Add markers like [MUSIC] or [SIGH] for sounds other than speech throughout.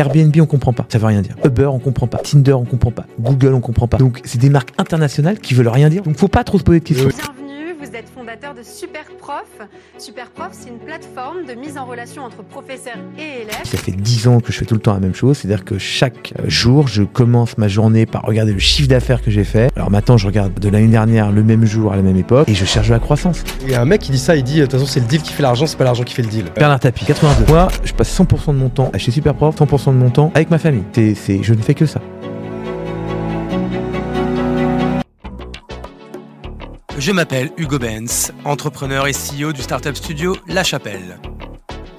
Airbnb, on comprend pas. Ça veut rien dire. Uber, on comprend pas. Tinder, on comprend pas. Google, on comprend pas. Donc, c'est des marques internationales qui veulent rien dire. Donc, faut pas trop se poser de questions. Vous êtes fondateur de Superprof. Superprof, c'est une plateforme de mise en relation entre professeurs et élèves. Ça fait 10 ans que je fais tout le temps la même chose, c'est-à-dire que chaque euh, jour, je commence ma journée par regarder le chiffre d'affaires que j'ai fait. Alors maintenant, je regarde de l'année dernière le même jour à la même époque et je cherche la croissance. Il y a un mec qui dit ça, il dit de toute façon c'est le deal qui fait l'argent, c'est pas l'argent qui fait le deal. Bernard Tapie, 82. Moi, je passe 100% de mon temps chez Superprof, 100% de mon temps avec ma famille. C'est, c'est, je ne fais que ça. Je m'appelle Hugo Benz, entrepreneur et CEO du startup studio La Chapelle.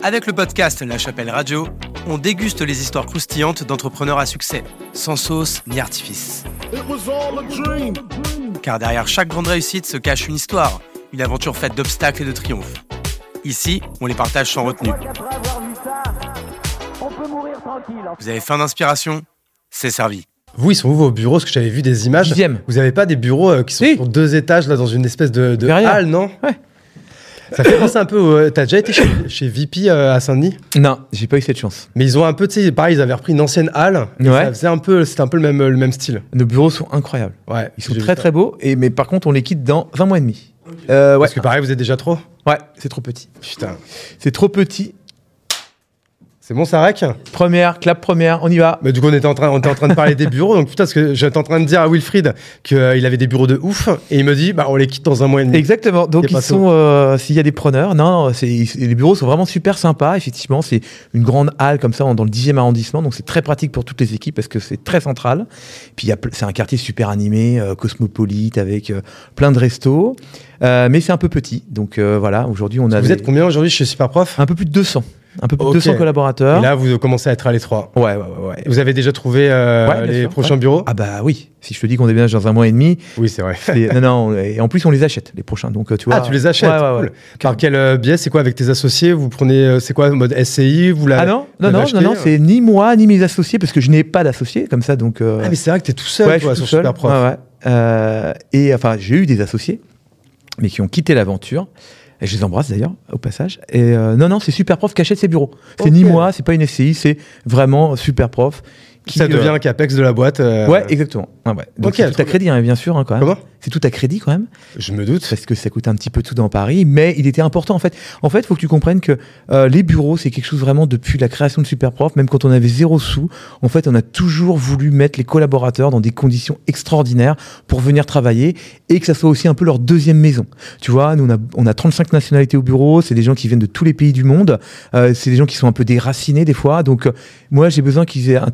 Avec le podcast La Chapelle Radio, on déguste les histoires croustillantes d'entrepreneurs à succès, sans sauce ni artifice. Car derrière chaque grande réussite se cache une histoire, une aventure faite d'obstacles et de triomphes. Ici, on les partage sans retenue. Vous avez faim d'inspiration C'est servi. Vous, ils sont où vos bureaux? Parce que j'avais vu des images. Dixième. Vous avez pas des bureaux euh, qui sont Si. sur deux étages, là, dans une espèce de, de halle, non? Ouais. Ça fait penser un peu. au- T'as déjà été chez, chez VP euh, à Saint-Denis? Non, j'ai pas eu cette chance. Mais ils ont un peu, tu sais, pareil, ils avaient repris une ancienne halle. et Ouais. Ça faisait un peu, c'était un peu le même, le même style. Nos bureaux sont incroyables. Ouais. Ils sont j'ai vu très ça. très beaux, et, mais par contre, on les quitte dans 20 mois et demi. Euh, ouais. Parce que pareil, vous êtes déjà trop? ouais, c'est trop petit. Putain. C'est trop petit. C'est bon, ça rec Première, clap première, on y va. bah, Du coup, on était, en train, on était en train de parler des bureaux. Donc, putain, parce que j'étais en train de dire à Wilfried qu'il avait des bureaux de ouf. Et il me dit, bah, on les quitte dans un mois et demi. Exactement. Donc ils sont, euh, s'il y a des preneurs, non, les bureaux sont vraiment super sympas. Effectivement, c'est une grande halle comme ça dans le 10e arrondissement, donc c'est très pratique pour toutes les équipes parce que c'est très central. Puis c'est un quartier super animé, euh, cosmopolite avec euh, plein de restos, mais c'est un peu petit. Donc voilà, aujourd'hui on a Vous êtes combien aujourd'hui chez Superprof? Un peu plus de 200, un peu plus de 200 collaborateurs. Et là, vous commencez à être à l'étroit. ouais, ouais, ouais, ouais. Vous avez déjà trouvé euh, Ouais, les sûr, prochains ouais. bureaux? Ah bah oui. Si je te dis qu'on déménage dans un mois et demi, Oui, c'est vrai. non, non. Et en plus on les achète les prochains. Donc euh, tu vois. Ah, tu les achètes cool. Par quel euh, biais? C'est quoi avec tes associés? Vous prenez, c'est quoi, mode SCI vous la- Ah non, non, non, non, non, c'est ni moi ni mes associés parce que je n'ai pas d'associés comme ça, donc. euh, Ah, mais c'est vrai que t'es tout seul, ouais, je suis sur tout seul. Superprof. Ouais, ouais. Et enfin, j'ai eu des associés, mais qui ont quitté l'aventure. Et je les embrasse d'ailleurs au passage. Et euh, non, non, c'est Superprof qui achète ses bureaux. C'est ni moi, c'est pas une SCI, c'est vraiment Superprof. Qui, Ça devient euh, un capex de la boîte. euh, Ouais, exactement. Ouais. Donc c'est tout à crédit, hein, bien sûr, hein, quand même. Comment? C'est tout à crédit quand même Je me doute. parce que ça coûte un petit peu tout dans Paris, mais il était important en fait. En fait, il faut que tu comprennes que euh, les bureaux, c'est quelque chose vraiment depuis la création de Superprof, même quand on avait zéro sous, en fait, on a toujours voulu mettre les collaborateurs dans des conditions extraordinaires pour venir travailler et que ça soit aussi un peu leur deuxième maison. Tu vois, nous, on a, on a 35 nationalités au bureau, c'est des gens qui viennent de tous les pays du monde, euh, c'est des gens qui sont un peu déracinés des fois, donc moi, j'ai besoin qu'ils aient un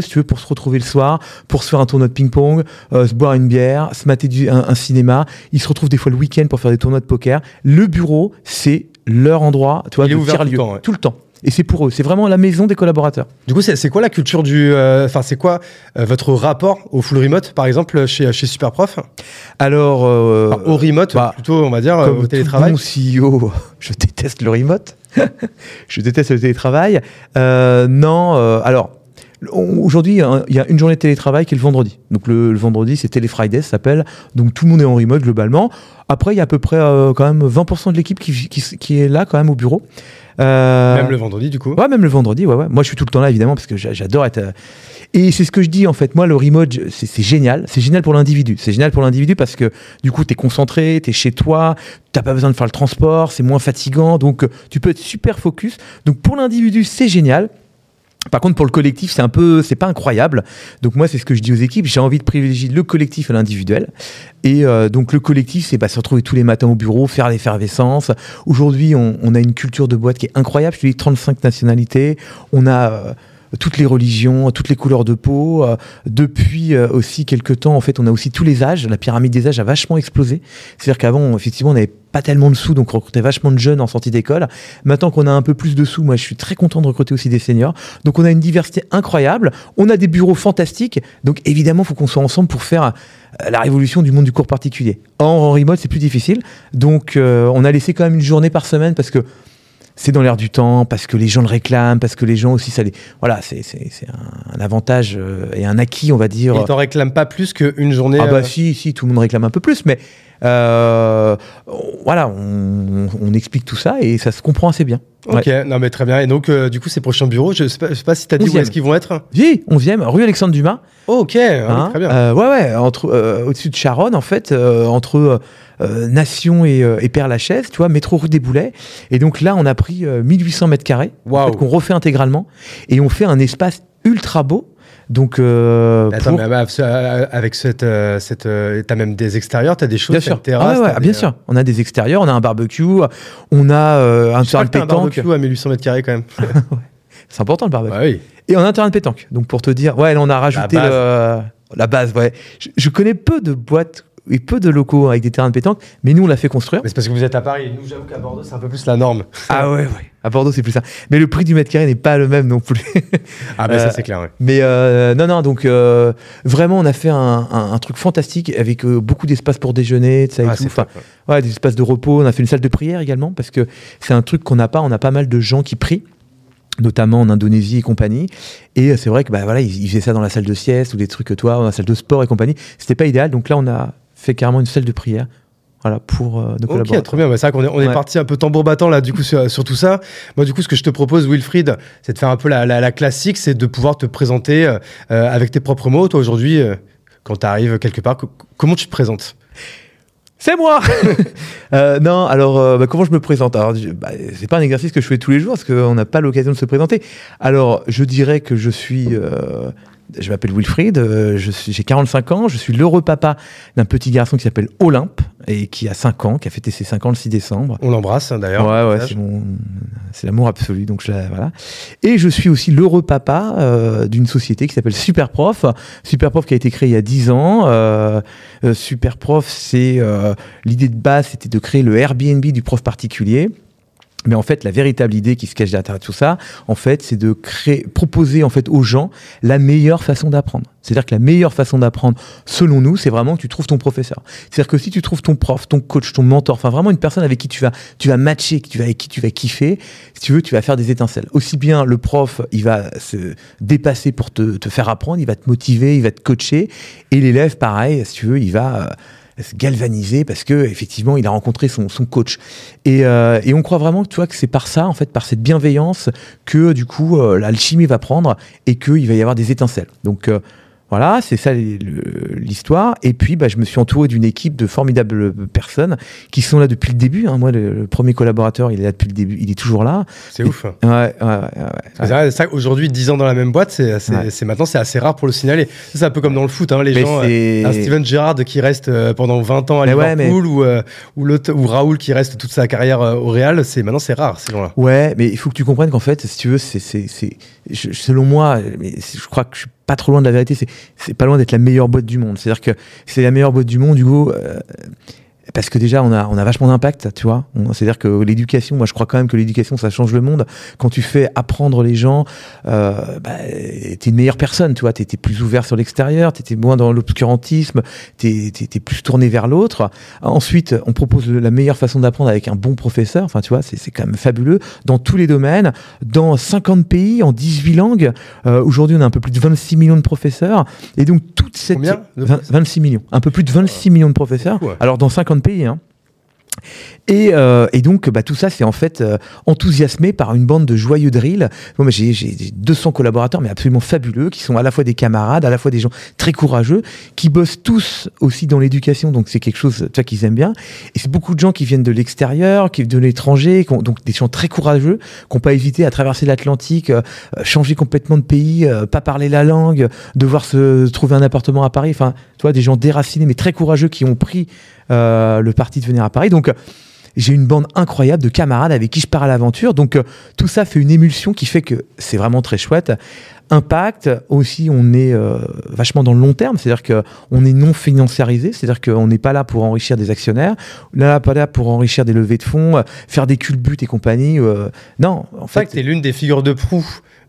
si tu veux, pour se retrouver le soir, pour se faire un tournoi de ping-pong, euh, se boire une bière, se mater du, un, un cinéma. Ils se retrouvent des fois le week-end pour faire des tournois de poker. Le bureau, c'est leur endroit, tu vois, ouvert tout le temps, ouais. Tout le temps. Et c'est pour eux. C'est vraiment la maison des collaborateurs. Du coup, c'est quoi la culture du. euh, Enfin, c'est quoi euh, votre rapport au full remote, par exemple, chez, chez Superprof? Alors, euh, Enfin, Au remote, bah, plutôt, on va dire, comme au tout télétravail. bon CEO, [LAUGHS] je déteste le remote. [LAUGHS] je déteste le télétravail. Non, alors. Aujourd'hui, hein, il y a une journée de télétravail qui est le vendredi. Donc le, le vendredi, c'est Télé Friday, ça s'appelle. Donc tout le monde est en remote globalement. Après, il y a à peu près euh, quand même 20% de l'équipe qui, qui, qui est là quand même au bureau. Euh, Même le vendredi, du coup? Ouais, même le vendredi, ouais, ouais. Moi, je suis tout le temps là, évidemment, parce que j'a- j'adore être. euh, Et c'est ce que je dis, en fait. Moi, le remote, c'est génial. C'est génial pour l'individu. C'est génial pour l'individu parce que, du coup, tu es concentré, tu es chez toi, t'as pas besoin de faire le transport, c'est moins fatigant, donc tu peux être super focus. Donc, pour l'individu, c'est génial. Par contre, pour le collectif, c'est un peu, c'est pas incroyable. Donc moi, c'est ce que je dis aux équipes. J'ai envie de privilégier le collectif à l'individuel. Et euh, donc le collectif, c'est bah, se retrouver tous les matins au bureau, faire l'effervescence. Aujourd'hui, on, on a une culture de boîte qui est incroyable. Je te dis 35 nationalités. On a euh, toutes les religions, toutes les couleurs de peau. Euh, depuis euh, aussi quelques temps, en fait, on a aussi tous les âges. La pyramide des âges a vachement explosé. C'est-à-dire qu'avant, effectivement, on n'avait pas tellement de sous, donc on recrutait vachement de jeunes en sortie d'école. Maintenant qu'on a un peu plus de sous, moi, je suis très content de recruter aussi des seniors. Donc on a une diversité incroyable. On a des bureaux fantastiques. Donc évidemment, il faut qu'on soit ensemble pour faire euh, la révolution du monde du cours particulier. En, en remote, c'est plus difficile. Donc on a laissé quand même une journée par semaine parce que c'est dans l'air du temps, parce que les gens le réclament, parce que les gens aussi, ça les... Voilà, c'est un, un avantage euh, et un acquis, on va dire. Ils t'en réclament pas plus qu'une journée. Ah euh, bah si, si, tout le monde réclame un peu plus, mais Euh, voilà, on, on explique tout ça et ça se comprend assez bien. Ok, non mais très bien. Et donc, euh, du coup, ces prochains bureaux, je sais pas, je sais pas si tu as dit où est-ce qu'ils vont être. Oui, 11e, rue Alexandre Dumas. Oh, ok, Hein, très bien. euh, ouais, ouais, entre, euh, au-dessus de Charonne, en fait, entre Nation et, et Père Lachaise, tu vois, métro rue des Boulets. Et donc là, on a pris euh, 1800 mètres carrés, en fait, qu'on refait intégralement, et on fait un espace ultra beau. Donc, euh, Attends, pour- mais bah, euh, avec cette, euh, cette, t'as même des extérieurs, t'as des choses, bien sûr, terrasse. Ah ouais, ouais, t'as bien des- sûr. On a des extérieurs, on a un barbecue, on a euh, un terrain de t'as un pétanque. barbecue à 1800 mètres carrés quand même. [LAUGHS] C'est important le barbecue. bah oui. Et on a un terrain de pétanque. Donc pour te dire, ouais, là, on a rajouté base. le- la base. Ouais. Je, je connais peu de boîtes et peu de locaux avec des terrains de pétanque, mais nous on l'a fait construire. Mais c'est parce que vous êtes à Paris. Nous, j'avoue qu'à Bordeaux, c'est un peu plus la norme. Ah ouais, ouais. À Bordeaux c'est plus ça. Mais le prix du mètre carré n'est pas le même non plus. Ah, bah Euh, ça, c'est clair. ouais. mais euh, non, non. Donc euh, vraiment, on a fait un, un- un truc fantastique avec euh, beaucoup d'espace pour déjeuner, ça et Ah, tout. c'est Enfin, top, ouais. Ouais, des espaces de repos. On a fait une salle de prière également parce que c'est un truc qu'on n'a pas. On a pas mal de gens qui prient, notamment en Indonésie et compagnie. Et euh, c'est vrai que bah voilà, ils, ils faisaient ça dans la salle de sieste ou des trucs, toi, dans la salle de sport et compagnie. C'était pas idéal. Donc là, on a fait carrément une salle de prière. Voilà, pour euh, nos Ok, trop bien. Bah, c'est vrai qu'on est, on est parti un peu tambour battant là, du coup, sur, sur tout ça. Moi, du coup, ce que je te propose, Wilfried, c'est de faire un peu la, la- la classique, c'est de pouvoir te présenter euh, euh, avec tes propres mots. Toi, aujourd'hui, euh, quand tu arrives quelque part, co- comment tu te présentes? C'est moi [LAUGHS] Euh, Non, alors euh, bah, comment je me présente? Alors, bah, c'est pas un exercice que je fais tous les jours parce qu'on n'a pas l'occasion de se présenter. Alors, je dirais que je suis. euh, je m'appelle Wilfried, euh, j'ai 45 ans, je suis l'heureux papa d'un petit garçon qui s'appelle Olympe et qui a 5 ans, qui a fêté ses 5 ans le 6 décembre. On l'embrasse hein, d'ailleurs. Ouais, ouais, c'est l'amour absolu, donc je voilà. Et je suis aussi l'heureux papa euh, d'une société qui s'appelle Superprof. Superprof qui a été créée il y a 10 ans. Euh, euh, Superprof, c'est l'idée de base, c'était de créer le Airbnb du prof particulier. Mais en fait, la véritable idée qui se cache derrière tout ça, en fait, c'est de créer, proposer en fait aux gens la meilleure façon d'apprendre. C'est-à-dire que la meilleure façon d'apprendre, selon nous, c'est vraiment que tu trouves ton professeur. C'est-à-dire que si tu trouves ton prof, ton coach, ton mentor, enfin vraiment une personne avec qui tu vas, tu vas matcher, que tu vas, avec qui tu vas kiffer, si tu veux, tu vas faire des étincelles. Aussi bien le prof, il va se dépasser pour te, te faire apprendre, il va te motiver, il va te coacher, et l'élève, pareil, si tu veux, il va euh, se galvaniser parce que effectivement, il a rencontré son, son coach. Et, euh, et on croit vraiment, tu vois, que c'est par ça, en fait, par cette bienveillance, que du coup, euh, l'alchimie va prendre et qu'il va y avoir des étincelles. Donc euh, voilà, c'est ça l'histoire. Et puis, bah, je me suis entouré d'une équipe de formidables personnes qui sont là depuis le début. hein. Moi, le, le premier collaborateur, il est là depuis le début, il est toujours là. C'est ouf. Ouais, ouais, ouais. ouais, ça, aujourd'hui, 10 ans dans la même boîte, c'est, c'est, Ouais. c'est- maintenant, c'est assez rare pour le signaler. C'est un peu comme dans le foot, hein, les Mais gens. euh, un Steven Gerrard qui reste euh, pendant 20 ans à Mais Liverpool ou, euh, ou, l'autre- ou Raoul qui reste toute sa carrière euh, au Real, c'est, maintenant, c'est rare, ces gens-là. Ouais, mais il faut que tu comprennes qu'en fait, si tu veux, c'est, selon moi, je crois que je suis pas trop loin de la vérité. C'est, pas loin d'être la meilleure boîte du monde. C'est-à-dire que c'est la meilleure boîte du monde, du coup, euh, parce que déjà, on a, on a vachement d'impact, tu vois. On- C'est-à-dire que l'éducation, moi, je crois quand même que l'éducation, ça change le monde. Quand tu fais apprendre les gens, euh, bah, t'es une meilleure personne, tu vois. T'es, t'es plus ouvert sur l'extérieur, t'étais moins dans l'obscurantisme, t'es, t'es, t'es plus tourné vers l'autre. Ensuite, on propose la meilleure façon d'apprendre avec un bon professeur. Enfin, tu vois, c'est, c'est quand même fabuleux dans tous les domaines, dans 50 pays, en 18 langues. Euh, aujourd'hui, on a un peu plus de 26 millions de professeurs. Et donc, toute cette. Combien de 20 26 millions. Un peu plus de 26 millions de professeurs. Alors, dans 50 pays, hein. Et, euh, et donc, bah, tout ça, c'est en fait euh, enthousiasmé par une bande de joyeux drills. Moi, j'ai j'ai 200 collaborateurs, mais absolument fabuleux, qui sont à la fois des camarades, à la fois des gens très courageux, qui bossent tous aussi dans l'éducation. Donc, c'est quelque chose tu qu'ils aiment bien. Et c'est beaucoup de gens qui viennent de l'extérieur, qui de l'étranger, donc des gens très courageux, qui n'ont pas hésité à traverser l'Atlantique, euh, changer complètement de pays, pas parler la langue, devoir se trouver un appartement à Paris. Enfin, tu vois, des gens déracinés, mais très courageux, qui ont pris le parti de venir à Paris. Donc, j'ai une bande incroyable de camarades avec qui je pars à l'aventure. Donc, euh, tout ça fait une émulsion qui fait que c'est vraiment très chouette. Impact, aussi, on est euh, vachement dans le long terme, c'est-à-dire qu'on est non financiarisé, c'est-à-dire qu'on n'est pas là pour enrichir des actionnaires, là, pas là pour enrichir des levées de fonds, euh, faire des culbutes et compagnie. euh, non, en C'est fait. que t'es l'une des figures de proue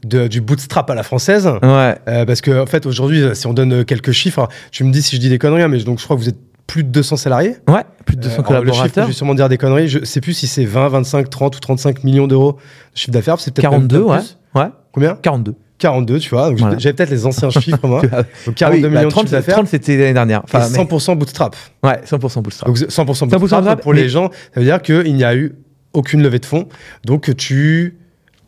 de- du bootstrap à la française. Ouais, Euh, parce que, en fait, aujourd'hui, si on donne euh, quelques chiffres, tu me dis si je dis des conneries, hein, mais donc je crois que vous êtes plus de 200 salariés. ouais, plus de 200 Euh, alors, Le chiffre, collaborateurs. je vais sûrement dire des conneries. Je sais plus si c'est 20, 25, 30 ou 35 millions d'euros de chiffre d'affaires. C'est peut-être même 42, pas ouais. Ouais, Combien 42. 42, tu vois. Voilà. J'avais peut-être les anciens [LAUGHS] chiffres, moi. Ah Donc 42 oui, bah, millions de 30, chiffre d'affaires. 30, c'était l'année dernière. et Enfin, mais- 100% bootstrap. ouais, 100% bootstrap. Donc 100% bootstrap, 100% bootstrap, pour mais- les gens, ça veut dire qu'il n'y a eu aucune levée de fonds. Donc tu...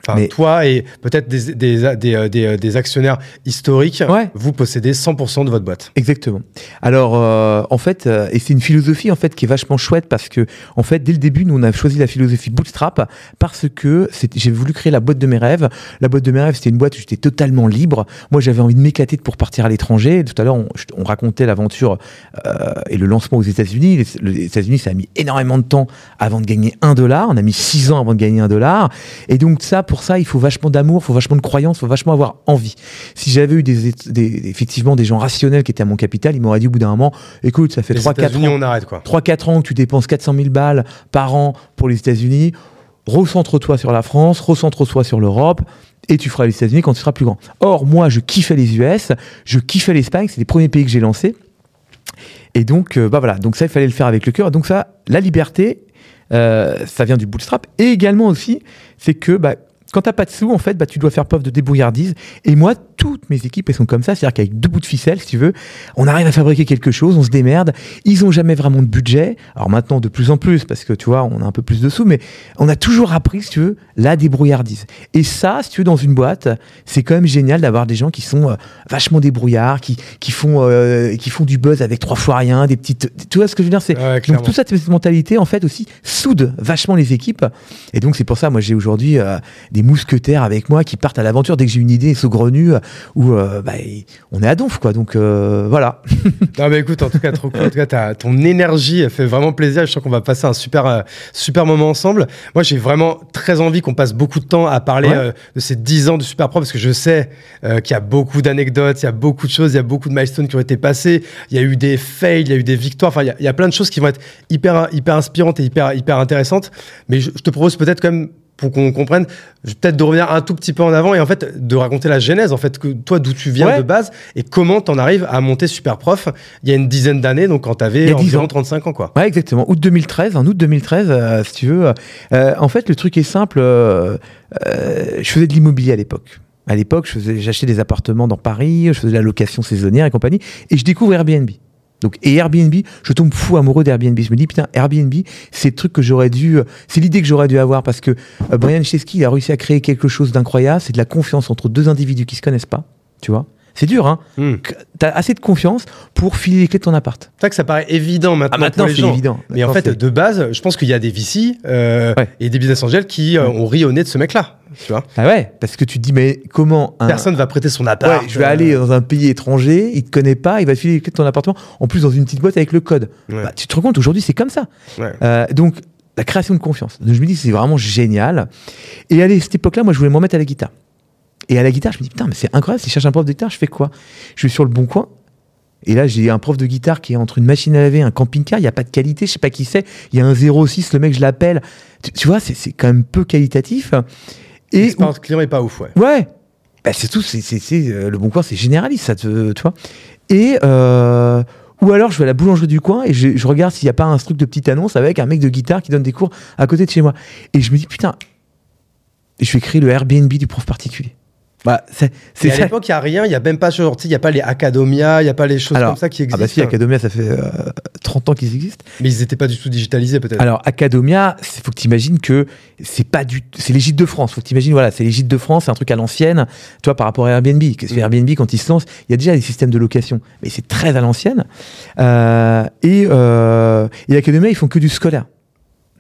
Enfin, Mais- toi et peut-être des, des, des, euh, des, euh, actionnaires historiques, Ouais. vous possédez 100% de votre boîte. Exactement. Alors, euh, en fait, euh, et c'est une philosophie en fait qui est vachement chouette parce que, en fait, dès le début, nous on a choisi la philosophie Bootstrap parce que j'ai voulu créer la boîte de mes rêves. La boîte de mes rêves, c'était une boîte où j'étais totalement libre. Moi, j'avais envie de m'éclater pour partir à l'étranger. Tout à l'heure, on, racontait l'aventure euh, et le lancement aux États-Unis. Les, les États-Unis, ça a mis énormément de temps avant de gagner un dollar. On a mis six ans avant de gagner un dollar. Et donc ça, pour ça, il faut vachement d'amour, il faut vachement de croyance, il faut vachement avoir envie. Si j'avais eu des, des- effectivement des gens rationnels qui étaient à mon capital, ils m'auraient dit au bout d'un moment, écoute, ça fait Les 3-4 États-Unis, ans, on arrête quoi. 3-4 ans que tu dépenses 400 000 balles par an pour les États-Unis, recentre-toi sur la France, recentre-toi sur l'Europe, et tu feras les États-Unis quand tu seras plus grand. Or, moi, je kiffais les US, je kiffais l'Espagne, c'est les premiers pays que j'ai lancés. Et donc, euh, bah voilà, donc ça, il fallait le faire avec le cœur. Donc ça, la liberté, euh, ça vient du bootstrap. Et également aussi, c'est que bah, quand t'as pas de sous, en fait, bah, tu dois faire preuve de débrouillardise. Et moi, toutes mes équipes, elles sont comme ça. C'est-à-dire qu'avec deux bouts de ficelle, si tu veux, on arrive à fabriquer quelque chose, on se démerde. Ils ont jamais vraiment de budget. Alors maintenant, de plus en plus, parce que tu vois, on a un peu plus de sous, mais on a toujours appris, si tu veux, la débrouillardise. Et ça, si tu veux, dans une boîte, c'est quand même génial d'avoir des gens qui sont euh, vachement débrouillards, qui, qui, font, euh, qui font du buzz avec trois fois rien, des petites. Tu vois ce que je veux dire c'est, Ouais, Donc clairement. tout ça, cette mentalité, en fait, aussi soude vachement les équipes. Et donc c'est pour ça, moi, j'ai aujourd'hui euh, des mousquetaires avec moi qui partent à l'aventure dès que j'ai une idée saugrenue euh, où euh, bah, on est à donf, quoi. Donc euh, voilà. [LAUGHS] Non mais écoute, en tout cas, trop cool. En tout cas, ton énergie fait vraiment plaisir. Je sens qu'on va passer un super, euh, super moment ensemble. Moi, j'ai vraiment très envie qu'on passe beaucoup de temps à parler Ouais. de ces 10 ans de Super Pro parce que je sais qu'il y a beaucoup d'anecdotes, il y a beaucoup de choses, il y a beaucoup de milestones qui ont été passés. Il y a eu des fails, il y a eu des victoires. Enfin, il y a, il y a plein de choses qui vont être hyper, hyper inspirantes et hyper, hyper intéressantes. Mais je, je te propose peut-être quand même pour qu'on comprenne, peut-être de revenir un tout petit peu en avant et en fait de raconter la genèse, en fait, que toi d'où tu viens Ouais. de base et comment t'en arrives à monter Super Prof il y a une dizaine d'années, donc quand t'avais y a 10 environ ans. 35 ans, quoi. Ouais, exactement. Août 2013, en août 2013, euh, si tu veux. Euh, en fait, le truc est simple. euh, je faisais de l'immobilier à l'époque. À l'époque, j'achetais des appartements dans Paris, je faisais de la location saisonnière et compagnie, et je découvre Airbnb. Donc, et Airbnb, je tombe fou amoureux d'Airbnb. Je me dis, putain, Airbnb, c'est le truc que j'aurais dû, euh, c'est l'idée que j'aurais dû avoir parce que euh, Brian Chesky, a réussi à créer quelque chose d'incroyable. C'est de la confiance entre deux individus qui se connaissent pas, tu vois. C'est dur, hein. Hmm. T'as assez de confiance pour filer les clés de ton appart. C'est vrai que ça paraît évident maintenant, Ah, maintenant, c'est évident. Mais en fait, de base, je pense qu'il y a des VC euh, Ouais. et des business angels qui euh, Ouais. ont ri au nez de ce mec-là. Tu vois Ah ouais, parce que tu te dis, mais comment un. Personne va prêter son appart. Ouais, je vais euh, aller dans un pays étranger, il te connaît pas, il va te filer les clés de ton appartement, en plus dans une petite boîte avec le code. Ouais. Bah, tu te rends compte, aujourd'hui, c'est comme ça. Donc, la création de confiance. Donc, je me dis, c'est vraiment génial. Et à cette époque-là, moi, je voulais m'en mettre à la guitare. Et à la guitare, je me dis, putain, mais c'est incroyable, si je cherche un prof de guitare, je fais quoi? Je vais sur le bon coin. Et là, j'ai un prof de guitare qui est entre une machine à laver et un camping-car. Il n'y a pas de qualité, je sais pas qui c'est. Il y a un 06, le mec, je l'appelle. Tu, tu vois, c'est quand même peu qualitatif. Et L'expérience client est pas ouf, ouais. Ouais. Bah, c'est tout, c'est, euh, le bon coin, c'est généraliste, ça te, tu vois. Et, euh, ou alors, je vais à la boulangerie du coin et je, je regarde s'il n'y a pas un truc de petite annonce avec un mec de guitare qui donne des cours à côté de chez moi. Et je me dis, putain, je vais créer le Airbnb du prof particulier. Bah, c'est, c'est à l'époque, il n'y a rien, il n'y a même pas, tu il n'y a pas les Academia, il n'y a pas les choses Alors, comme ça qui Ah existent. bah si, Academia, ça fait euh, 30 ans qu'ils existent. Mais ils n'étaient pas du tout digitalisés, peut-être. Alors, Academia, il faut que tu imagines que c'est pas du c'est gîtes de France. faut que tu imagines, voilà, c'est gîtes de France, c'est un truc à l'ancienne, toi, par rapport à Airbnb. Que fait Mm. Airbnb, quand il se lance, il y a déjà des systèmes de location, mais c'est très à l'ancienne. Euh, et, euh, et Academia, ils font que du scolaire.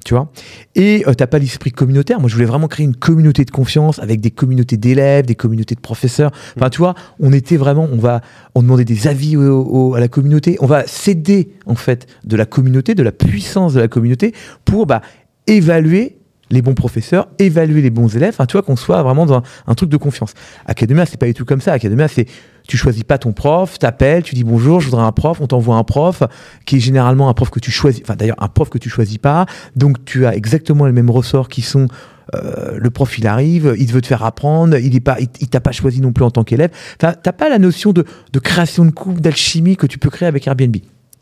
Tu vois Et euh, t'as pas l'esprit communautaire. Moi, je voulais vraiment créer une communauté de confiance avec des communautés d'élèves, des communautés de professeurs. Enfin, tu vois, on était vraiment, on va, on demandait des avis au- à la communauté. On va s'aider en fait de la communauté, de la puissance de la communauté pour bah, évaluer les bons professeurs, évaluer les bons élèves. Enfin, tu vois, qu'on soit vraiment dans un, un truc de confiance. Academia, c'est pas du tout comme ça. Academia, c'est tu choisis pas ton prof, t'appelles, tu dis bonjour, je voudrais un prof, on t'envoie un prof qui est généralement un prof que tu choisis, enfin d'ailleurs un prof que tu choisis pas, donc tu as exactement les mêmes ressorts qui sont euh, le prof il arrive, il veut te faire apprendre, il est pas, il, il t'a pas choisi non plus en tant qu'élève. Enfin, t'as pas la notion de, de création de couple, d'alchimie que tu peux créer avec Airbnb.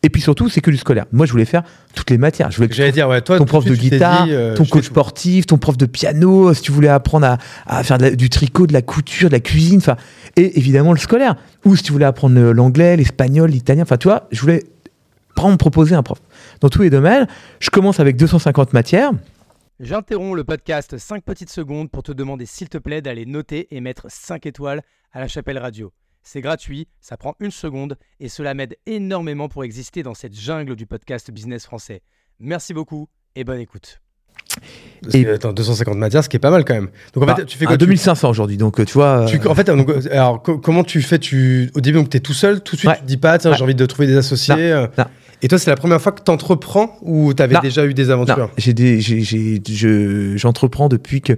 Et puis surtout, c'est que du scolaire. Moi, je voulais faire toutes les matières. Je voulais que J'allais dire, ouais, toi, ton prof de guitare, dit, euh, ton coach sportif, ton prof de piano, si tu voulais apprendre à, à faire la- du tricot, de la couture, de la cuisine, enfin, et évidemment le scolaire. Ou si tu voulais apprendre l'anglais, l'espagnol, l'italien, enfin, tu vois, je voulais prendre, me proposer un prof. Dans tous les domaines, je commence avec 250 matières. J'interromps le podcast 5 petites secondes pour te demander s'il te plaît d'aller noter et mettre 5 étoiles à la chapelle radio. C'est gratuit, ça prend une seconde et cela m'aide énormément pour exister dans cette jungle du podcast business français. Merci beaucoup et bonne écoute. Et- que, attends, 250 matières, ce qui est pas mal quand même. Donc en Bah, fait, tu fais quoi tu- 2500 aujourd'hui, donc euh, tu vois. tu- euh, en fait, donc, euh, alors, co- comment tu fais tu, Au début, tu es tout seul, tout de suite, Ouais. tu te dis pas, tiens, Ouais. j'ai envie de trouver des associés. euh. non. Et toi, c'est la première fois que tu entreprends ou tu avais Non. déjà eu des aventures? J'ai des, j'ai, j'ai- je- j'entreprends depuis que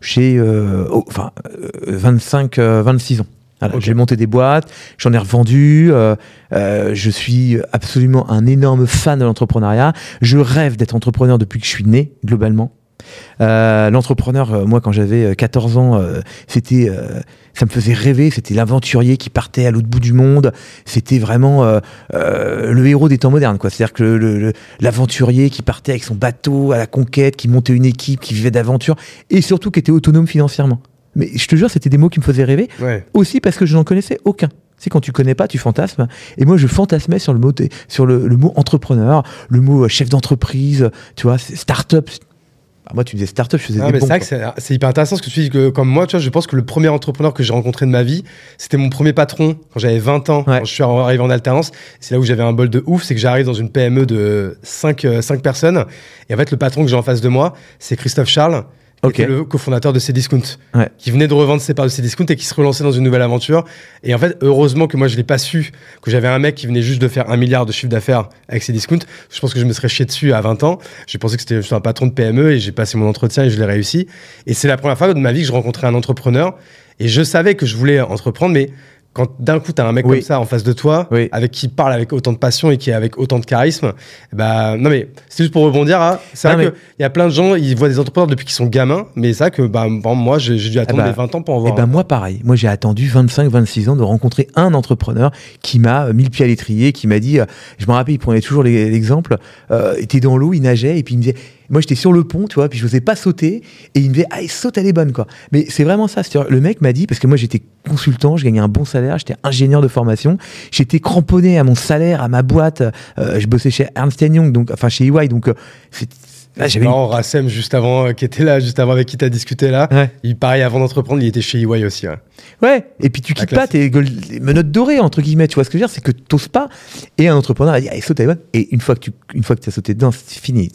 j'ai euh, oh, enfin, euh, 25, euh, 26 ans. Voilà. J'ai monté des boîtes, j'en ai revendu. euh, euh, je suis absolument un énorme fan de l'entrepreneuriat. Je rêve d'être entrepreneur depuis que je suis né, globalement. Euh, L'entrepreneur, euh, moi, quand j'avais euh, 14 ans, euh, c'était, euh, ça me faisait rêver. C'était l'aventurier qui partait à l'autre bout du monde. C'était vraiment euh, euh, le héros des temps modernes, quoi. C'est-à-dire que l'aventurier qui partait avec son bateau à la conquête, qui montait une équipe, qui vivait d'aventure, et surtout qui était autonome financièrement. Mais je te jure, c'était des mots qui me faisaient rêver, Ouais. aussi parce que je n'en connaissais aucun. C'est quand tu connais pas, tu fantasmes. Et moi, je fantasmais sur le mot, sur le, le mot entrepreneur, le mot euh, chef d'entreprise, tu vois, start-up. Ah, moi, tu disais start-up, je faisais Ah, des mais c'est vrai que quoi. c'est hyper intéressant ce que tu dis que comme moi, tu vois, je pense que le premier entrepreneur que j'ai rencontré de ma vie, c'était mon premier patron quand j'avais 20 ans, Ouais. quand je suis arrivé en alternance. C'est là où j'avais un bol de ouf, c'est que j'arrive dans une PME de 5, personnes. Et en fait, le patron que j'ai en face de moi, c'est Christophe Charles, qui Ok. était le cofondateur de Cdiscount, Ouais. qui venait de revendre ses parts de Cdiscount et qui se relançait dans une nouvelle aventure. Et en fait, heureusement que moi, je l'ai pas su, que j'avais un mec qui venait juste de faire un milliard de chiffre d'affaires avec Cdiscount. Je pense que je me serais chié dessus à 20 ans. J'ai pensé que c'était juste un patron de PME et j'ai passé mon entretien et je l'ai réussi. Et c'est la première fois de ma vie que je rencontrais un entrepreneur. Et je savais que je voulais entreprendre, mais quand d'un coup, tu as un mec Oui. comme ça en face de toi, Oui. avec qui parle avec autant de passion et qui est avec autant de charisme, bah, non mais c'est juste pour rebondir. à- C'est vrai mais- qu'il y a plein de gens, ils voient des entrepreneurs depuis qu'ils sont gamins, mais c'est vrai que bah, bon, moi, j'ai dû attendre bah, mes 20 ans pour en Eh voir. ben un. moi pareil, moi j'ai attendu 25-26 ans de rencontrer un entrepreneur qui m'a euh, mis le pied à l'étrier, qui m'a dit, euh, je me rappelle, il prenait toujours l'exemple, euh, était dans l'eau, il nageait et puis il me disait, moi j'étais sur le pont, tu vois, puis je n'osais pas sauter et il me disait, ah saute, elle est bonne quoi. Mais c'est vraiment ça, le mec m'a dit, parce que moi j'étais consultant, je gagnais un bon salaire, j'étais ingénieur de formation, j'étais cramponné à mon salaire, à ma boîte, euh, je bossais chez Ernst Young, donc enfin chez EY, donc euh, c'est- là, une- marrant, Rassem, juste avant, euh, qui était là, juste avant avec qui tu as discuté là, Ouais. il, pareil, avant d'entreprendre, il était chez EY aussi. ouais. Ouais, et puis tu La quittes pas tes menottes dorées, entre guillemets, tu vois ce que je veux dire, c'est que t'oses pas. Et un entrepreneur a dit, allez, saute. Et une fois que tu une fois que as sauté dedans, c'est fini.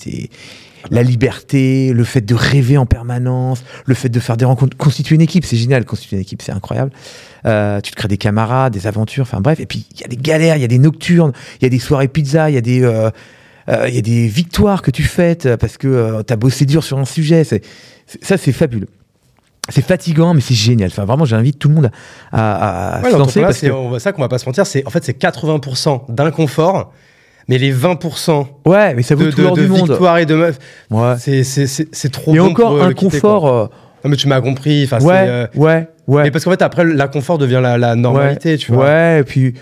La liberté, le fait de rêver en permanence, le fait de faire des rencontres, constituer une équipe, c'est génial, constituer une équipe, c'est incroyable. Euh, tu te crées des camarades, des aventures, enfin bref. Et puis il y a des galères, il y a des nocturnes, il y a des soirées pizza, il y a des euh, euh, il y a des victoires que tu fêtes parce que tu as bossé dur sur un sujet. C'est, ça, c'est fabuleux. C'est fatigant, mais c'est génial. Enfin, vraiment, j'invite tout le monde à, à- Ouais, se lancer parce que, on ça qu'on va pas se mentir, c'est en fait c'est 80% d'inconfort, mais les 20% ouais, mais ça vaut de, tout de, de du monde. victoire et de meuf, Ouais. c'est trop Et bon encore pour eux, un le quitter, confort. euh, Non, mais tu m'as compris. Ouais, euh, ouais, ouais. Mais parce qu'en fait après l'inconfort devient la, la normalité, ouais, tu vois. Ouais, et puis,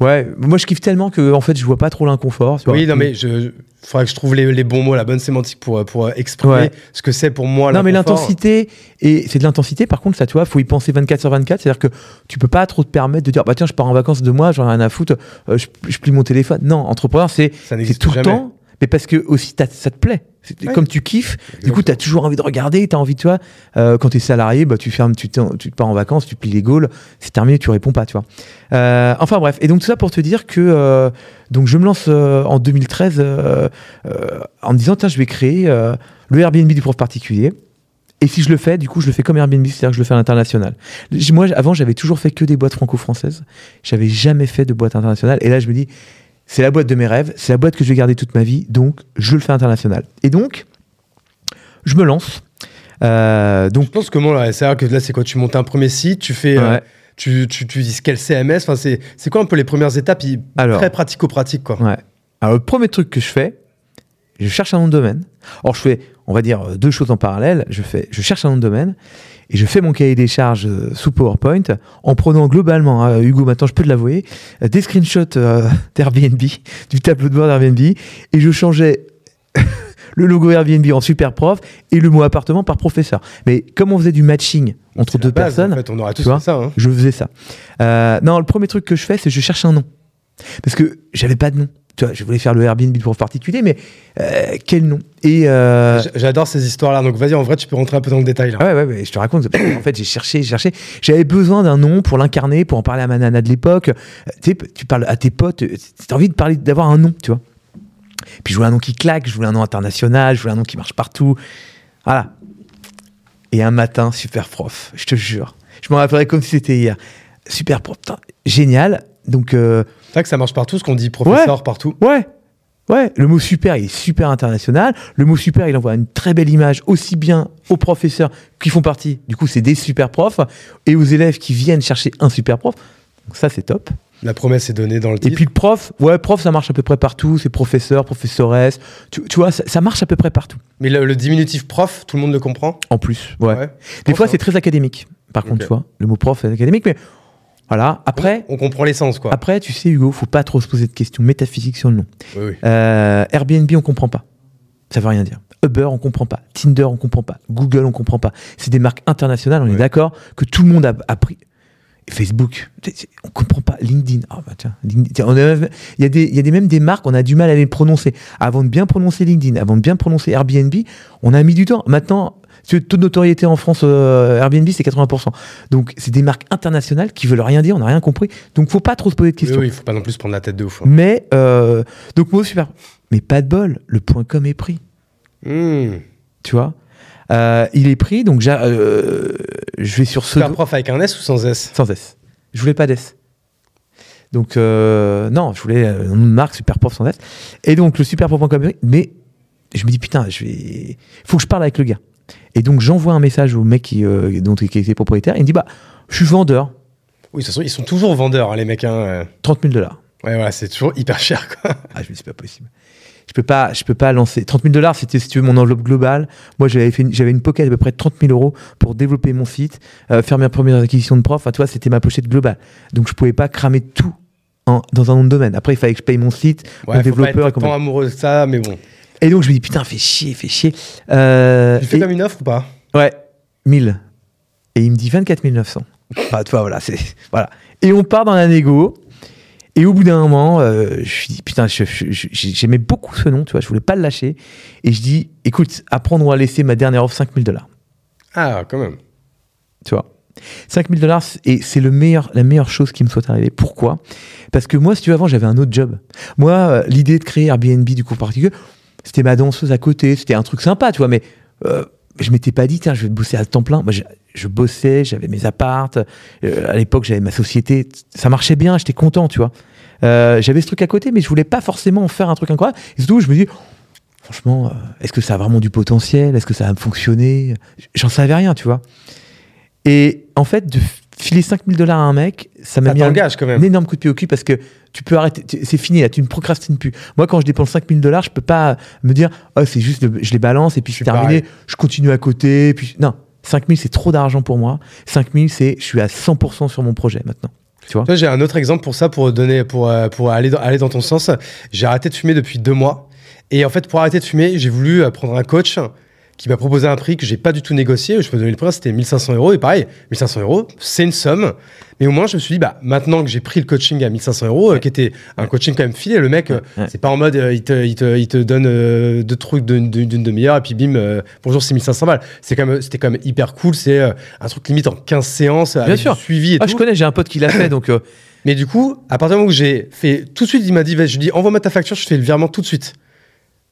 ouais. Moi, je kiffe tellement que, en fait, je vois pas trop l'inconfort. Oui, non mais je faudrait que je trouve les, les bons mots, la bonne sémantique pour pour exprimer Ouais. ce que c'est pour moi. Non, mais l'intensité, et c'est de l'intensité, par contre, ça, tu vois, faut y penser 24 sur 24. C'est-à-dire que tu peux pas trop te permettre de dire, bah tiens, je pars en vacances deux mois, j'en ai rien à foutre, euh, je, je plie mon téléphone. Non, entrepreneur, c'est tout le temps, mais parce que aussi ça te plaît. Ouais. Comme tu kiffes, du coup, tu as toujours envie de regarder, tu as envie, tu vois. euh, quand tu es salarié, bah, tu fermes, tu, tu pars en vacances, tu plies les gaules, c'est terminé, tu réponds pas, tu vois. Euh, enfin bref, et donc tout ça pour te dire que euh, donc je me lance euh, en 2013 euh, euh, en me disant, tiens, je vais créer euh, le Airbnb du prof particulier. Et si je le fais, du coup, je le fais comme Airbnb, c'est-à-dire que je le fais à l'international. Moi, avant, j'avais toujours fait que des boîtes franco-françaises. J'avais jamais fait de boîte internationale. Et là, je me dis, c'est la boîte de mes rêves, c'est la boîte que je vais garder toute ma vie, donc je le fais international. Et donc, je me lance. Euh, donc, Je pense comment là C'est-à-dire que là c'est quoi Tu montes un premier site, tu fais, euh, ouais. tu, tu, tu dis quel CMS. Enfin c'est c'est quoi un peu les premières étapes Alors. Très pratico-pratique quoi. Ouais. Alors, le premier truc que je fais, je cherche un nom de domaine. Or, je fais, on va dire, deux choses en parallèle. Je, fais, je cherche un nom de domaine Et je fais mon cahier des charges euh, sous PowerPoint en prenant globalement, hein, Hugo, maintenant je peux te l'avouer, euh, des screenshots euh, [LAUGHS] d'Airbnb, du tableau de bord d'Airbnb, et je changeais [LAUGHS] le logo Airbnb en super prof et le mot appartement par professeur. Mais comme on faisait du matching entre deux base, personnes, En fait, on aura tous tu vois, fait ça. hein. je faisais ça. Euh, non, le premier truc que je fais, c'est je cherche un nom. Parce que j'avais pas de nom. Tu vois, je voulais faire le Airbnb pour particulier, mais euh, quel nom? Et euh, J'adore ces histoires-là. Donc vas-y, en vrai, tu peux rentrer un peu dans le détail. Là. ouais, ouais, ouais, je te raconte. En fait, j'ai cherché, j'ai cherché. J'avais besoin d'un nom pour l'incarner, pour en parler à ma nana de l'époque. Euh, Tu sais, tu parles à tes potes, t'as envie de parler, d'avoir un nom, tu vois. Puis je voulais un nom qui claque, je voulais un nom international, je voulais un nom qui marche partout. Voilà. Et un matin, super prof, je te jure. Je m'en rappellerai comme si c'était hier. Super prof, putain, génial. Donc, euh, C'est vrai que ça marche partout, ce qu'on dit professeur partout. Ouais. Ouais, le mot super, il est super international. Le mot super, il envoie une très belle image aussi bien aux professeurs qui font partie, du coup, c'est des super profs, et aux élèves qui viennent chercher un super prof. Donc ça, c'est top. La promesse est donnée dans le Et titre. puis le prof, ouais, prof, ça marche à peu près partout. C'est professeur, professoresse. Tu, tu vois, ça, ça marche à peu près partout. Mais le, le diminutif prof, tout le monde le comprend? En plus, ouais. Ouais. Des fois, hein. c'est très académique. Par contre, tu vois, le mot prof est académique, mais voilà. Après, On comprend l'essence, quoi. après, tu sais, Hugo, faut pas trop se poser de questions métaphysiques sur le nom. Oui, oui. Euh, Airbnb, on comprend pas. Ça veut rien dire. Uber, on comprend pas. Tinder, on comprend pas. Google, on comprend pas. C'est des marques internationales, on est d'accord que tout le monde a, a pris. Facebook, on comprend pas. LinkedIn, ah bah tiens, LinkedIn, tiens, on a- il y a des, il y a des même des marques, on a du mal à les prononcer. Avant de bien prononcer LinkedIn, avant de bien prononcer Airbnb, on a mis du temps. Maintenant, le taux de notoriété en France, euh, Airbnb, c'est 80%. Donc, c'est des marques internationales qui veulent rien dire, on n'a rien compris. Donc, faut pas trop se poser de Oui, questions. oui, il faut pas non plus prendre la tête de ouf. hein. Mais, euh, donc, moi, super. Mais pas de bol, le point com est pris, Hmm. tu vois? Euh, il est pris, donc je vais sur ce. Super prof avec un S ou sans S? Sans S. Je voulais pas d'S. Donc, non, je voulais une marque super prof sans S. Et donc, le super prof.com, est pris, mais je me dis, putain, je vais. faut que je parle avec le gars. Et donc, j'envoie un message au mec qui, euh, dont, qui était propriétaire. Il me dit, bah, je suis vendeur, Oui, de toute façon, ils sont toujours vendeurs, hein, les mecs. Hein. euh. 30 000 dollars. Ouais, voilà, c'est toujours hyper cher, quoi. Ah, je me dis, c'est pas possible. Je peux pas, je peux pas lancer. 30 000 dollars, c'était, si tu veux, mon enveloppe globale. Moi, j'avais fait, une- j'avais une pocket à peu près de 30 000 euros pour développer mon site, euh, faire mes premières acquisitions de prof. Enfin, tu vois, c'était ma pochette globale. Donc, je pouvais pas cramer tout en- dans un nom de domaine. Après, il fallait que je paye mon site, Ouais, mon pas développeur et être tant compagnie. amoureux de ça, mais bon. Et donc, je me dis, putain, fais chier, fais chier. Euh, Tu fais et- comme une offre ou pas? Ouais, 1000. Et il me dit 24 900. Enfin, tu vois, voilà, c'est, voilà. Et on part dans la négo. Et au bout d'un moment, euh, je me dis, putain, j'aimais beaucoup ce nom, tu vois, je voulais pas le lâcher. Et je dis, écoute, apprendre ou à laisser ma dernière offre 5000 dollars, Ah, quand même. tu vois. 5000 dollars, et c'est le meilleur, la meilleure chose qui me soit arrivée. Pourquoi? Parce que moi, si tu veux, avant, j'avais un autre job. Moi, euh, l'idée de créer Airbnb du coup particulier, c'était ma danseuse à côté, c'était un truc sympa, tu vois, mais euh, je m'étais pas dit, tiens, je vais bosser à temps plein. Moi, je, bossais, j'avais mes appartes, euh, à l'époque, j'avais ma société, ça marchait bien, j'étais content, tu vois. Euh, j'avais ce truc à côté, mais je voulais pas forcément en faire un truc incroyable. Et surtout, je me dis, franchement, euh, est-ce que ça a vraiment du potentiel? Est-ce que ça va me fonctionner J'en savais rien, tu vois. Et en fait, de filer 5000 dollars à un mec, ça m'a mis un, énorme coup de pied au cul parce que tu peux arrêter, c'est fini là, tu ne procrastines plus. Moi, quand je dépense 5000 dollars, je peux pas me dire, oh, c'est juste, le- je les balance et puis Je c'est terminé, pareil. je continue à côté. Puis, non, 5000 c'est trop d'argent pour moi. 5000 c'est, je suis à 100% sur mon projet maintenant. Tu vois? Toi, j'ai un autre exemple pour ça, pour donner, pour, euh, pour aller, dans, aller dans ton sens. J'ai arrêté de fumer depuis deux mois. Et en fait, pour arrêter de fumer, j'ai voulu euh, prendre un coach qui m'a proposé un prix que j'ai pas du tout négocié. Je peux donner le prix, c'était 1500 euros. Et pareil, 1500 euros, c'est une somme. Mais au moins, je me suis dit, bah, maintenant que j'ai pris le coaching à 1500 euros, euh, qui était un coaching quand même filé, le mec, euh, c'est pas en mode, euh, il, te, il, te, il te donne euh, deux trucs d'une demi-heure et puis bim, bonjour, c'est 1500 balles. C'est quand même, c'était quand même hyper cool. C'est un truc limite en 15 séances avec sûr. du suivi et Ah, tout. je connais, j'ai un pote qui l'a fait, donc [COUGHS] Mais du coup, à partir du moment où j'ai fait tout de suite, il m'a dit, je lui dis, envoie-moi ta facture, je fais le virement tout de suite.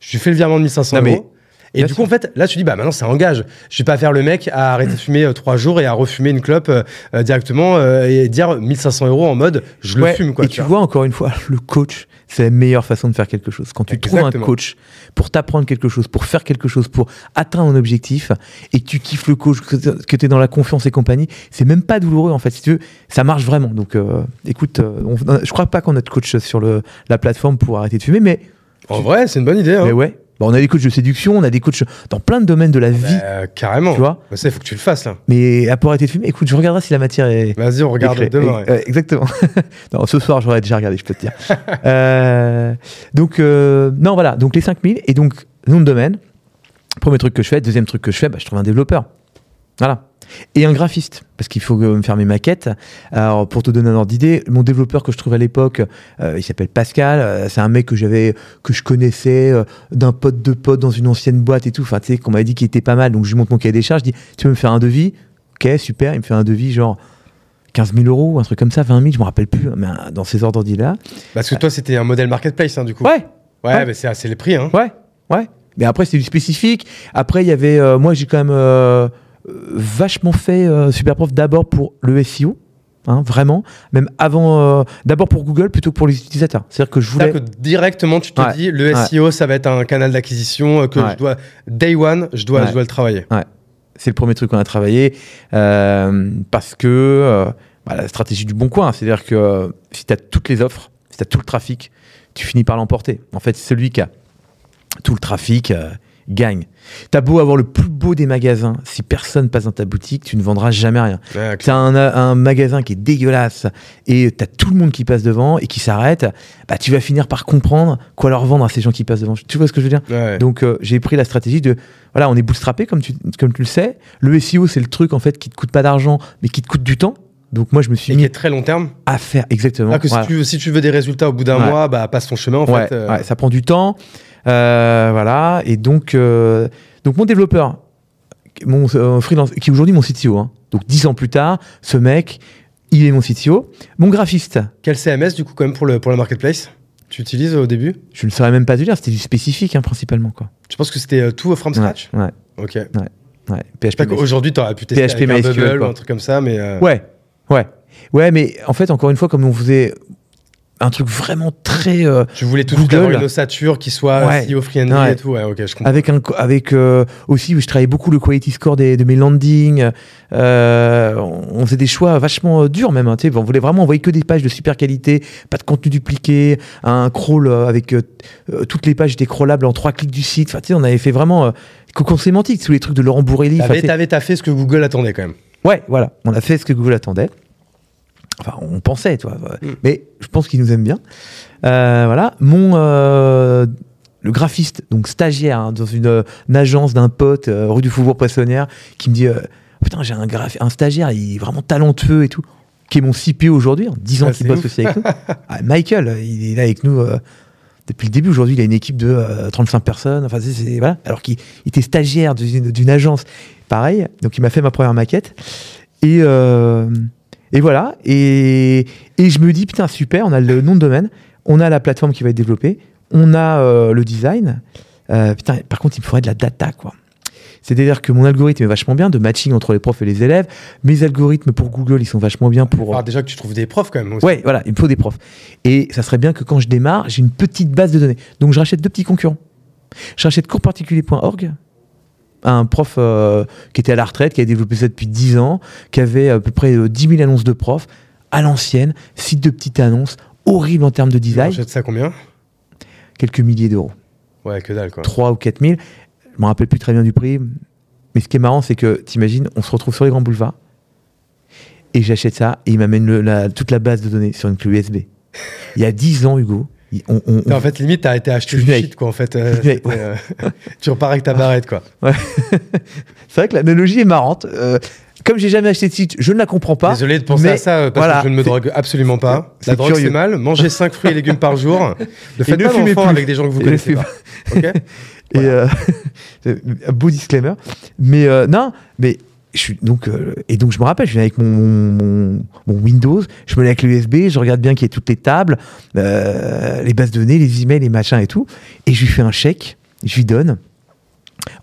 Je lui fais le virement de 1500 Non, mais- euros. Et Bien du sûr. coup, en fait, là, tu dis, bah maintenant, ça engage. Je vais pas faire le mec à arrêter de fumer euh, trois jours et à refumer une clope euh, euh, directement euh, et dire 1500 euros en mode, je Ouais, le fume, quoi. Et tu vois, encore une fois, [LAUGHS] le coach, c'est la meilleure façon de faire quelque chose. Quand tu trouves un coach pour t'apprendre quelque chose, pour faire quelque chose, pour atteindre un objectif, et que tu kiffes le coach, que tu es dans la confiance et compagnie, c'est même pas douloureux, en fait. Si tu veux, ça marche vraiment. Donc, euh, écoute, euh, on- je crois pas qu'on a de coach sur le, la plateforme pour arrêter de fumer, mais, En vrai, c'est une bonne idée. hein. mais ouais. Bah, on a des coachs de séduction, on a des coachs dans plein de domaines de la vie. Euh, carrément. Tu vois Bah, ça, il faut que tu le fasses là. Mais à pour arrêter de fumer, écoute, je regarderai si la matière est. Vas-y, on regarde est demain. ouais. Euh, exactement. [LAUGHS] non, ce soir, j'aurais déjà regardé, je peux te dire. [LAUGHS] Euh, donc, euh, non, voilà. Donc, les 5000. Et donc, nom de domaine. Premier truc que je fais. Deuxième truc que je fais, bah, je trouve un développeur. Voilà. Et un graphiste, parce qu'il faut me faire mes maquettes. Alors, pour te donner un ordre d'idée, mon développeur que je trouve à l'époque, euh, il s'appelle Pascal. Euh, c'est un mec que j'avais, que je connaissais euh, d'un pote de pote dans une ancienne boîte et tout. Enfin, tu sais, qu'on m'avait dit qu'il était pas mal. Donc, je lui montre mon cahier des charges. Je dis, tu veux me faire un devis? Ok, super. Il me fait un devis genre 15 000 euros, un truc comme ça, 20 000, je me rappelle plus. Mais euh, dans ces ordres d'idée là. Parce que toi, c'était un modèle marketplace, hein, du coup. Ouais, Ouais, Ouais. mais c'est les prix. Hein. Ouais, ouais. Mais après, c'est du spécifique. Après, il y avait. moi, j'ai quand même vachement fait euh, Superprof d'abord pour le SEO. hein, vraiment. Même avant. euh, d'abord pour Google plutôt que pour les utilisateurs. C'est-à-dire que je voulais. Que directement, tu te Ouais. dis, le Ouais. SEO, ça va être un canal d'acquisition euh, que Ouais. je dois, day one, je dois, je dois le travailler. C'est le premier truc qu'on a travaillé. euh, parce que. euh, bah, la stratégie du bon coin. C'est-à-dire que si tu as toutes les offres, si tu as tout le trafic, tu finis par l'emporter. En fait, celui qui a tout le trafic gagne. T'as beau avoir le plus beau des magasins, si personne passe dans ta boutique, tu ne vendras jamais rien. Ouais, T'as un, un magasin qui est dégueulasse et t'as tout le monde qui passe devant et qui s'arrête, bah tu vas finir par comprendre quoi leur vendre à ces gens qui passent devant. Tu vois ce que je veux dire? Ouais. Donc euh, j'ai pris la stratégie de voilà, on est bootstrappé comme tu comme tu le sais. Le SEO c'est le truc en fait qui te coûte pas d'argent mais qui te coûte du temps. Donc moi je me suis Et qui mis est très long terme. à faire exactement. Ah, que Voilà. si, tu, si tu veux des résultats au bout d'un Ouais. mois, bah, passe ton chemin, en fait. euh, ouais, ça prend du temps. Euh, voilà. Et donc, euh, donc mon développeur, mon euh, freelance, qui est aujourd'hui mon CTO, hein. donc dix ans plus tard, ce mec, il est mon CTO. Mon graphiste, Quel CMS, du coup, quand même, pour le, pour le marketplace? Tu utilises au début? Je ne saurais même pas te dire, c'était du spécifique hein, principalement. Quoi. Tu penses que c'était euh, tout from scratch? Ouais, Ok. ouais, PHP. J'espère qu'aujourd'hui, tu aurais pu tester PHP avec un MySQL, bubble ou un truc comme ça, mais... euh, Ouais, ouais. Ouais, mais en fait, encore une fois, comme on faisait un truc vraiment très. euh, Tu voulais tout Google. avoir une ossature qui soit Ouais. SEO friendly Ouais. et tout. Ouais, ok, je comprends. avec un, avec euh, aussi, je travaillais beaucoup le quality score des, de mes landings. Euh, on faisait des choix vachement euh, durs même. hein, on voulait vraiment envoyer que des pages de super qualité, pas de contenu dupliqué, un crawl euh, avec toutes les pages étaient crawlables en trois clics du site. Enfin, tu sais, on avait fait vraiment cocon sémantique, tous les trucs de Laurent Bourrelli. T'avais t'avais taffé ce que Google attendait quand même. Ouais, voilà, on a fait ce que Google attendait. Enfin, on pensait, toi. Mm. Mais je pense qu'ils nous aiment bien. Euh, voilà, mon euh, le graphiste, donc stagiaire hein, dans une, euh, une agence d'un pote euh, rue du Faubourg Poissonnière, qui me dit euh, putain, j'ai un un stagiaire, il est vraiment talentueux et tout, qui est mon CPO aujourd'hui, en 10 ans Ah, qu'il bosse ouf. aussi avec nous. [LAUGHS] Ah, Michael, il est là avec nous. euh, depuis le début, aujourd'hui, il a une équipe de euh, 35 personnes. Enfin, c'est, voilà. Alors qu'il il était stagiaire d'une, d'une agence. Pareil. Donc, il m'a fait ma première maquette. Et, euh, et voilà. Et, et je me dis, putain, super, on a le nom de domaine. On a la plateforme qui va être développée. On a euh, le design. Euh, putain, par contre, il me faudrait de la data, quoi. C'est-à-dire que mon algorithme est vachement bien de matching entre les profs et les élèves. Mes algorithmes pour Google, ils sont vachement bien pour. Alors déjà que tu trouves des profs quand même. aussi. Ouais, voilà, il me faut des profs. Et ça serait bien que quand je démarre, j'ai une petite base de données. Donc je rachète deux petits concurrents. Je rachète coursparticulier.org, un prof euh, qui était à la retraite, qui a développé ça depuis 10 ans, qui avait à peu près euh, 10 000 annonces de profs, à l'ancienne, site de petites annonces, horrible en termes de Tu design, achètes ça combien? Quelques milliers d'euros. Ouais, que dalle quoi. 3 ou 4 000. Je me rappelle plus très bien du prix. Mais ce qui est marrant, c'est que, t'imagines, on se retrouve sur les grands boulevards, et j'achète ça, et il m'amène toute la base de données sur une clé USB. Il y a 10 ans, Hugo, on, on- En fait, limite, t'as été du suis shit quoi en fait. euh, euh, [LAUGHS] tu repars avec ta barrette quoi. [LAUGHS] c'est vrai que l'analogie est marrante. Euh, comme j'ai jamais acheté de site, je ne la comprends pas. Désolé de penser mais à ça euh, parce voilà, que je ne me drogue absolument pas. La drogue c'est mal. Manger 5 fruits et légumes par jour. Ne faites ne pas d'enfants avec des gens que vous Et connaissez pas. Ok [LAUGHS] Et euh, un beau disclaimer. Mais non, mais je suis donc euh, et donc je me rappelle, je viens avec mon, Windows, je me mets avec l'USB, je regarde bien qu'il y ait toutes les tables, euh, les bases de données, les emails, les machins et tout, et je lui fais un chèque, je lui donne.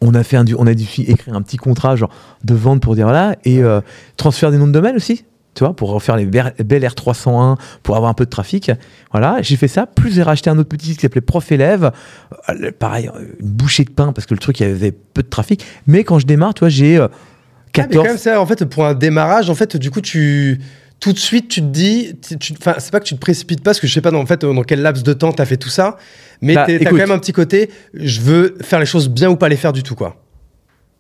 On a fait on a dû écrire un petit contrat genre de vente pour dire voilà et euh, transfert des noms de domaine aussi. Tu vois, pour refaire les Ber- Bel Air 301, pour avoir un peu de trafic. Voilà, j'ai fait ça. Plus j'ai racheté un autre petit site qui s'appelait Prof Élève. Euh, pareil, une bouchée de pain parce que le truc, il y avait peu de trafic. Mais quand je démarre, tu vois, j'ai euh, Ah, mais quand 14. même ça, en fait, pour un démarrage, en fait, du coup, tu tout de suite, tu te dis, enfin, c'est pas que tu te précipites pas, parce que je sais pas dans, en fait, dans quel laps de temps t'as fait tout ça, mais Bah, t'as quand même un petit côté, je veux faire les choses bien ou pas les faire du tout, quoi.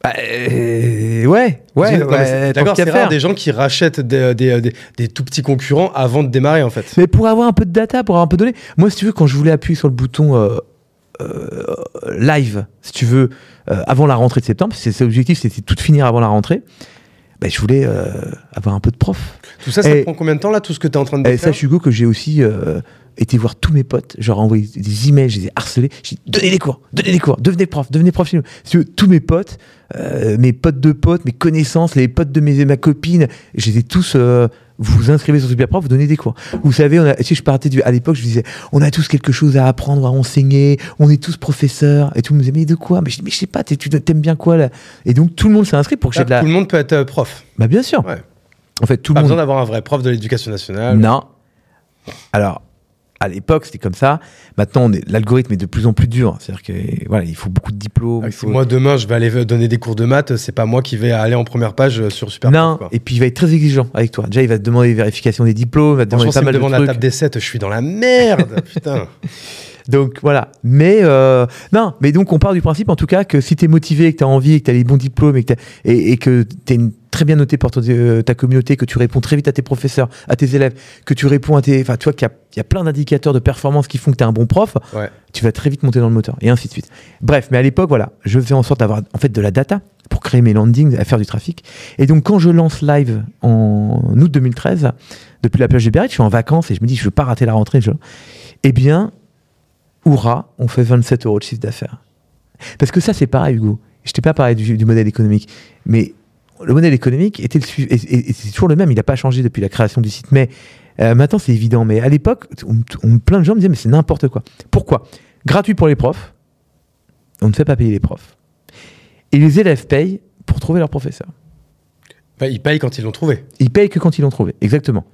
Bah, euh, ouais, ouais, ouais, D'accord, c'est rare des gens qui rachètent des, des- des- des tout petits concurrents avant de démarrer, en fait. Mais pour avoir un peu de data, pour avoir un peu de données. Moi, si tu veux, quand je voulais appuyer sur le bouton euh, euh, live, si tu veux, euh, avant la rentrée de septembre, c'est l'objectif, c'était tout de finir avant la rentrée. bah, je voulais euh, avoir un peu de prof. Tout ça, ça Et- prend combien de temps, là, tout ce que t'es en train de Et faire? ça, Hugo, que j'ai aussi euh, été voir tous mes potes. Ai envoyé des emails, je les ai harcelés. J'ai dit, donnez des cours, donnez des cours, devenez prof, devenez prof chez nous. Si tu veux, tous mes potes, euh, mes potes de potes, mes connaissances, les potes de mes, ma copine, je les ai tous. Vous vous inscrivez sur Superprof, vous donnez des cours. Vous savez, on a, si je partais du, à l'époque, je disais, on a tous quelque chose à apprendre, à enseigner, on est tous professeurs. Et tout le monde me disait, mais de quoi? Mais je dis, mais je sais pas, tu t'aimes bien quoi là? Et donc tout le monde s'est inscrit pour que j'ai de Là, la. Tout le monde peut être euh, prof. Bah bien sûr. Ouais. En fait, tout Pas le monde. besoin d'avoir un vrai prof de l'éducation nationale. Non. Alors, à l'époque, c'était comme ça. Maintenant, l'algorithme est de plus en plus dur. C'est-à-dire que voilà, il faut beaucoup de diplômes. Ah, faut- moi demain je vais aller donner des cours de maths, c'est pas moi qui vais aller en première page euh, sur Super non, quoi. et puis il va être très exigeant avec toi. Déjà, il va te demander vérification des diplômes, il va te demander pas mal demande de la trucs. table des 7, je suis dans la merde, [LAUGHS] putain. Donc voilà. Mais euh, non, mais donc on part du principe en tout cas que si tu es motivé, que tu as envie, que tu as les bons diplômes et que, t'as- et, et que tu es très bien noté par ton- euh, ta communauté, que tu réponds très vite à tes professeurs, à tes élèves, que tu réponds à tes. Enfin, tu vois qu'il y a, il y a plein d'indicateurs de performance qui font que tu es un bon prof, Ouais. tu vas très vite monter dans le moteur et ainsi de suite. Bref, mais à l'époque, voilà, je faisais en sorte d'avoir en fait de la data pour créer mes landings, à faire du trafic. Et donc quand je lance live en août 2013, depuis la plage de Biarritz, je suis en vacances et je me dis je veux pas rater la rentrée. Je... Eh bien, Oura, on fait 27 euros de chiffre d'affaires. Parce que ça, c'est pareil, Hugo. Je t'ai pas parlé du, du modèle économique, mais le modèle économique était le et, et- et c'est toujours le même. Il n'a pas changé depuis la création du site. Mais euh, maintenant, c'est évident. Mais à l'époque, on- on- plein de gens me disaient mais c'est n'importe quoi. Pourquoi? Gratuit pour les profs. On ne fait pas payer les profs. Et les élèves payent pour trouver leur professeur. Bah, ils payent quand ils l'ont trouvé. Ils payent que quand ils l'ont trouvé. Exactement.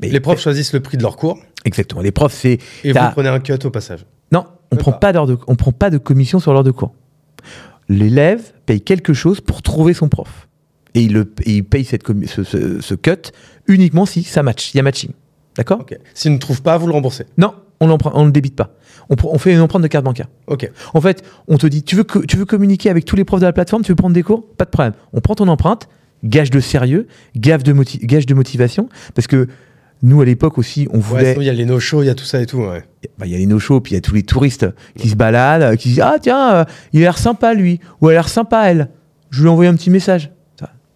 Mais Les profs choisissent le prix de leur cours Exactement. Les profs, c'est et vous prenez un cut au passage. Non, on prend pas. de, on prend pas de commission sur l'heure de cours. L'élève paye quelque chose pour trouver son prof. Et il, le, et il paye cette ce, ce- ce cut uniquement si ça match, il y a matching. D'accord? Ok. S'ils ne trouvent pas, vous le remboursez. Non, on ne le débite pas. On, on fait une empreinte de carte bancaire. Ok. En fait, on te dit, tu veux, tu veux communiquer avec tous les profs de la plateforme, tu veux prendre des cours? Pas de problème. On prend ton empreinte, gage de sérieux, gage de, moti- gage de motivation, parce que nous, à l'époque aussi, on voulait... il y a les no-shows, il y a tout ça et tout. Ouais. bah, il y a les no-shows, puis il y a tous les touristes qui se baladent, qui disent Ah, tiens, euh, il a l'air sympa lui, ou elle a l'air sympa elle. Je lui ai envoyé un petit message.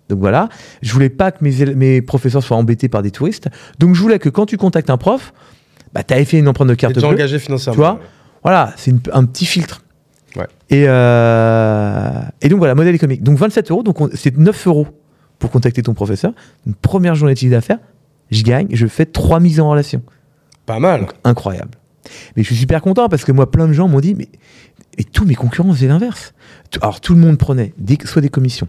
Donc voilà, je voulais pas que mes, mes professeurs soient embêtés par des touristes. Donc je voulais que quand tu contactes un prof, bah, tu avais fait une empreinte de carte bleue. engagé financièrement. Tu vois ouais. Voilà, c'est un petit filtre. Ouais. Et, euh, et donc voilà, modèle économique. Donc 27 euros, donc on- c'est 9 euros pour contacter ton professeur. Une première journée de chiffre d'affaires, je gagne, je fais trois mises en relation. Pas mal. Donc, incroyable. Mais je suis super content parce que moi, plein de gens m'ont dit, mais et tous mes concurrents faisaient l'inverse. Alors, tout le monde prenait des, soit des commissions,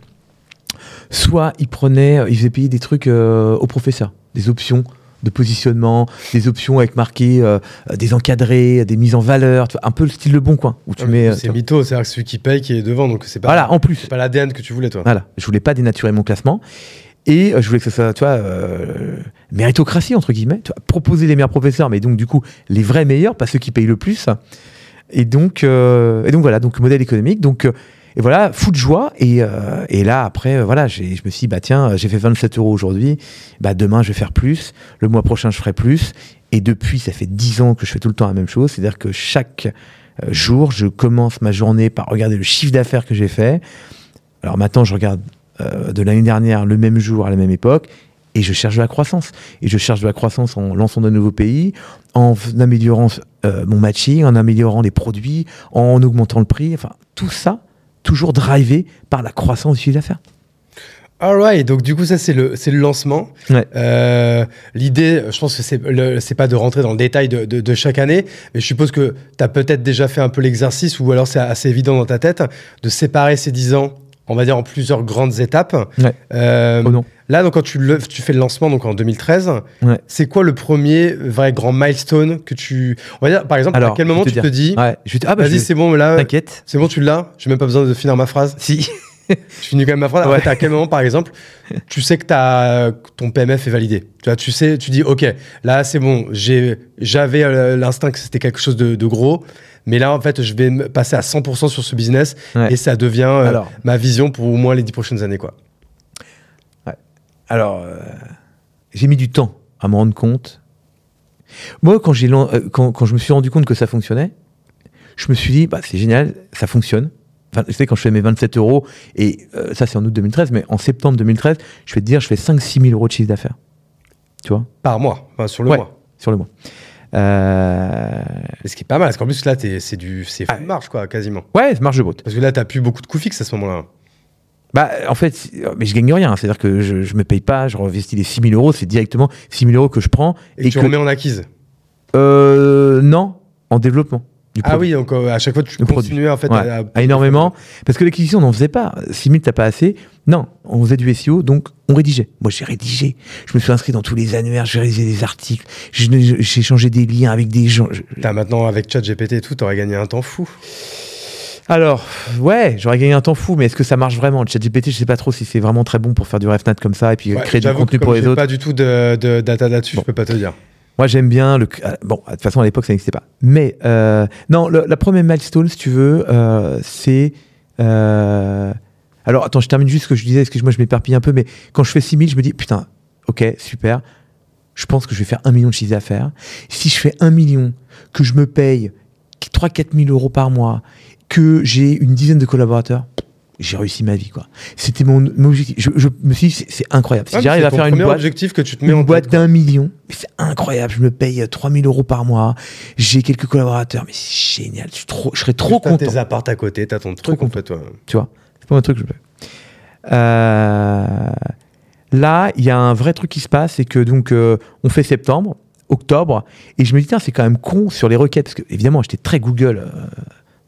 soit ils prenaient, ils faisaient payer des trucs euh, aux professeurs, des options de positionnement, des options avec marqué euh, des encadrés, des mises en valeur, un peu le style Le Bon Coin, où tu Ouais, mets. euh, c'est mytho, c'est-à-dire que celui qui paye qui est devant, donc c'est pas, voilà, en plus. pas l'ADN que tu voulais, toi. Voilà, je voulais pas dénaturer mon classement. Et euh, je voulais que ça soit, tu vois, euh, méritocratie, entre guillemets. Proposer les meilleurs professeurs, mais donc, du coup, les vrais meilleurs, pas ceux qui payent le plus. Et donc, euh, et donc voilà, donc modèle économique. Donc, euh, et voilà, fou de joie. Et, et là, après, voilà, je me suis dit, bah tiens, j'ai fait 27 euros aujourd'hui. Bah demain, je vais faire plus. Le mois prochain, je ferai plus. Et depuis, ça fait 10 ans que je fais tout le temps la même chose. C'est-à-dire que chaque jour, je commence ma journée par regarder le chiffre d'affaires que j'ai fait. Alors maintenant, je regarde euh, de l'année dernière le même jour à la même époque et je cherche de la croissance. Et je cherche de la croissance en lançant de nouveaux pays, en améliorant euh, mon matching, en améliorant les produits, en augmentant le prix. Enfin, tout ça, toujours drivé par la croissance du chiffre d'affaires. Alright, donc du coup, ça, c'est le, c'est le lancement. Ouais. Euh, L'idée, je pense que c'est c'est pas de rentrer dans le détail de, de- de chaque année, mais je suppose que tu as peut-être déjà fait un peu l'exercice, ou alors c'est assez évident dans ta tête, de séparer ces 10 ans, on va dire, en plusieurs grandes étapes. Ouais. Euh, Oh non. Là, donc, quand tu, le- tu fais le lancement donc en 2013, Ouais. c'est quoi le premier vrai grand milestone que tu. On va dire, par exemple, Alors, à quel moment tu te dis, Ouais, je vais te- ah bah, vas-y, c'est bon, là, T'inquiète. c'est bon, tu l'as J'ai même pas besoin de finir ma phrase. Si. [LAUGHS] je finis quand même ma phrase. À quel moment, par exemple, tu sais que que ton PMF est validé Tu vois, tu sais, tu dis, OK, là, c'est bon, j'ai- j'avais euh, l'instinct que c'était quelque chose de, de gros, mais là, en fait, je vais me passer à 100% sur ce business Ouais. et ça devient euh, Alors. ma vision pour au moins les 10 prochaines années, quoi. Alors, euh, j'ai mis du temps à me rendre compte. Moi, quand, j'ai euh, quand, quand je me suis rendu compte que ça fonctionnait, je me suis dit, bah, c'est génial, ça fonctionne. Enfin, tu sais, quand je fais mes 27 euros, et euh, ça c'est en août 2013, mais en septembre 2013, je vais te dire, je fais 5-6 000 euros de chiffre d'affaires. Tu vois? Par mois, enfin, sur le Ouais. mois. Sur le mois. Euh, ce qui est pas mal, parce qu'en plus, là, c'est du c'est Ah. marge, quoi, quasiment. Ouais, marge de brut. Parce que là, t'as plus beaucoup de coûts fixes à ce moment-là. Bah, en fait, mais je gagne rien. C'est-à-dire que je, je me paye pas, je réinvestis les 6 000 euros, c'est directement 6 000 euros que je prends. Et, tu que- remets en acquise? Euh, non, en développement. Ah oui, donc euh, à chaque fois, tu continuais, en fait, Ouais, à, à énormément. Parce que l'acquisition, on n'en faisait pas. 6 000, t'as pas assez. Non, on faisait du SEO, donc on rédigeait. Moi, j'ai rédigé. Je me suis inscrit dans tous les annuaires, j'ai rédigé des articles, j'ai changé des liens avec des gens. Je- T'as maintenant, avec ChatGPT et tout, t'aurais gagné un temps fou. Alors, ouais, j'aurais gagné un temps fou, mais est-ce que ça marche vraiment? Le ChatGPT, je sais pas trop si c'est vraiment très bon pour faire du RefNat comme ça et puis Ouais, créer du contenu que pour comme les j'ai autres. pas du tout de, de data là-dessus, Bon. je peux pas te dire. Moi, j'aime bien le. euh, Bon, de toute façon, à l'époque, ça n'existait pas. Mais euh, non, la première milestone, si tu veux, euh, c'est. Alors, attends, je termine juste ce que je disais. Excuse-moi, je m'éparpille un peu, mais quand je fais 6000, je me dis, putain, ok, super. Je pense que je vais faire un million de chiffre d'affaires. Si je fais un million, que je me paye 3-4 000 euros par mois, que j'ai une dizaine de collaborateurs, j'ai réussi ma vie, quoi. C'était mon, mon objectif. Je, je me suis dit, c'est- incroyable. Si Ouais, j'arrive à faire une boîte objectif que tu te mets en boîte d'un million. C'est incroyable. Je me paye 3000 euros par mois. J'ai quelques collaborateurs. Mais c'est génial. Je, suis trop, je serais trop T'as content. tes apparts à côté, t'as ton truc, fait, toi. Tu vois, c'est pas un truc que je veux. Euh, là, il y a un vrai truc qui se passe. C'est que donc, euh, on fait septembre, octobre. Et je me dis, tiens, c'est quand même con sur les requêtes. Parce que, évidemment, j'étais très Google. euh,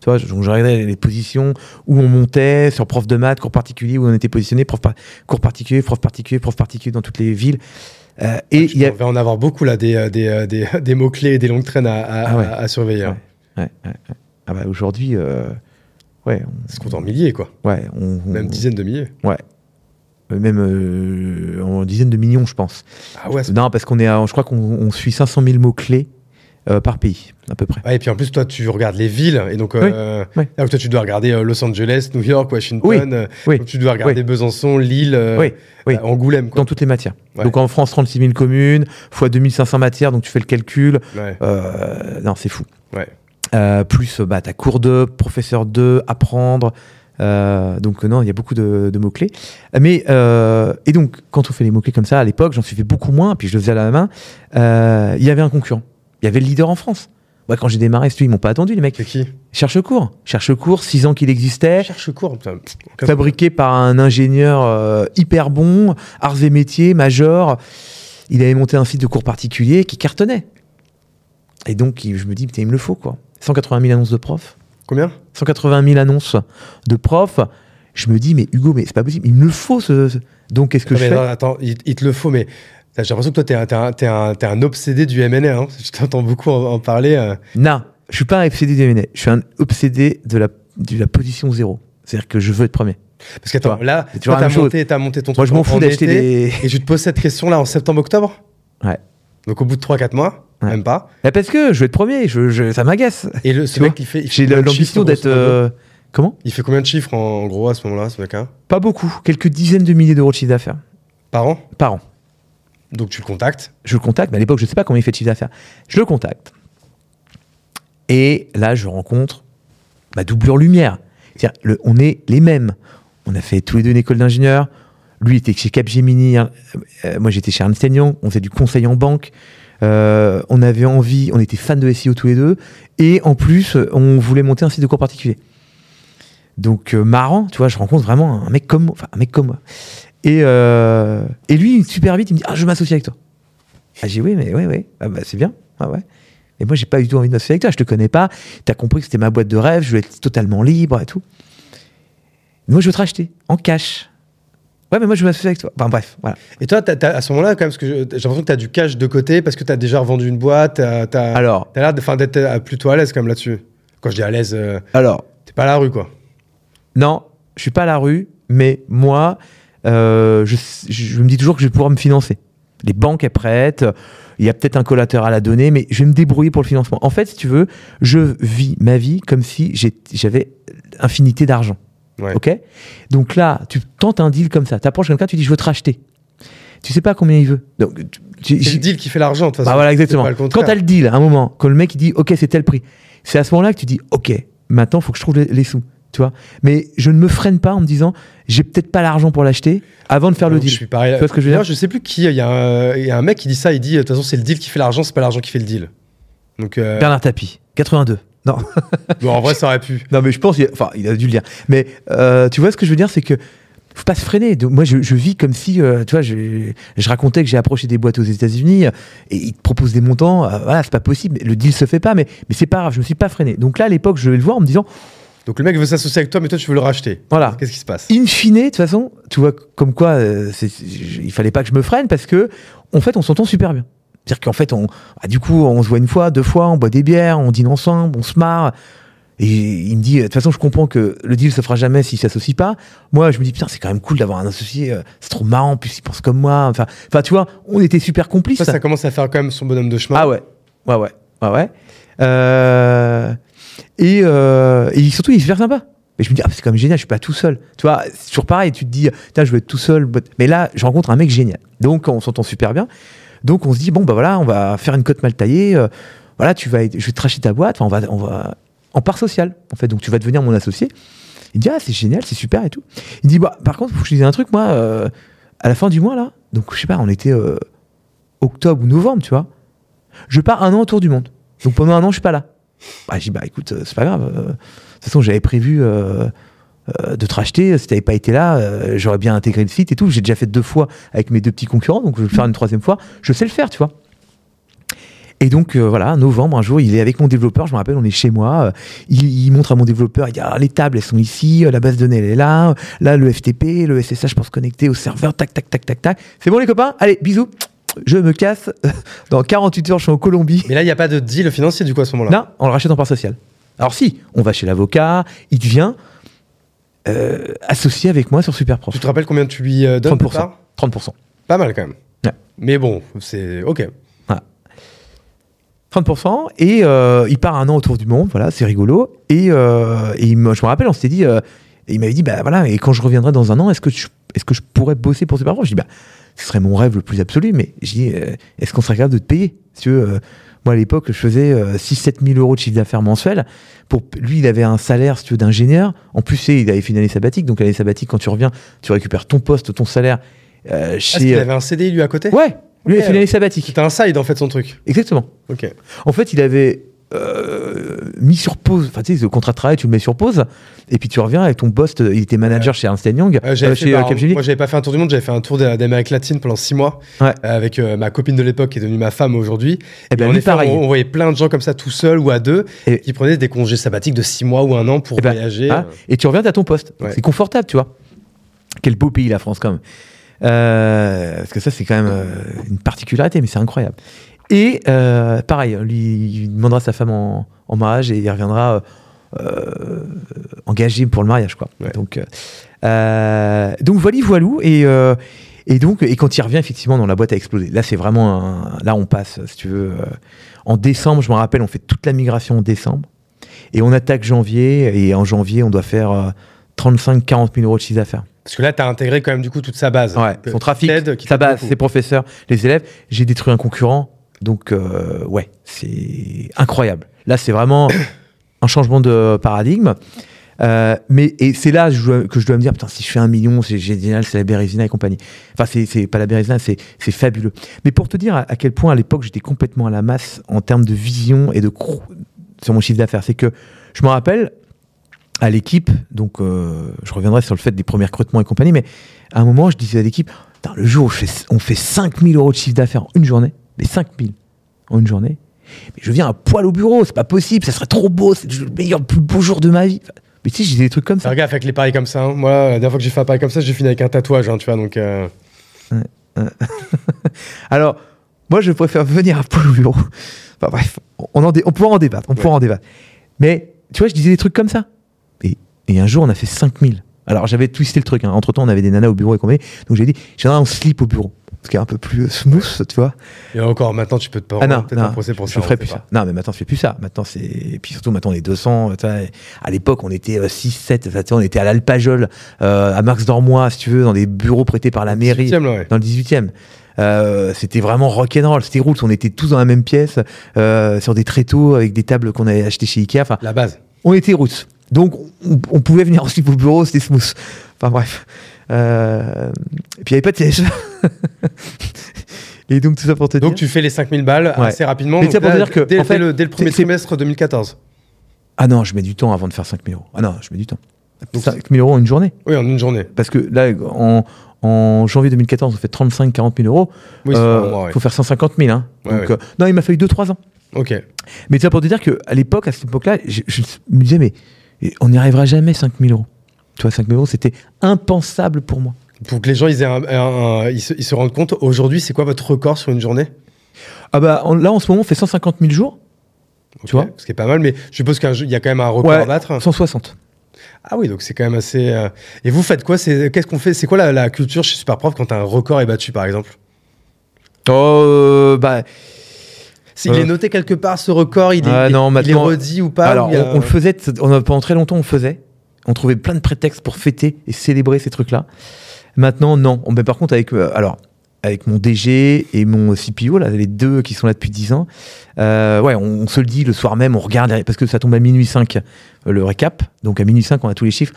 tu vois, donc je regardais les positions où on montait sur prof de maths, cours particulier, où on était positionné, prof par- cours particulier, prof particulier, prof particulier dans toutes les villes. Euh, et il y a, On va en avoir beaucoup, là, des, euh, des, euh, des, [LAUGHS] des mots-clés et des longues traînes à, à, Ah ouais. à- à surveiller. hein. Ouais, ouais, ouais. Ah bah aujourd'hui, euh, ouais, C'est compte en milliers, quoi. on, ouais, on, on- Même dizaines de milliers. ouais, même euh, en dizaines de millions, je pense. Ah ouais, Non, parce qu'on est, à- je crois qu'on on suit 500 000 mots clés par pays, à peu près. Ouais, et puis en plus, toi, tu regardes les villes, et donc, euh, oui. toi, tu dois regarder euh, Los Angeles, New York, Washington, Oui, euh, oui, donc tu dois regarder Besançon, Lille, euh, euh, Angoulême, quoi. Dans toutes les matières. Ouais. Donc en France, 36 000 communes, fois 2500 matières, donc tu fais le calcul. Ouais, Euh, non, c'est fou. Euh, plus, bah, t'as cours de, professeur de, apprendre. Euh, donc, euh, non, il y a beaucoup de, de mots-clés. Mais, euh, et donc, quand on fait les mots-clés comme ça, à l'époque, j'en suis fait beaucoup moins, puis je le faisais à la main, euh, il y avait un concurrent. Il y avait le leader en France. Moi, quand j'ai démarré, ils m'ont pas attendu, les mecs. C'est qui? Cherche cours. Cherche cours, 6 ans qu'il existait, Cherche court. putain. fabriqué par un ingénieur euh, hyper bon, arts et métiers, major. Il avait monté un site de cours particulier qui cartonnait. Et donc, il- je me dis, putain, il me le faut, quoi. 180 000 annonces de profs. Combien? 180 000 annonces de profs. Je me dis, mais Hugo, mais c'est pas possible, il me le faut. Ce, Donc, qu'est-ce que je mais fais? non, Attends, il, il te le faut, mais j'ai l'impression que toi, t'es un, t'es un, t'es un, t'es un obsédé du MNR. Hein. [LAUGHS] Je t'entends beaucoup en, en parler. euh. Non, je suis pas un obsédé du M&A. Je suis un obsédé de la, de la position zéro. C'est-à-dire que je veux être premier. Parce qu'attends, vois, là, t'as même monté, t'as monté ton Moi, truc je m'en en- fous d'acheter des. Et je te pose cette question-là en septembre-octobre? Ouais. Donc au bout de 3-4 mois, Ouais. même pas. Bah, parce que je veux être premier, je, je- ça m'agace. Et le, ce Tu mec, il fait. il fait J'ai l'ambition d'être. euh, Comment? Il fait combien de chiffres en, en gros à ce moment-là, ce mec-là? Pas beaucoup, quelques dizaines de milliers d'euros de chiffre d'affaires Par an? Par an. Donc tu le contactes. Je le contacte, mais à l'époque, je ne sais pas combien il fait de chiffre d'affaires. Je le contacte. Et là, je rencontre ma doublure lumière. On est les mêmes. On a fait tous les deux une école d'ingénieur. Lui était chez Capgemini. hein. Euh, moi, j'étais chez Ernst. On faisait du conseil en banque. Euh, on avait envie, on était fans de SEO tous les deux. Et en plus, on voulait monter un site de cours particulier. Donc, euh, marrant, tu vois, je rencontre vraiment un mec comme. Enfin, un mec comme moi. Et, euh, et lui, super vite, il me dit Ah, je m'associe avec toi. Ah, j'ai dit oui, mais oui, oui. Ah, bah, c'est bien. Ah, ouais. Et moi, j'ai pas du tout envie de m'associer avec toi. Je te connais pas. T'as compris que c'était ma boîte de rêve. Je voulais être totalement libre et tout. Mais moi, je veux te racheter en cash. Ouais, mais moi, je veux m'associer avec toi. Enfin, bref, voilà. Et toi, t'as- à ce moment-là, quand même, parce que j'ai l'impression que tu as du cash de côté parce que tu as déjà revendu une boîte. T'as Alors, as, l'air de- enfin, d'être euh, plutôt à l'aise quand même là-dessus. Quand je dis à l'aise, euh, alors, t'es pas à la rue, quoi. non, je suis pas à la rue. mais moi, euh, je, je me dis toujours que je vais pouvoir me financer. Les banques, elles prêtent, il y a peut-être un collatéral à donner, mais je vais me débrouiller pour le financement. En fait, si tu veux, je vis ma vie comme si j'avais infinité d'argent. Ouais. Ok? Donc là, tu tentes un deal comme ça. Tu approches quelqu'un, tu dis je veux te racheter. Tu sais pas combien il veut. Donc, C'est le deal qui fait l'argent, de toute façon. bah voilà, exactement. le Quand contraire. tu as le deal, à un moment, quand le mec il dit OK, c'est tel prix, c'est à ce moment-là que tu dis OK, maintenant il faut que je trouve les, les sous. Tu vois Mais je ne me freine pas en me disant j'ai peut-être pas l'argent pour l'acheter avant de faire le deal. Je suis pareil. Tu vois ce que je veux dire je sais plus qui. Il y, a un- il y a un mec qui dit ça. Il dit de toute façon, c'est le deal qui fait l'argent, c'est pas l'argent qui fait le deal. Donc, euh, Bernard Tapie, 82. Non, [LAUGHS] bon, en vrai, ça aurait pu. non mais je pense, enfin, il a dû le dire. Mais euh, tu vois ce que je veux dire, c'est que faut pas se freiner. Donc, moi, je, je vis comme si, euh, tu vois, je, je racontais que j'ai approché des boîtes aux États-Unis euh, et ils te proposent des montants. euh, voilà, c'est pas possible. Le deal se fait pas, mais, mais c'est pas grave. Je me suis pas freiné. Donc là, à l'époque, je vais le voir en me disant, Donc, le mec veut s'associer avec toi, mais toi, tu veux le racheter. voilà, Qu'est-ce qui se passe? In fine, de toute façon, tu vois, comme quoi, euh, il fallait pas que je me freine parce que, en fait, on s'entend super bien. C'est-à-dire qu'en fait, on, ah, du coup, on se voit une fois, deux fois, on boit des bières, on dîne ensemble, on se marre. Et il me dit, de toute façon, je comprends que le deal se fera jamais s'il s'associe pas. Moi, je me dis, putain, c'est quand même cool d'avoir un associé, euh, c'est trop marrant, plus, il pense comme moi. Enfin, enfin, tu vois, on était super complices. Ça, ça commence à faire quand même son bonhomme de chemin. Ah ouais, ouais, ouais, ouais, ouais. Euh, et, euh, et surtout, il est super sympa. Mais je me dis, ah, c'est quand même génial, je suis pas tout seul. Tu vois, toujours pareil, tu te dis, je vais être tout seul. Mais là, je rencontre un mec génial. Donc, on s'entend super bien. Donc, on se dit, bon, bah voilà, on va faire une cote mal taillée. euh, voilà, tu vas, je vais te racheter ta boîte. Enfin, on va, on va, en part social, en fait. Donc, tu vas devenir mon associé. Il dit, ah, c'est génial, c'est super et tout. Il dit, bah, par contre, faut que je te dise un truc, moi, euh, à la fin du mois, là, donc, je sais pas, on était octobre ou novembre, tu vois. Je pars un an autour du monde. Donc pendant un an, je suis pas là. Bah, je dis, bah écoute, euh, c'est pas grave. euh, de toute façon, j'avais prévu euh, de te racheter. Si t'avais pas été là, j'aurais bien intégré le site et tout. J'ai déjà fait deux fois avec mes deux petits concurrents, donc je vais le faire une troisième fois. Je sais le faire, tu vois. Et donc voilà, novembre, un jour, il est avec mon développeur, je me rappelle, on est chez moi, il, montre à mon développeur, il dit ah, les tables, elles sont ici, la base de données, elle est là, là, le FTP, le SSH pour se connecter au serveur, tac, tac, tac, tac, tac. C'est bon les copains? Allez, bisous, je me casse, dans 48 heures, je suis en Colombie. Mais là, il n'y a pas de deal financier du coup à ce moment-là. Non, on le rachète en part sociale. Alors si, on va chez l'avocat, il devient euh, associé avec moi sur Superprof. Tu te rappelles combien tu lui euh, donnes 30%. plus tard? 30%. Pas mal quand même. Ouais. Mais bon, c'est ok. 30% et euh, il part un an autour du monde, voilà, c'est rigolo. Et, euh, et il me- je me rappelle, on s'était dit, euh, il m'avait dit, bah voilà, et quand je reviendrai dans un an, est-ce que, je- est-ce que je pourrais bosser pour Superprof Je dis, bah, ce serait mon rêve le plus absolu, mais je dis, euh, est-ce qu'on serait capable de te payer? Si tu veux, euh, moi à l'époque, je faisais 6-7 000 euros de chiffre d'affaires mensuel. Pour, lui, il avait un salaire, si tu veux, d'ingénieur. En plus, il avait fait une année sabbatique, donc l'année sabbatique, quand tu reviens, tu récupères ton poste, ton salaire euh, Est-ce chez. qu'il avait un CDI lui à côté? Ouais, lui, il Ok. a fait une année sabbatique. C'était un side en fait son truc. Exactement. Ok. En fait, il avait euh, mis sur pause. Enfin, tu sais, le contrat de travail, tu le mets sur pause. Et puis tu reviens avec ton poste. Il était manager chez Ernst Young, Euh, euh, chez euh, Capgemini. moi, j'avais pas fait un tour du monde, j'avais fait un tour d'A- d'Amérique latine pendant six mois Ouais. euh, avec ma copine de l'époque qui est devenue ma femme aujourd'hui. Eh ben, Et en lui, effet, pareil. on, on voyait plein de gens comme ça tout seuls ou à deux Et- qui prenaient des congés sabbatiques de six mois ou un an pour Eh ben, voyager. hein, et tu reviens à ton poste. Ouais. C'est confortable, tu vois. Quel beau pays, la France, quand même. Parce que ça, c'est quand même une particularité, mais c'est incroyable. Et euh, pareil, lui, il demandera sa femme en, en mariage et il reviendra euh, engagé pour le mariage, quoi. Ouais. Donc, euh, euh, donc voilà, voilou. Et, euh, et donc, et quand il revient, effectivement, dans la boîte a explosé. Là, c'est vraiment un- là, on passe, si tu veux, euh, en décembre. Je me rappelle, on fait toute la migration en décembre et on attaque janvier. Et en janvier, on doit faire euh, 35-40 000 euros de chiffre d'affaires. Parce que là, tu as intégré quand même du coup toute sa base. Ouais, son trafic, qui sa base, ses professeurs, les élèves. J'ai détruit un concurrent. Donc, euh, ouais, c'est incroyable. Là, c'est vraiment un changement de paradigme. Euh, mais et c'est là que je dois- me dire putain si je fais un million c'est génial c'est la Bérésina et compagnie enfin c'est pas la Bérésina c'est fabuleux mais pour te dire à, quel point à l'époque j'étais complètement à la masse en termes de vision et de sur mon chiffre d'affaires c'est que je me rappelle à l'équipe donc euh, je reviendrai sur le fait des premiers recrutements et compagnie mais à un moment je disais à l'équipe le jour où on fait 5000 euros de chiffre d'affaires en une journée mais 5000 en une journée mais je viens à poil au bureau, c'est pas possible, ça serait trop beau, c'est le meilleur, le plus beau jour de ma vie. Mais tu sais, j'ai des trucs comme ça. Gaffe avec les paris comme ça. hein. Moi, la dernière fois que j'ai fait un pari comme ça, j'ai fini avec un tatouage, hein, tu vois. Donc, euh, [LAUGHS] Alors, moi, je préfère venir à poil au bureau. Enfin bref, on, en on pourra en débattre, on pourra en débattre. Mais tu vois, je disais des trucs comme ça. Et, et un jour, on a fait 5000 Alors j'avais twisté le truc. Entre temps, on avait des nanas au bureau et combien. Donc j'ai dit, j'aimerais un slip au bureau. Ce qui est un peu plus smooth, tu vois. Et encore, maintenant, tu peux te Ah non, un procès pour je ça. on ferai plus ça. Non, mais maintenant, je fais plus ça. Maintenant, c'est. Et puis surtout, maintenant, on est 200. tu vois. À l'époque, on était 6, 7. tu sais, On était à l'Alpajol, euh, à Max Dormois, si tu veux, dans des bureaux prêtés par la mairie, 18e, là, ouais. dans le 18e. Euh, c'était vraiment rock'n'roll, c'était roots. On était tous dans la même pièce, euh, sur des tréteaux avec des tables qu'on avait achetées chez Ikea. Enfin, La base. on était roots. Donc, on, on pouvait venir aussi au bureau, c'était smooth. Enfin, bref. Euh, Et puis, il n'y avait pas de siège. Et donc, tout ça pour te Donc, dire. tu fais les 5000 balles Ouais. assez rapidement. Mais Donc ça pour là, dire que, dès, en fait, le, dès le premier trimestre 2014. Ah non, je mets du temps avant de faire 5000 euros. Ah non, je mets du temps. Donc, 5000 euros en une journée. Oui, en une journée. Parce que là, en, en janvier 2014, on fait 35-40 000 euros. Oui, Euh, ouais. faut faire 150 000. Hein. Ouais, Donc, euh, non, il m'a fallu 2-3 ans. Ok. Mais tu vois, pour te dire qu'à l'époque, à cette époque-là, je, je me disais, mais on n'y arrivera jamais 5 000 euros. Tu vois, 5 000 euros, c'était impensable pour moi. Pour que les gens ils aient un- un- un- ils, se, ils se rendent compte, aujourd'hui, c'est quoi votre record sur une journée? Ah bah en- là, en ce moment, on fait 150 000 jours. Tu vois? Ce qui est pas mal, mais je suppose qu'il y a quand même un record Ouais. à battre. 160. Ah oui, donc c'est quand même assez. euh, Et vous faites quoi? C'est qu'est-ce qu'on fait? C'est quoi la, la culture chez Superprof quand un record est battu, par exemple? Oh, bah, S'il Euh. est noté quelque part, ce record, il est, Ah il non, il est redit ou pas alors, ou il y a- on, on le faisait, on a- pendant très longtemps, on le faisait. On trouvait plein de prétextes pour fêter et célébrer ces trucs-là. Maintenant, non. On, mais par contre, avec, euh, alors, avec mon DG et mon CPO, les deux qui sont là depuis 10 ans, euh, ouais, on, se le dit le soir même, on regarde, parce que ça tombe à minuit 5, euh, le récap. Donc à minuit 5, on a tous les chiffres.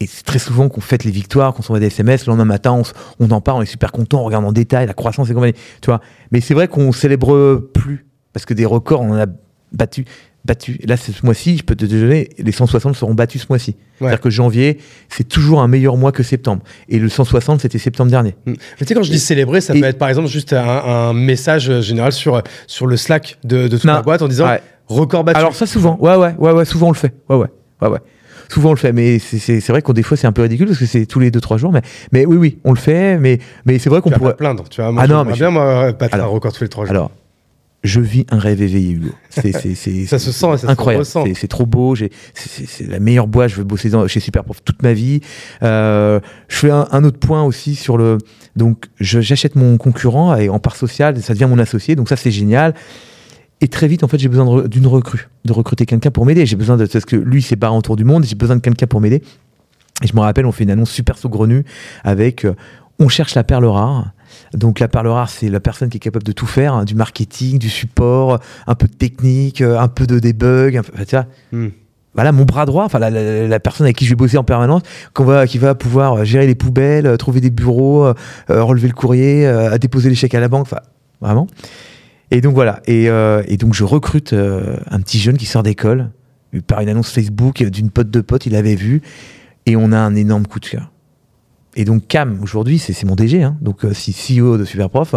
Et c'est très souvent qu'on fête les victoires, qu'on s'envoie des SMS, le lendemain matin, on en parle, on est super content, on regarde en détail la croissance et compagnie. Tu vois. Mais c'est vrai qu'on célèbre plus, parce que des records, on en a battu. Battu. Là, ce mois-ci, je peux te déjeuner, les 160 seront battus ce mois-ci. C'est-à-dire que janvier, c'est toujours un meilleur mois que septembre. Et le 160, c'était septembre dernier. Mm. Mais tu sais, quand je dis célébrer, ça Et- peut être par exemple juste un, un message euh, général sur, sur le Slack de, de toute Non. la boîte en disant Ouais. record battu. Alors ça souvent, ouais ouais ouais ouais, souvent on le fait, ouais ouais ouais ouais. Souvent on le fait, mais c'est- vrai qu'on des fois c'est un peu ridicule parce que c'est tous les 2-3 jours, mais, mais oui oui on le fait, mais, mais c'est vrai qu'on vas pas pourrait. te plaindre. Tu vois, moi, Ah non, mais bien moi, battre Alors- un record tous les trois jours. Alors, je vis un rêve éveillé Hugo. C'est [LAUGHS] Ça se sent ça incroyable. C'est- trop beau. c'est- la meilleure boîte. Je veux bosser dans- chez Superprof toute ma vie. Euh, je fais un, un autre point aussi sur le. Donc, j'achète mon concurrent et en part sociale, ça devient mon associé. Donc ça, c'est génial. Et très vite, en fait, j'ai besoin d'une recrue, de recruter quelqu'un pour m'aider. J'ai besoin de parce que lui, c'est barré autour du monde. J'ai besoin de quelqu'un pour m'aider. Et je me rappelle, on fait une annonce super saugrenue avec euh, on cherche la perle rare. Donc la perle rare, c'est la personne qui est capable de tout faire, hein, du marketing, du support, un peu de technique, euh, un peu de debug, un peu, enfin, tu vois. Hmm. Voilà mon bras droit, enfin la, la- la personne avec qui je vais bosser en permanence, qu'on va, qui va pouvoir euh, gérer les poubelles, euh, trouver des bureaux, euh, euh, relever le courrier, euh, à déposer les chèques à la banque, enfin vraiment. Et donc voilà, et, euh, et donc je recrute euh, un petit jeune qui sort d'école euh, par une annonce Facebook euh, d'une pote de pote, il l'avait vu, et on a un énorme coup de cœur. Et donc Cam, aujourd'hui, c'est mon DG, hein, donc euh, CEO de Superprof,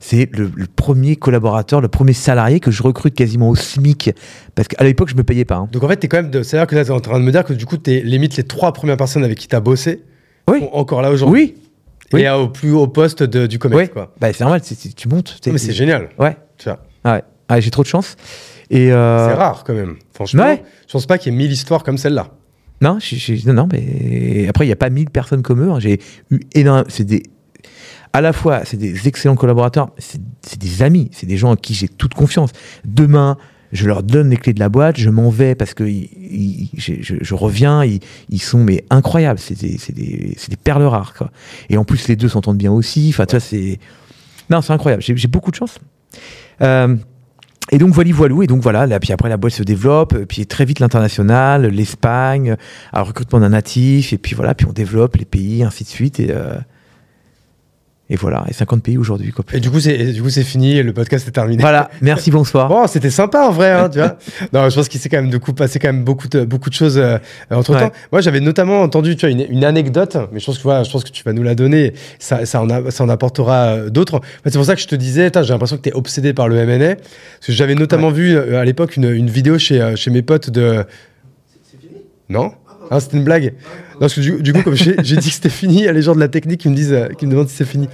c'est le, le premier collaborateur, le premier salarié que je recrute quasiment au SMIC, parce qu'à l'époque, je me payais pas. hein. Donc en fait, t'es quand même. C'est-à-dire que là, t'es en train de me dire que du coup, t'es limite les trois premières personnes avec qui t'as bossé Oui. sont encore là aujourd'hui. Oui, oui. Et au plus haut poste de- du commerce, Ouais. bah, c'est normal, tu montes. mais c'est génial. Ouais, Tu vois. ah ouais. Ah, j'ai trop de chance. Euh, C'est rare quand même. Franchement, Ouais. je pense pas qu'il y ait mille histoires comme celle-là. Non, non, non, mais après, il n'y a pas 1000 personnes comme eux. hein. J'ai eu énormément. C'est des. À la fois, c'est des excellents collaborateurs, c'est des amis, c'est des gens en qui j'ai toute confiance. Demain, je leur donne les clés de la boîte, je m'en vais parce que je, reviens, ils, sont mais incroyables, c'est des, perles rares. Quoi. Et en plus, les deux s'entendent bien aussi. Enfin, tu vois, c'est. Non, c'est incroyable, j'ai beaucoup de chance. Euh, et donc voilà, voilou, et donc voilà, là, puis après la boîte se développe, euh, puis très vite l'international, l'Espagne, un recrutement d'un natif, et puis voilà, puis on développe les pays, ainsi de suite, et, euh, et voilà, et 50 pays aujourd'hui. quoi. Et du coup, c'est du coup, c'est fini. Le podcast est terminé. Voilà, merci, bonsoir. Bon, c'était sympa en vrai, hein, tu vois. [LAUGHS] Non, je pense qu'il s'est quand même de coup passé quand même beaucoup de, beaucoup de choses euh, entre temps. Ouais. Moi, j'avais notamment entendu, tu vois, une, une anecdote, mais je pense que voilà, je pense que tu vas nous la donner. Ça, ça en, a- ça en apportera euh, d'autres. En fait, c'est pour ça que je te disais, j'ai l'impression que tu es obsédé par le M&A, parce que j'avais notamment vu euh, à l'époque une, une vidéo chez, euh, chez mes potes de. Non? Ah, c'était une blague. Non, parce que du, du coup, comme j'ai dit que c'était fini, il y a les gens de la technique qui me disent, euh, qui me demandent si c'est fini.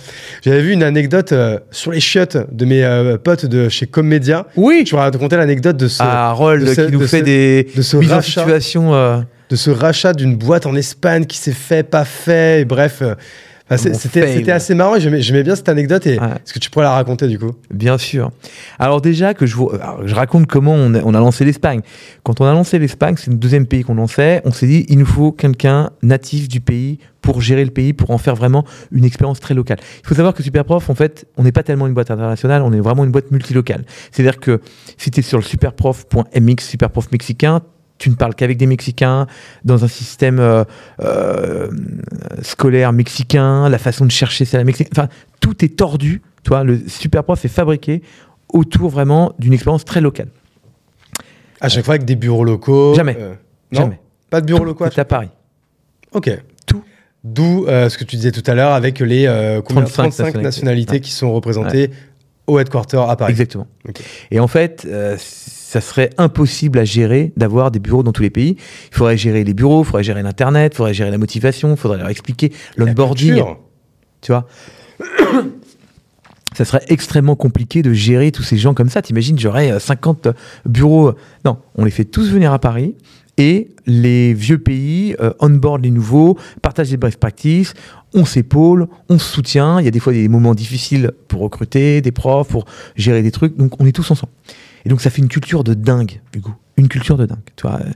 J'avais vu une anecdote euh, sur les chiottes de mes euh, potes de chez Comedia. Oui. Tu vas raconter l'anecdote de ce, Ah, qui nous de fait ce- des de ce mises en rachat. situation. euh, de ce rachat d'une boîte en Espagne qui s'est fait, pas fait, et bref. Mon c'était assez marrant j'aimais j'aimais bien cette anecdote. Et Ouais. est-ce que tu pourrais la raconter du coup Bien sûr. Alors déjà que je vous, alors, je raconte comment on a, on a lancé l'Espagne. Quand on a lancé l'Espagne, c'est le deuxième pays qu'on lançait. On s'est dit il nous faut quelqu'un natif du pays pour gérer le pays, pour en faire vraiment une expérience très locale. Il faut savoir que Superprof, en fait, on n'est pas tellement une boîte internationale, on est vraiment une boîte multilocale. C'est-à-dire que si tu es sur le superprof.mx, superprof mexicain, tu ne parles qu'avec des Mexicains, dans un système euh, euh, scolaire mexicain, la façon de chercher c'est la mexicaine. Enfin, tout est tordu. Toi, le Superprof est fabriqué autour vraiment d'une expérience très locale. À chaque fois avec des bureaux locaux Jamais. euh, non Jamais. Pas de bureau Tout locaux à à Paris. Ok. Tout. D'où ce que tu disais tout à l'heure avec les euh, combien, 35 35, nationalités, qui sont représentées au headquarter à Paris. Exactement. Et en fait, ça serait impossible à gérer d'avoir des bureaux dans tous les pays. Il faudrait gérer les bureaux, il faudrait gérer l'Internet, il faudrait gérer la motivation, il faudrait leur expliquer l'onboarding. Tu vois ça serait extrêmement compliqué de gérer tous ces gens comme ça. T'imagines, j'aurais euh, 50 bureaux. Non, on les fait tous venir à Paris et les vieux pays euh, onboard les nouveaux, partagent des best practices, on s'épaule, on se soutient. Il y a des fois des moments difficiles pour recruter des profs, pour gérer des trucs. Donc on est tous ensemble. Et donc ça fait une culture de dingue, Hugo. Une culture de dingue. Tu vois, euh,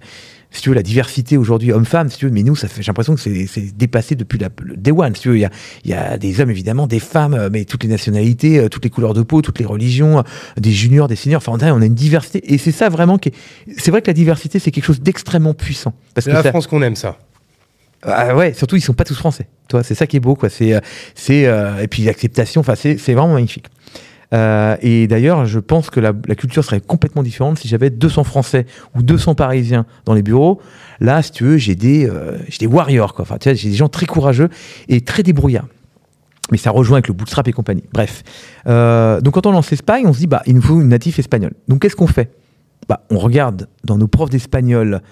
si tu veux, la diversité aujourd'hui, homme-femme, si tu veux, mais nous, ça fait, j'ai l'impression que c'est, dépassé depuis la, le day one. Si tu veux, il y a, il y a des hommes, évidemment, des femmes, euh, mais toutes les nationalités, euh, toutes les couleurs de peau, toutes les religions, des juniors, des seniors. Enfin, on a on a une diversité. Et c'est ça vraiment qui est, c'est vrai que la diversité, c'est quelque chose d'extrêmement puissant. C'est la ça, France qu'on aime ça. ah ouais, surtout ils sont pas tous français. Toi, c'est ça qui est beau, quoi. C'est, c'est euh, et puis l'acceptation. Enfin, c'est, c'est vraiment magnifique. Euh, et d'ailleurs, je pense que la, culture serait complètement différente si j'avais 200 Français ou 200 Parisiens dans les bureaux. Là, si tu veux, j'ai des, euh, warriors, quoi. Enfin, tu j'ai des gens très courageux et très débrouillards. Mais ça rejoint avec le bootstrap et compagnie. Bref. Euh, donc, quand on lance l'Espagne, on se dit, bah, il nous faut une natif espagnole. Donc, qu'est-ce qu'on fait? Bah, On regarde dans nos profs d'espagnol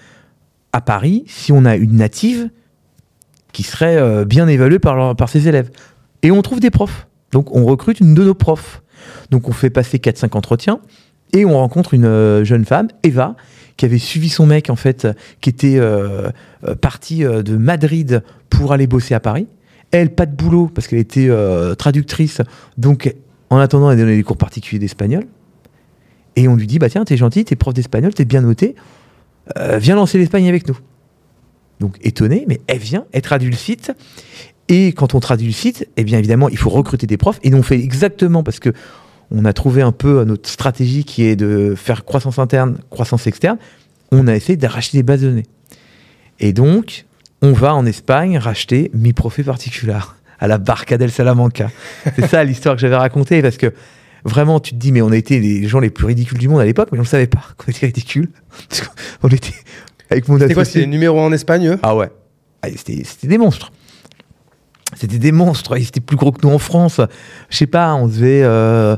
à Paris si on a une native qui serait bien évaluée par ses élèves. Et on trouve des profs. Donc, on recrute une de nos profs. Donc, on fait passer 4-5 entretiens et on rencontre une euh, jeune femme, Eva, qui avait suivi son mec, en fait, qui était euh, euh, parti euh, de Madrid pour aller bosser à Paris. Elle, pas de boulot parce qu'elle était traductrice. Donc, en attendant, elle donnait des cours particuliers d'espagnol. Et on lui dit, bah tiens, t'es gentil, t'es prof d'espagnol, t'es bien noté, viens lancer l'Espagne avec nous. Donc étonné, mais elle vient, elle traduit le. Et quand on traduit le site, eh bien évidemment, il faut recruter des profs. Et nous, on fait exactement parce que on a trouvé un peu notre stratégie qui est de faire croissance interne, croissance externe. On a essayé de racheter des bases de données. Et donc, on va en Espagne racheter Mi Profe Particular [LAUGHS] à la Barca del Salamanca. C'est ça l'histoire que j'avais racontée parce que vraiment, tu te dis, mais on a été les gens les plus ridicules du monde à l'époque, mais on ne savait pas [LAUGHS] qu'on était ridicules. Parce qu'on était avec mon C'était quoi C'était numéro 1 en Espagne eux? Ah ouais. Ah, c'était des monstres. C'était des monstres. Ils étaient plus gros que nous en France. Je sais pas, on faisait euh,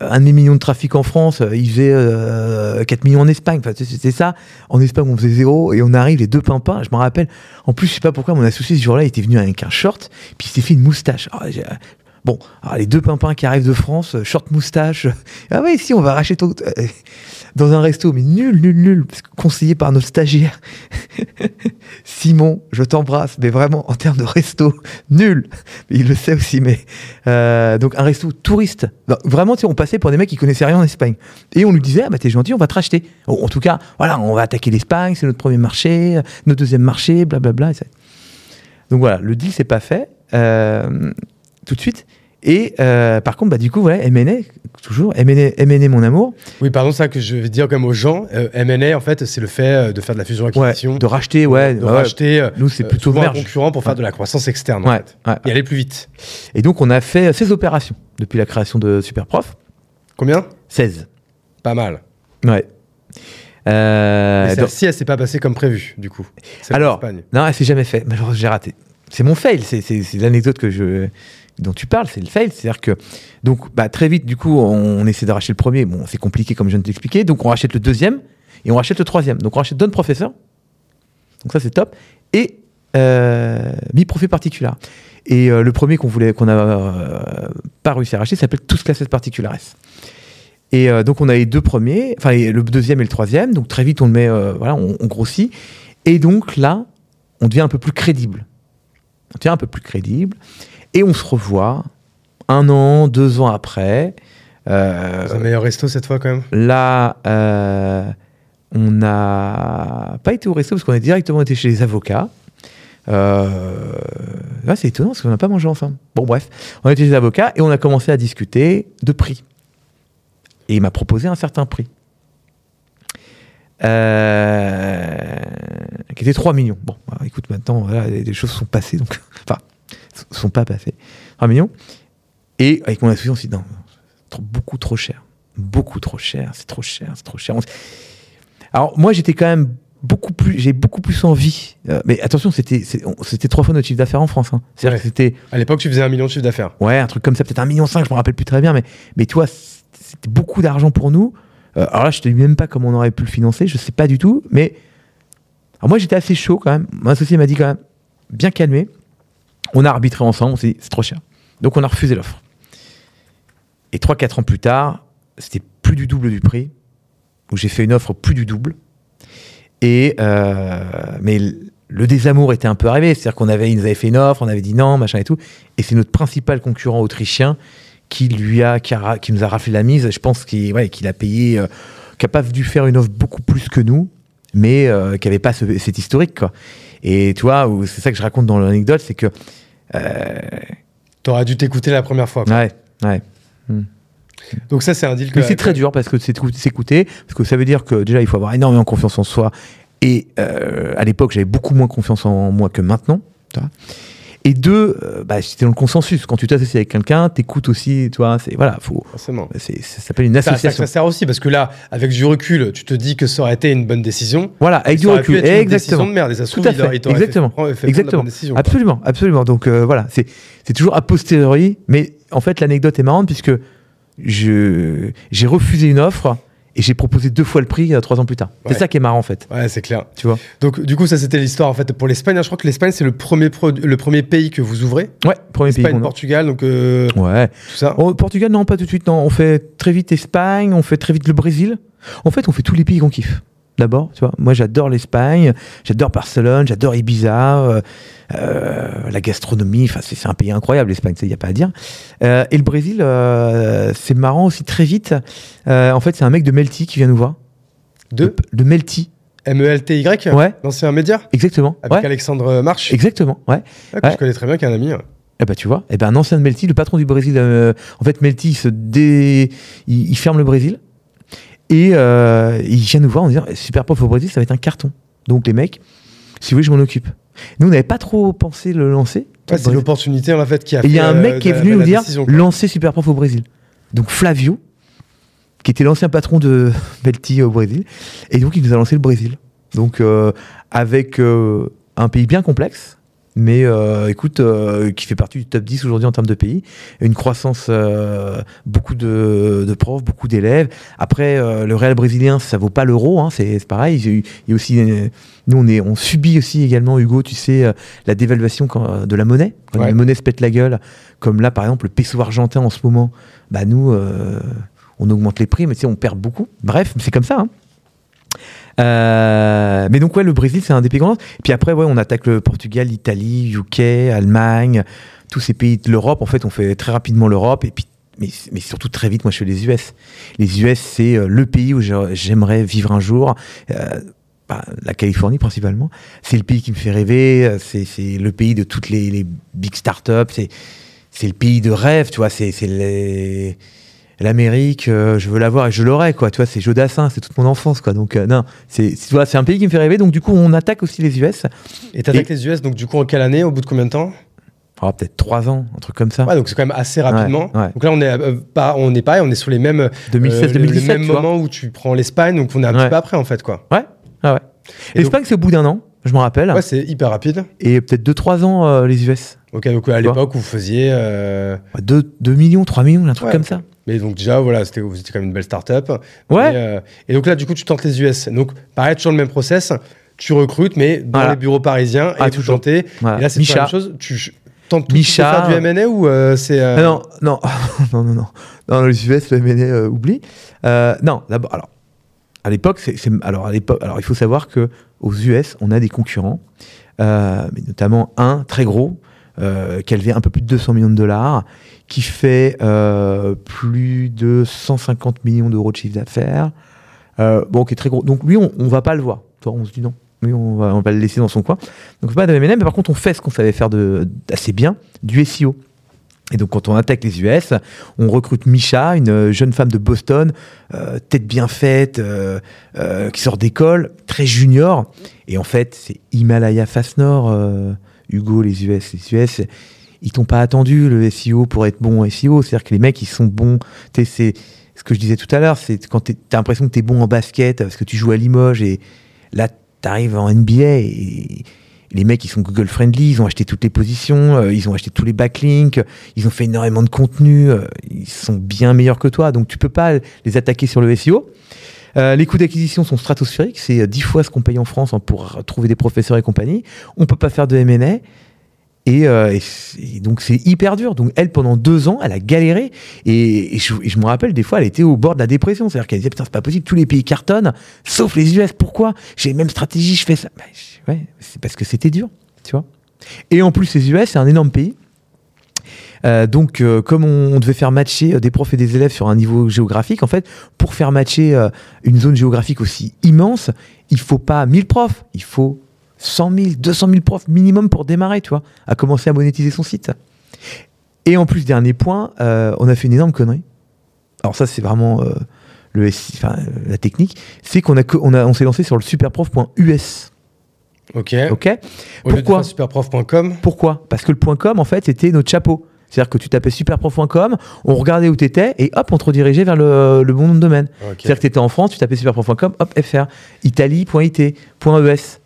un demi-million de trafic en France. Ils faisaient euh, 4 millions en Espagne. Enfin, c'était ça. En Espagne, on faisait zéro. Et on arrive, les deux pimpins. Je me rappelle. En plus, je sais pas pourquoi mon associé ce jour-là il était venu avec un short. Puis il s'est fait une moustache. Ah, Bon, alors les deux pimpins qui arrivent de France, short moustache. Ah oui, si, on va racheter ton... euh, dans un resto, mais nul, nul, nul, conseillé par notre stagiaire. [LAUGHS] Simon, je t'embrasse, mais vraiment en termes de resto, nul. Il le sait aussi, mais euh, donc un resto touriste. Vraiment, on passait pour des mecs qui connaissaient rien en Espagne, et on lui disait ah bah t'es gentil, on va te racheter. En tout cas, voilà, on va attaquer l'Espagne, c'est notre premier marché, notre deuxième marché, blablabla. et ça. Donc voilà, le deal c'est pas fait euh, tout de suite. Et euh, par contre, bah du coup, voilà, MNA, toujours MNA, MNA mon amour. Oui, pardon, ça que je vais dire comme aux gens. Euh, M&A, en fait, c'est le fait euh, de faire de la Ouais, fusion-acquisition. de racheter, ouais, de ouais. racheter euh, Nous, c'est euh, plutôt un concurrent pour faire Ouais. de la croissance externe. en Ouais, fait. ouais. Et aller plus vite. Et donc, on a fait 16 opérations depuis la création de Superprof. Combien? 16. Pas mal. Ouais. Euh, Mais celle-ci, elle s'est pas passée comme prévu, du coup. Celle alors, non, elle s'est jamais fait. Malheureusement, j'ai raté. C'est mon fail. C'est l'anecdote que je, dont tu parles. C'est le fail. C'est-à-dire que, donc, bah, très vite, du coup, on, essaie de le premier. Bon, c'est compliqué, comme je viens de t'expliquer. Donc, on rachète le deuxième et on rachète le troisième. Donc, on rachète Don Professeur. Donc, ça, c'est top. et euh, mi-profit particular. Et euh, le premier qu'on voulait, qu'on a euh, pas réussi à racheter s'appelle Tous Classes Particulares. Et euh, donc on a les deux premiers, enfin le deuxième et le troisième. Donc très vite on le met, voilà, on, on grossit. Et donc là, on devient un peu plus crédible. On devient un peu plus crédible. Et on se revoit un an, deux ans après. Euh, un meilleur resto cette fois quand même. Là, euh, on n'a pas été au resto parce qu'on est directement été chez les avocats. Euh, là, c'est étonnant parce qu'on n'a pas mangé ensemble. Bon, bref, on a été chez les avocats et on a commencé à discuter de prix. Et il m'a proposé un certain prix. Euh, qui était 3 millions. Bon, bah, écoute, maintenant, voilà, les, choses sont passées, donc, [LAUGHS] enfin, sont pas passées. 3 millions. Et avec mon associé, on s'est dit, non, trop- beaucoup trop cher. Beaucoup trop cher, c'est trop cher, c'est trop cher. On Alors, moi, j'étais quand même beaucoup plus, j'ai beaucoup plus envie. euh, mais attention, c'était, c'est- c'était trois fois notre chiffre d'affaires en France. hein. C'est-à-dire Ouais. c'était, À l'époque, tu faisais un million de chiffre d'affaires. Ouais, un truc comme ça, peut-être un million cinq, je me rappelle plus très bien, mais, mais tu vois, c- c'était beaucoup d'argent pour nous. Euh, alors là, je te dis même pas comment on aurait pu le financer, je sais pas du tout, mais alors moi j'étais assez chaud quand même. Mon associé m'a dit quand même, bien calmé. On a arbitré ensemble, on s'est dit, c'est trop cher. Donc on a refusé l'offre. Et 3-4 ans plus tard, c'était plus du double du prix, où j'ai fait une offre plus du double. Et euh, mais le désamour était un peu arrivé, c'est-à-dire qu'on avait, ils nous avaient fait une offre, on avait dit non, machin et tout. Et c'est notre principal concurrent autrichien qui lui a, qui, a qui nous a raflé la mise. Je pense qu'il a payé, euh, qui pas dû faire une offre beaucoup plus que nous, mais euh, qui avait pas ce- cet historique quoi. Et tu vois, c'est ça que je raconte dans l'anecdote, c'est que euh, T'aurais dû t'écouter la première fois. quoi. ouais, ouais. Donc ça, c'est un deal que. Mais c'est très dur parce que c'est écou- s'écouter, parce que ça veut dire que déjà il faut avoir énormément confiance en soi. Et euh, à l'époque, j'avais beaucoup moins confiance en moi que maintenant. tu vois. Et deux, euh, bah, c'était dans le consensus. Quand tu t'associes avec quelqu'un, t'écoutes aussi, tu vois, c'est voilà, faut, Forcément. c'est, ça s'appelle une Ça, ça, association. ça sert aussi parce que là, avec du recul, tu te dis que ça aurait été une bonne décision. Voilà, avec du recul, être une exactement. décision de merde. Et ça Tout à fait, il exactement. Fait, fait Exactement. décision. Absolument, absolument. Donc euh, voilà, c'est c'est toujours a posteriori, mais en fait l'anecdote est marrante puisque je j'ai refusé une offre et j'ai proposé deux fois le prix euh, trois ans plus tard. Ouais. C'est ça qui est marrant en fait, Ouais, c'est clair. tu vois. Donc, du coup, ça, c'était l'histoire en fait pour l'Espagne. Je crois que l'Espagne, c'est le premier, le premier pays que vous ouvrez. Ouais, premier pays. Espagne, qu'on a. Portugal, donc euh, Ouais. tout ça. Au Portugal, non, pas tout de suite. Non, on fait très vite Espagne, on fait très vite le Brésil. En fait, on fait tous les pays qu'on kiffe. D'abord, tu vois, moi j'adore l'Espagne, j'adore Barcelone, j'adore Ibiza, euh, euh, la gastronomie, enfin c'est un pays incroyable l'Espagne, il n'y a pas à dire. Euh, et le Brésil, c'est marrant aussi très vite. En fait, c'est un mec de Melty qui vient nous voir. De De Melty. M-E-L-T-Y, Ouais, l'ancien média, exactement. avec Ouais, Alexandre Marche, exactement. Ouais. Ah, ouais. je connais très bien, qui est un ami. ouais. Eh ben tu vois, eh ben un ancien de Melty, le patron du Brésil, en fait Melty il se dé... il, il ferme le Brésil et euh, il vient nous voir en disant super prof au Brésil ça va être un carton. Donc les mecs, si vous voulez je m'en occupe. Nous on n'avait pas trop pensé le lancer. Ouais, c'est l'opportunité en fait qui a il y a un euh, mec qui est venu nous dire lancer super prof au Brésil. Donc Flavio, qui était l'ancien patron de [LAUGHS] Melty au Brésil, et donc il nous a lancé le Brésil. Donc euh, avec euh, un pays bien complexe, mais euh, écoute, euh, qui fait partie du top 10 aujourd'hui en termes de pays, une croissance, euh, beaucoup de, de profs, beaucoup d'élèves. Après, euh, le réel brésilien, ça vaut pas l'euro, hein, c'est pareil. Il y a aussi, euh, nous on est, on subit aussi également, Hugo, tu sais, euh, la dévaluation quand- de la monnaie. Quand Ouais. la monnaie se pète la gueule, comme là par exemple le peso argentin en ce moment, bah nous, euh, on augmente les prix, mais tu sais, on perd beaucoup. Bref, c'est comme ça. hein. Euh, mais donc ouais, le Brésil c'est un des pays grands. Puis après ouais, on attaque le Portugal, l'Italie, UK, Allemagne, tous ces pays de l'Europe. En fait, on fait très rapidement l'Europe et puis mais, surtout très vite. Moi, je fais les US. Les US c'est euh, le pays où j'aimerais vivre un jour. Euh, bah, la Californie principalement. C'est le pays qui me fait rêver. C'est le pays de toutes les, les big startups. C'est le pays de rêve. Tu vois, c'est les l'Amérique, euh, je veux l'avoir et je l'aurai, quoi. Tu vois, c'est Jodassin, c'est toute mon enfance, quoi. Donc, euh, non, c'est c'est- un pays qui me fait rêver. Donc, du coup, on attaque aussi les US. Et t'attaques les US, donc du coup, en quelle année Au bout de combien de temps? Oh, peut-être trois ans, un truc comme ça. Ouais, donc c'est quand même assez rapidement. Ouais, ouais. Donc là, on est euh, pas, on est pareil, on est sur les mêmes, euh, 2016, le- 2017, le même moment où tu prends l'Espagne, donc on est un petit peu après en fait, quoi. Ouais, ah ouais. Et L'Espagne, c'est au bout d'un an, je me rappelle. Ouais, c'est hyper rapide. et peut-être deux, trois ans, les US. Ok, donc à l'époque où vous faisiez, euh, 2, millions, 3 millions, un truc comme ça. Mais donc déjà voilà, c'était, vous étiez quand même une belle start-up. Ouais. Et, euh, et donc là, du coup, tu tentes les US. Donc pareil, toujours le même process. tu recrutes, mais dans Voilà. les bureaux parisiens, Ah, et toujours. tentez. Voilà. Et là, c'est la même chose. Tu tentes tout faire du M&A ou euh, c'est. euh, Ah non, non, [LAUGHS] non, non, non. Non, les US, le MNA, euh, oublie. Non, d'abord, alors, à l'époque, c'est, alors, à l'époque, alors, il faut savoir que aux US, on a des concurrents, mais notamment un très gros, euh, qui un peu plus de 200 millions de dollars, qui fait euh, plus de 150 millions d'euros de chiffre d'affaires. Euh, bon, qui est très gros. Donc, lui, on, on va pas le voir. Toi, on se dit non. On va, on va le laisser dans son coin. Donc, pas de M&A, mais par contre, on fait ce qu'on savait faire de, d'assez bien, du SEO. Et donc, quand on attaque les US, on recrute Misha, une jeune femme de Boston, tête bien faite, qui sort d'école, très junior. Et en fait, c'est Himalaya Face Nord, Hugo, les US. Les US, ils t'ont pas attendu le SEO pour être bon en SEO. C'est-à-dire que les mecs, ils sont bons. C'est ce que je disais tout à l'heure, c'est quand t'es- t'as l'impression que tu es bon en basket parce que tu joues à Limoges et là, tu arrives en NBA et les mecs, ils sont Google friendly, ils ont acheté toutes les positions, euh, ils ont acheté tous les backlinks, ils ont fait énormément de contenu, euh, ils sont bien meilleurs que toi, donc tu peux pas les attaquer sur le SEO. Euh, les coûts d'acquisition sont stratosphériques, c'est euh, 10 fois ce qu'on paye en France hein, pour trouver des professeurs et compagnie. On peut pas faire de M&A. Et, euh, et donc c'est hyper dur. Donc elle, pendant deux ans, elle a galéré. Et, je, me rappelle, des fois, elle était au bord de la dépression. C'est-à-dire qu'elle disait, putain, c'est pas possible, tous les pays cartonnent, sauf les US. Pourquoi? J'ai les mêmes stratégies, je fais ça. Bah, ouais, c'est parce que c'était dur, tu vois. Et en plus, les US, c'est un énorme pays. Euh, donc, euh, comme on, on devait faire matcher euh, des profs et des élèves sur un niveau géographique, en fait, pour faire matcher une zone géographique aussi immense, il faut pas 1000 profs, il faut 100 000, 200 000 profs minimum pour démarrer, tu vois, à commencer à monétiser son site. Et en plus, dernier point, on a fait une énorme connerie. Alors ça, c'est vraiment le enfin, la technique, c'est qu'on a, on a, on s'est lancé sur le superprof.us. Ok. Ok Au Pourquoi? superprof.com. Pourquoi? Parce que le .com, en fait, c'était notre chapeau. C'est-à-dire que tu tapais superprof.com, on regardait où tu étais et hop, on te redirigeait vers le, le bon nom de domaine. C'est-à-dire que tu étais en France, tu tapais superprof.com, hop, fr, italie.it, .es,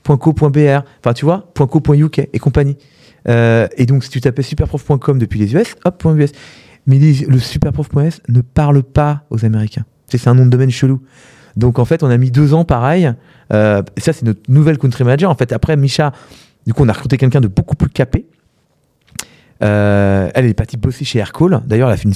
.co.br, enfin tu vois, .co.uk et compagnie. Euh, et donc, si tu tapais superprof.com depuis les US, hop, .us. Mais les- le superprof.s ne parle pas aux Américains. C'est un nom de domaine chelou. Donc, en fait, on a mis deux ans pareil. Euh, ça, c'est notre nouvelle country manager. En fait, après, Misha, du coup, on a recruté quelqu'un de beaucoup plus capé. Euh, elle est partie bosser chez Aircall. D'ailleurs, elle a fait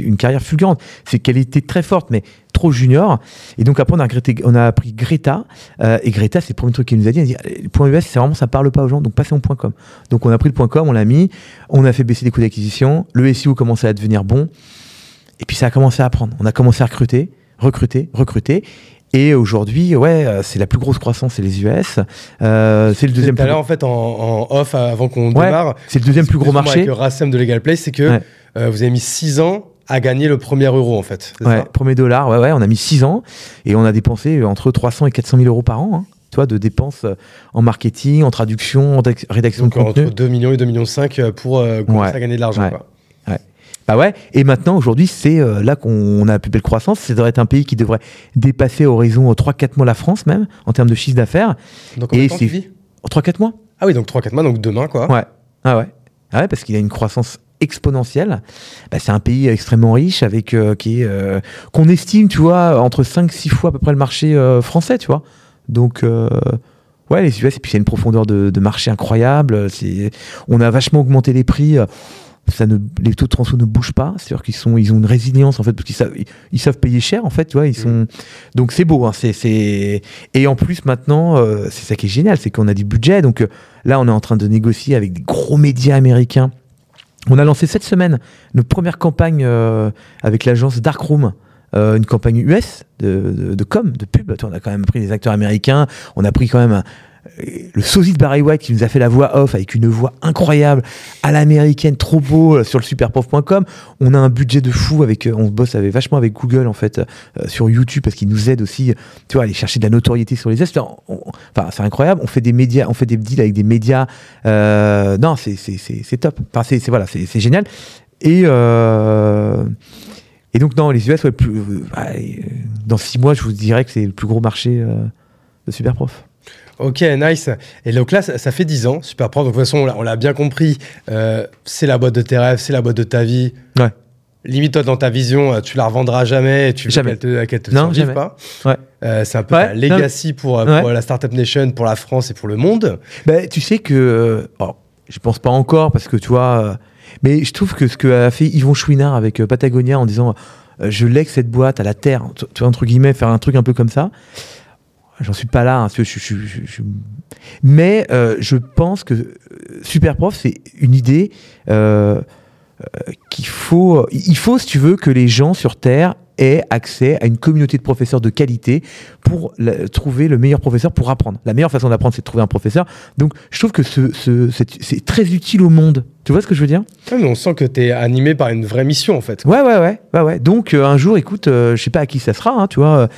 une, carrière fulgurante. C'est qu'elle était très forte, mais trop junior. Et donc après, on a, on a pris Greta. euh, et Greta, c'est le premier truc qu'elle nous a dit. Elle dit, le point US, c'est vraiment, ça parle pas aux gens. Donc passez en point .com. Donc on a pris le point .com, on l'a mis. On a fait baisser les coûts d'acquisition. Le SEO commençait à devenir bon. Et puis ça a commencé à prendre. On a commencé à recruter, recruter, recruter. Et aujourd'hui, ouais, euh, c'est la plus grosse croissance, c'est les US. Euh, c'est le deuxième plus en fait, en, en off, avant qu'on Ouais, démarre, c'est le deuxième plus gros marché. Avec le Rassem de Legal Place, c'est que Ouais. euh, vous avez mis 6 ans à gagner le premier euro, en fait. Ouais, ça? premier dollar, ouais, ouais, on a mis 6 ans et on a dépensé entre 300 et 400 000 euros par an, hein, de dépenses euh, en marketing, en traduction, en rédaction Donc, de contenu. entre 2 millions et 2 millions 5 pour euh, commencer Ouais. à gagner de l'argent. Ouais. Bah ouais, et maintenant, aujourd'hui, c'est euh, là qu'on a la plus belle croissance. Ça devrait être un pays qui devrait dépasser horizon 3-4 mois la France, même, en termes de chiffre d'affaires. Donc, combien Et temps tu c'est- vis 3-4 mois Ah oui, donc 3-4 mois, donc demain, quoi. Ouais. Ah ouais. Ah ouais, parce qu'il a une croissance exponentielle. Bah, c'est un pays extrêmement riche avec euh, qui est euh, qu'on estime, tu vois, entre 5 6 fois à peu près le marché euh, français, tu vois. Donc euh, ouais, les US et puis c'est une profondeur de, de marché incroyable, c'est on a vachement augmenté les prix. Ça ne, les taux de transfo ne bougent pas, c'est-à-dire qu'ils sont, ils ont une résilience en fait, parce qu'ils savent, ils, ils savent payer cher en fait, tu vois, ils sont, donc c'est beau, hein, c'est, c'est, et en plus maintenant, euh, c'est ça qui est génial, c'est qu'on a du budget, donc euh, là on est en train de négocier avec des gros médias américains. On a lancé cette semaine notre première campagne euh, avec l'agence Darkroom, euh, une campagne US de, de, de com, de pub. On a quand même pris des acteurs américains, on a pris quand même un- le sosie de Barry White qui nous a fait la voix off avec une voix incroyable à l'américaine, trop beau euh, sur le superprof.com. On a un budget de fou avec, euh, on bosse avec, vachement avec Google en fait euh, sur YouTube parce qu'ils nous aident aussi, tu vois, à aller chercher de la notoriété sur les US. Enfin, c'est incroyable. On fait des médias, on fait des deals avec des médias. non, c'est top. C'est voilà, c'est génial. Et et donc non, les US, plus, euh, dans six mois, je vous dirais que c'est le plus gros marché de Superprof. Ok, nice. Et donc là, ça, ça fait 10 ans, super prof. Donc de toute façon, on l'a- bien compris. euh, c'est la boîte de tes rêves, c'est la boîte de ta vie. Ouais. limite toi dans ta vision, euh, tu la revendras jamais, et tu veux Jamais. qu'elle te, qu'elle te Non, jamais. pas. Ouais. Euh, c'est un peu Ouais, legacy pour, euh, Ouais. pour la Startup Nation, pour la France et pour le monde. Bah, tu sais que. oh, je pense pas encore parce que tu vois. mais je trouve que ce que a fait Yvon Chouinard avec Patagonia en disant euh, je lègue cette boîte à la terre, tu tu vois, entre guillemets, faire un truc un peu comme ça. J'en suis pas là, hein, je, je- je- mais euh, je pense que euh, Superprof, c'est une idée euh, qu'il faut. Il faut, si tu veux, que les gens sur Terre aient accès à une communauté de professeurs de qualité pour la- trouver le meilleur professeur pour apprendre. La meilleure façon d'apprendre, c'est de trouver un professeur. Donc, je trouve que ce, ce- c'est très utile au monde. Tu vois ce que je veux dire? Ouais, mais on sent que tu es animé par une vraie mission en fait. Ouais, ouais, ouais, ouais, ouais. Donc, euh, un jour, écoute, je sais pas à qui ça sera, hein, tu vois.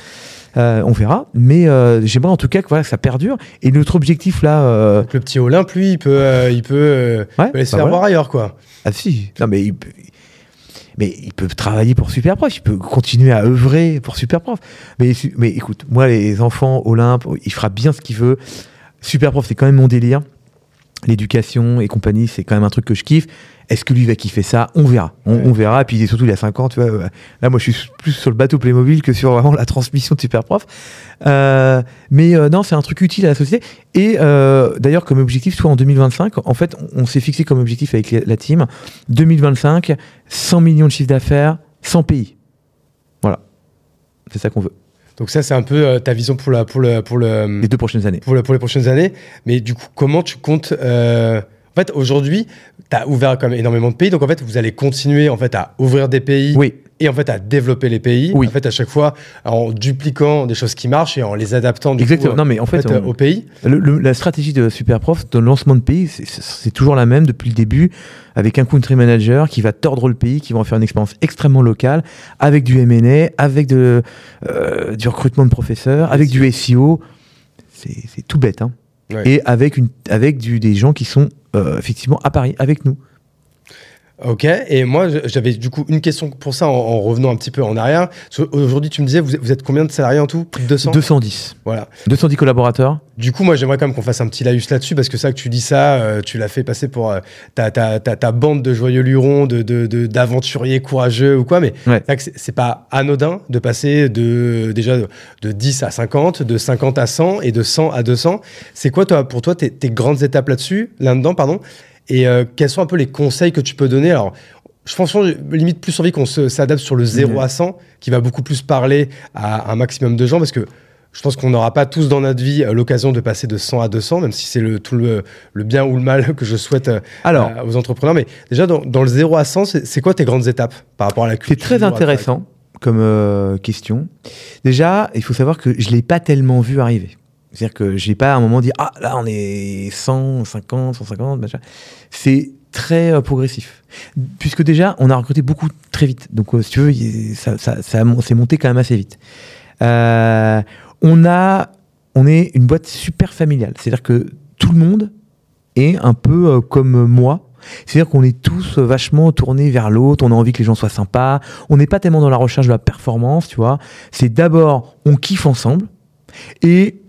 Euh, on verra, mais euh, j'aimerais en tout cas que, voilà, que ça perdure. Et notre objectif là, euh, Donc, le petit Olympe, lui, il peut, il peut, ouais, peut aller se bah faire voilà. voir ailleurs quoi. Ah si, non mais il peut, mais il peut travailler pour Superprof, il peut continuer à œuvrer pour Superprof. Mais, mais écoute, moi les enfants, Olympe, il fera bien ce qu'il veut. Superprof, c'est quand même mon délire. L'éducation et compagnie, c'est quand même un truc que je kiffe. Est-ce que lui va kiffer ça? On verra. On, Ouais. on verra. Et puis surtout, il a 5 ans, tu vois. euh, Là, moi, je suis plus sur le bateau Playmobil que sur vraiment la transmission de Superprof. Euh, mais euh, non, c'est un truc utile à la société. Et euh, d'ailleurs, comme objectif, soit en 2025, en fait, on, on s'est fixé comme objectif avec la, la team 2025, 100 millions de chiffre d'affaires, 100 pays. Voilà. C'est ça qu'on veut. Donc ça, c'est un peu euh, ta vision pour, la, pour, le, pour, le, Les deux prochaines années. pour, le- pour les prochaines années. Mais du coup, comment tu comptes euh, En fait, aujourd'hui, tu as ouvert quand même énormément de pays. Donc en fait, vous allez continuer en fait, à ouvrir des pays Oui. Et en fait à développper les pays. Oui. En fait, à chaque fois, en dupliquant des choses qui marchent et en les adaptant du Exactement. coup, non, mais en en fait, fait, euh, on- au pays. Le- le- la stratégie de Superprof le lancement de pays, c'est- toujours la même depuis le début, avec un country manager qui va tordre le pays, qui va en faire une expérience extrêmement locale, avec du M&A, avec de, euh, du recrutement de professeurs, avec du SEO. C'est c'est tout bête, hein. Ouais. Et avec, une, avec du, des gens qui sont euh, effectivement à Paris, avec nous. Ok, et moi j'avais du coup une question pour ça en, en revenant un petit peu en arrière. Aujourd'hui, tu me disais, vous êtes, vous êtes combien de salariés en tout? Plus de 200 210. Voilà. 210 collaborateurs. Du coup, moi j'aimerais quand même qu'on fasse un petit laïus là-dessus parce que ça que tu dis ça, euh, tu l'as fait passer pour euh, ta, ta, ta, ta bande de joyeux lurons, de, de, de- d'aventuriers courageux ou quoi, mais Ouais. c'est pas anodin de passer de déjà de, de 10 à 50, de 50 à 100 et de 100 à 200. C'est quoi toi, pour toi tes, tes grandes étapes là-dessus, là-dedans, pardon Et euh, quels sont un peu les conseils que tu peux donner? Alors, je pense que limite plus envie qu'on s'adapte sur le 0 Mhm. à 100, qui va beaucoup plus parler à un maximum de gens, parce que je pense qu'on n'aura pas tous dans notre vie euh, l'occasion de passer de 100 à 200, même si c'est le, tout le, le bien ou le mal [LAUGHS] que je souhaite euh, Alors, aux entrepreneurs. Mais déjà, dans, dans le 0 à 100, c'est quoi tes grandes étapes par rapport à la culture C'est très intéressant comme euh, question. Déjà, il faut savoir que je ne l'ai pas tellement vu arriver. C'est-à-dire que je n'ai pas à un moment dit Ah, là, on est 100, 50, 150, machin. C'est très euh, progressif. Puisque déjà, on a recruté beaucoup très vite. Donc, euh, si tu veux, ça, ça, c'est monté quand même assez vite. Euh, on, a, on est une boîte super familiale. C'est-à-dire que tout le monde est un peu comme moi. C'est-à-dire qu'on est tous vachement tournés vers l'autre, on a envie que les gens soient sympas, on n'est pas tellement dans la recherche de la performance, tu vois. C'est d'abord, on kiffe ensemble, et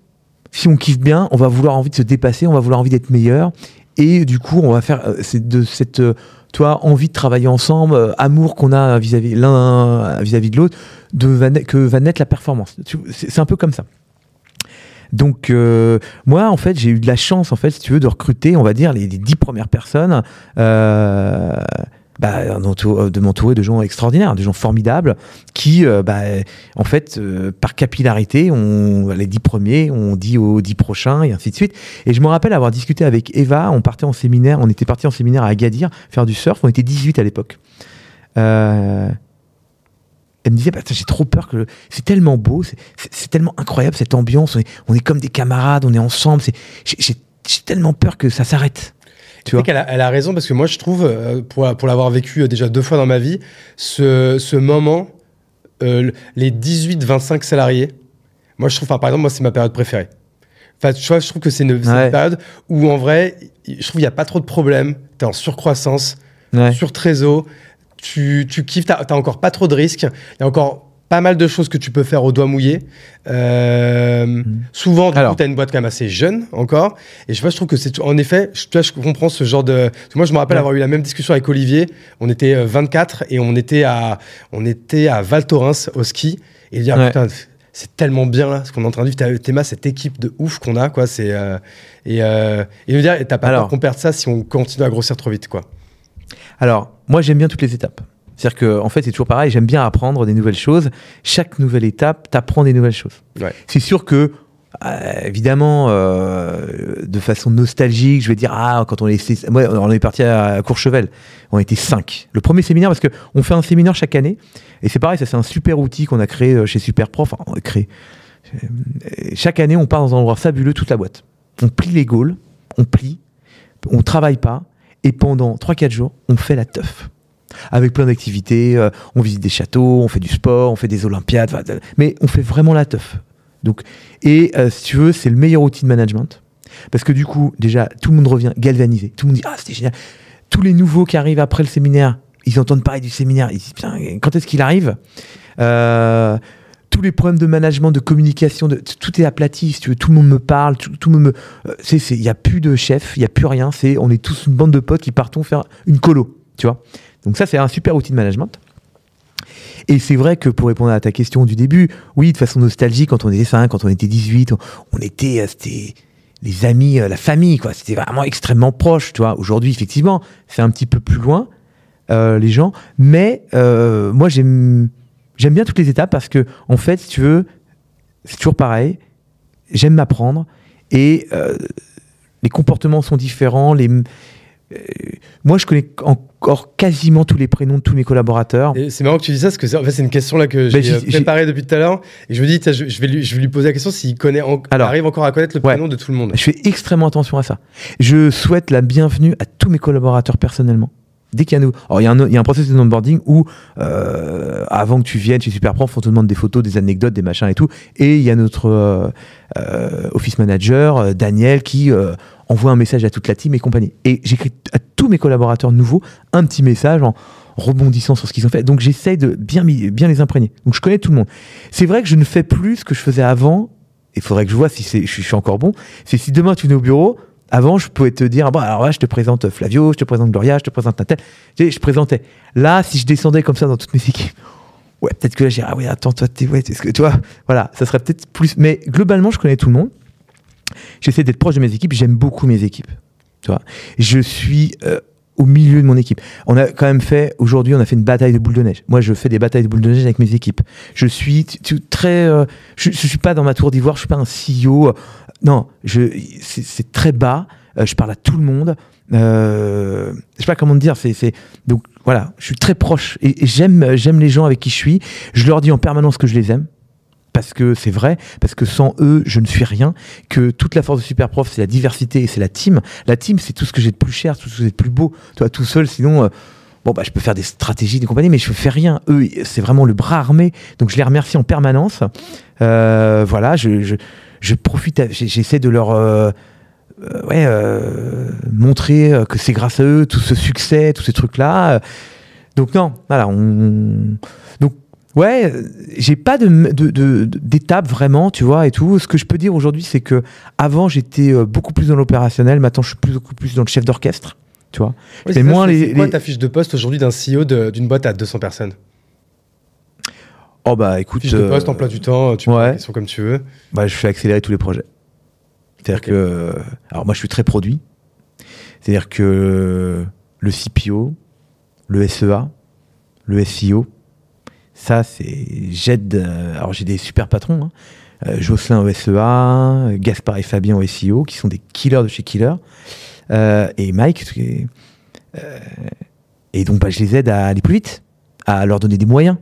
si on kiffe bien, on va vouloir envie de se dépasser, on va vouloir envie d'être meilleur, et du coup, on va faire euh, de cette, euh, toi, envie de travailler ensemble, euh, amour qu'on a vis-à-vis l'un vis-à-vis de l'autre, que va naître la performance. C'est un peu comme ça. Donc moi en fait j'ai eu de la chance en fait si tu veux de recruter on va dire les, dix premières personnes bah, d'entou- de m'entourer de gens extraordinaires, de gens formidables qui euh, bah, en fait euh, par capillarité on les dix premiers on dit aux dix prochains et ainsi de suite et je me rappelle avoir discuté avec Eva on partait en séminaire on était parti en séminaire à Agadir faire du surf on était 18 à l'époque euh, elle me disait, bah, j'ai trop peur que c'est tellement beau, c'est- tellement incroyable cette ambiance, on est, on est comme des camarades, on est ensemble, j'ai tellement peur que ça s'arrête. Tu Tu vois qu'elle a, elle a raison parce que moi je trouve, euh, pour, pour l'avoir vécu euh, déjà deux fois dans ma vie, ce, ce moment, euh, les 18-25 salariés, moi je trouve, par exemple, moi c'est ma période préférée. Enfin, tu vois, je trouve que c'est une, période où en vrai, je trouve qu'il n'y a pas trop de problèmes, tu es en surcroissance, Ouais. sur trésor, tu, tu kiffes, t'as t'as encore pas trop de risques, il y a encore pas mal de choses que tu peux faire au doigt mouillé. Euh, Souvent, Alors. coup, tu as une boîte quand même assez jeune encore. Et je sais pas, je trouve que c'est. En effet, je, tu vois, je comprends ce genre de. moi, je me rappelle Ouais. avoir eu la même discussion avec Olivier. On était euh, 24 et on était à, on était à Val Thorens au ski. Et dire, Ouais. putain, c'est tellement bien là, ce qu'on est en train de vivre. Théma, cette équipe de ouf qu'on a, quoi. C'est. euh, et, euh, et me dire, t'as pas Alors. peur qu'on perde ça si on continue à grossir trop vite, quoi. Alors, moi, j'aime bien toutes les étapes. C'est-à-dire que, en fait, c'est toujours pareil. J'aime bien apprendre des nouvelles choses. Chaque nouvelle étape, t'apprends des nouvelles choses. Ouais. C'est sûr que, euh, évidemment, euh, de façon nostalgique, je vais dire, ah, quand on est, moi, on est parti à Courchevel, on était cinq. Le premier séminaire, parce que on fait un séminaire chaque année, et c'est pareil, ça c'est un super outil qu'on a créé euh, chez Superprof. Enfin, on a créé. Euh, Chaque année, on part dans un endroit fabuleux, toute la boîte. On plie les gaules, on plie, on travaille pas, et pendant 3-4 jours, on fait la teuf. Avec plein d'activités, euh, on visite des châteaux, on fait du sport, on fait des olympiades, mais on fait vraiment la teuf. Donc, et euh, si tu veux, c'est le meilleur outil de management. Parce que du coup, déjà, tout le monde revient galvanisé. Tout le monde dit Ah, c'était génial. Tous les nouveaux qui arrivent après le séminaire, ils entendent parler du séminaire. Ils disent Putain, quand est-ce qu'il arrive? Euh, Tous les problèmes de management, de communication, de, tout est aplati. Si tu veux, tout le monde me parle, tout, le monde me. Il n'y a plus de chef, il n'y a plus rien. C'est On est tous une bande de potes qui partons faire une colo. Tu vois Donc, ça, c'est un super outil de management. Et c'est vrai que pour répondre à ta question du début, oui, de façon nostalgique, quand on était 5, quand on était 18, on, était, euh, c'était les amis, euh, la famille, quoi. C'était vraiment extrêmement proche, tu vois. Aujourd'hui, effectivement, c'est un petit peu plus loin, euh, les gens. Mais moi, j'aime, j'aime bien toutes les étapes parce que, en fait, si tu veux, c'est toujours pareil. J'aime m'apprendre et les comportements sont différents. Moi, je connais encore quasiment tous les prénoms de tous mes collaborateurs. C'est marrant que tu dis ça, parce que c'est en fait, c'est une question là que Ben, j'ai euh, préparée depuis tout à l'heure. Et je me dis, je, je vais lui, je vais lui poser la question s'il connaît, en- Alors. arrive encore à connaître le Ouais. prénom de tout le monde. Je fais extrêmement attention à ça. Je souhaite la bienvenue à tous mes collaborateurs personnellement. Dès qu'il y a un, alors, il y a un, il y a un processus de onboarding où, euh, avant que tu viennes chez Superprof, on te demande des photos, des anecdotes, des machins et tout. Et il y a notre euh, euh, office manager, euh, Daniel, qui euh, envoie un message à toute la team et compagnie. Et j'écris à tous mes collaborateurs nouveaux un petit message en rebondissant sur ce qu'ils ont fait. Donc j'essaye de bien, bien les imprégner. Donc je connais tout le monde. C'est vrai que je ne fais plus ce que je faisais avant. Il faudrait que je vois si je, suis- encore bon. C'est si demain tu venais au bureau, avant je pouvais te dire, ah bon, alors là je te présente Flavio, je te présente Gloria, je te présente un tel. Tu sais, je présentais. Là, si je descendais comme ça dans toutes mes équipes, ouais, peut-être que là j'ai, ah ouais, attends, toi, t'es, ouais, que toi, voilà, ça serait peut-être plus. Mais globalement, je connais tout le monde. J'essaie d'être proche de mes équipes. J'aime beaucoup mes équipes. Tu vois, je suis euh, au milieu de mon équipe. On a quand même fait aujourd'hui, on a fait une bataille de boules de neige. Moi, je fais des batailles de boules de neige avec mes équipes. Je suis très, euh, je, je suis pas dans ma tour d'ivoire. Je suis pas un CEO. Non, c'est, très bas. Euh, je parle à tout le monde. Euh, je sais pas comment te dire. C'est, donc voilà. Je suis très proche et, et j'aime les gens avec qui je suis. Je leur dis en permanence que je les aime parce que c'est vrai, parce que sans eux, je ne suis rien, que toute la force de Superprof, c'est la diversité et c'est la team. La team, c'est tout ce que j'ai de plus cher, tout ce que j'ai de plus beau. Toi, tout seul, sinon, euh, bon, bah, je peux faire des stratégies, des compagnies, mais je ne fais rien. Eux, c'est vraiment le bras armé. Donc, je les remercie en permanence. Euh, voilà, je, profite, j'essaie de leur. euh, montrer que c'est grâce à eux tout ce succès, tous ces trucs-là. Donc non, voilà, on... donc ouais, j'ai pas de d'étape vraiment, tu vois, et tout. Ce que je peux dire aujourd'hui, c'est que avant j'étais euh, beaucoup plus dans l'opérationnel, maintenant je suis plus, beaucoup plus dans le chef d'orchestre, tu vois. Oui, c'est moins les- quoi les- ta fiche de poste aujourd'hui d'un CEO d'une boîte à 200 personnes? Oh bah écoute, Fiche de euh, poste, emploi du temps, tu prends ouais. question comme tu veux. bah, je fais accélérer tous les projets. C'est-à-dire que, euh, alors moi je suis très produit. C'est-à-dire que le CPO, le SEA, le SEO, ça c'est j'aide. euh, alors j'ai des super patrons, hein. Euh, Jocelyn au SEA, Gaspard et Fabien au SEO, qui sont des killers de chez Killer, Euh, et Mike. est- euh, et donc bah, je les aide à aller plus vite, à leur donner des moyens.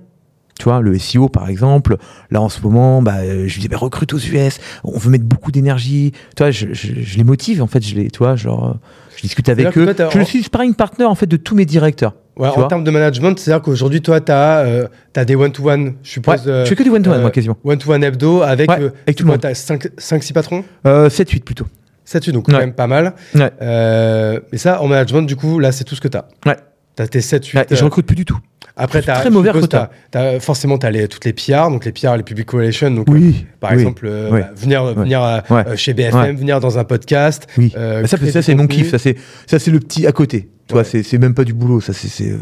Tu vois, le SEO par exemple, là en ce moment, bah, je lui dis bah, recrute aux US, on veut mettre beaucoup d'énergie. Tu vois, je, je- je les motive en fait, je les, tu vois, genre, je discute avec eux. toi, je suis sparring partner en fait de tous mes directeurs. Ouais, en termes de management, c'est-à-dire qu'aujourd'hui, toi, tu as, des one-to-one, je Ouais, suppose. euh, je fais que du one-to-one euh, moi quasiment. One-to-one hebdo avec, Ouais, euh, avec tout le monde. Tu as 5-6 patrons Euh, 7-8 plutôt. 7 donc Ouais. quand même pas mal. Ouais. Euh, et ça, en management, du coup, là, c'est tout ce que tu as. Ouais. Tu as tes 7-8. Ouais, et je recrute plus du tout. Après, suis t'as, très mauvais t'as- t'as- forcément, tu as toutes les PR, donc les PR, les public relations. Donc, Oui. euh, par oui, exemple, euh, oui. bah, venir, venir euh, Ouais. euh, chez BFM, Ouais. venir dans un podcast. Oui. euh, ça, c'est mon kiff. Ça, c'est ça, c'est le petit à côté. Tu vois, Ouais. c'est c'est même pas du boulot. Ça, c'est euh,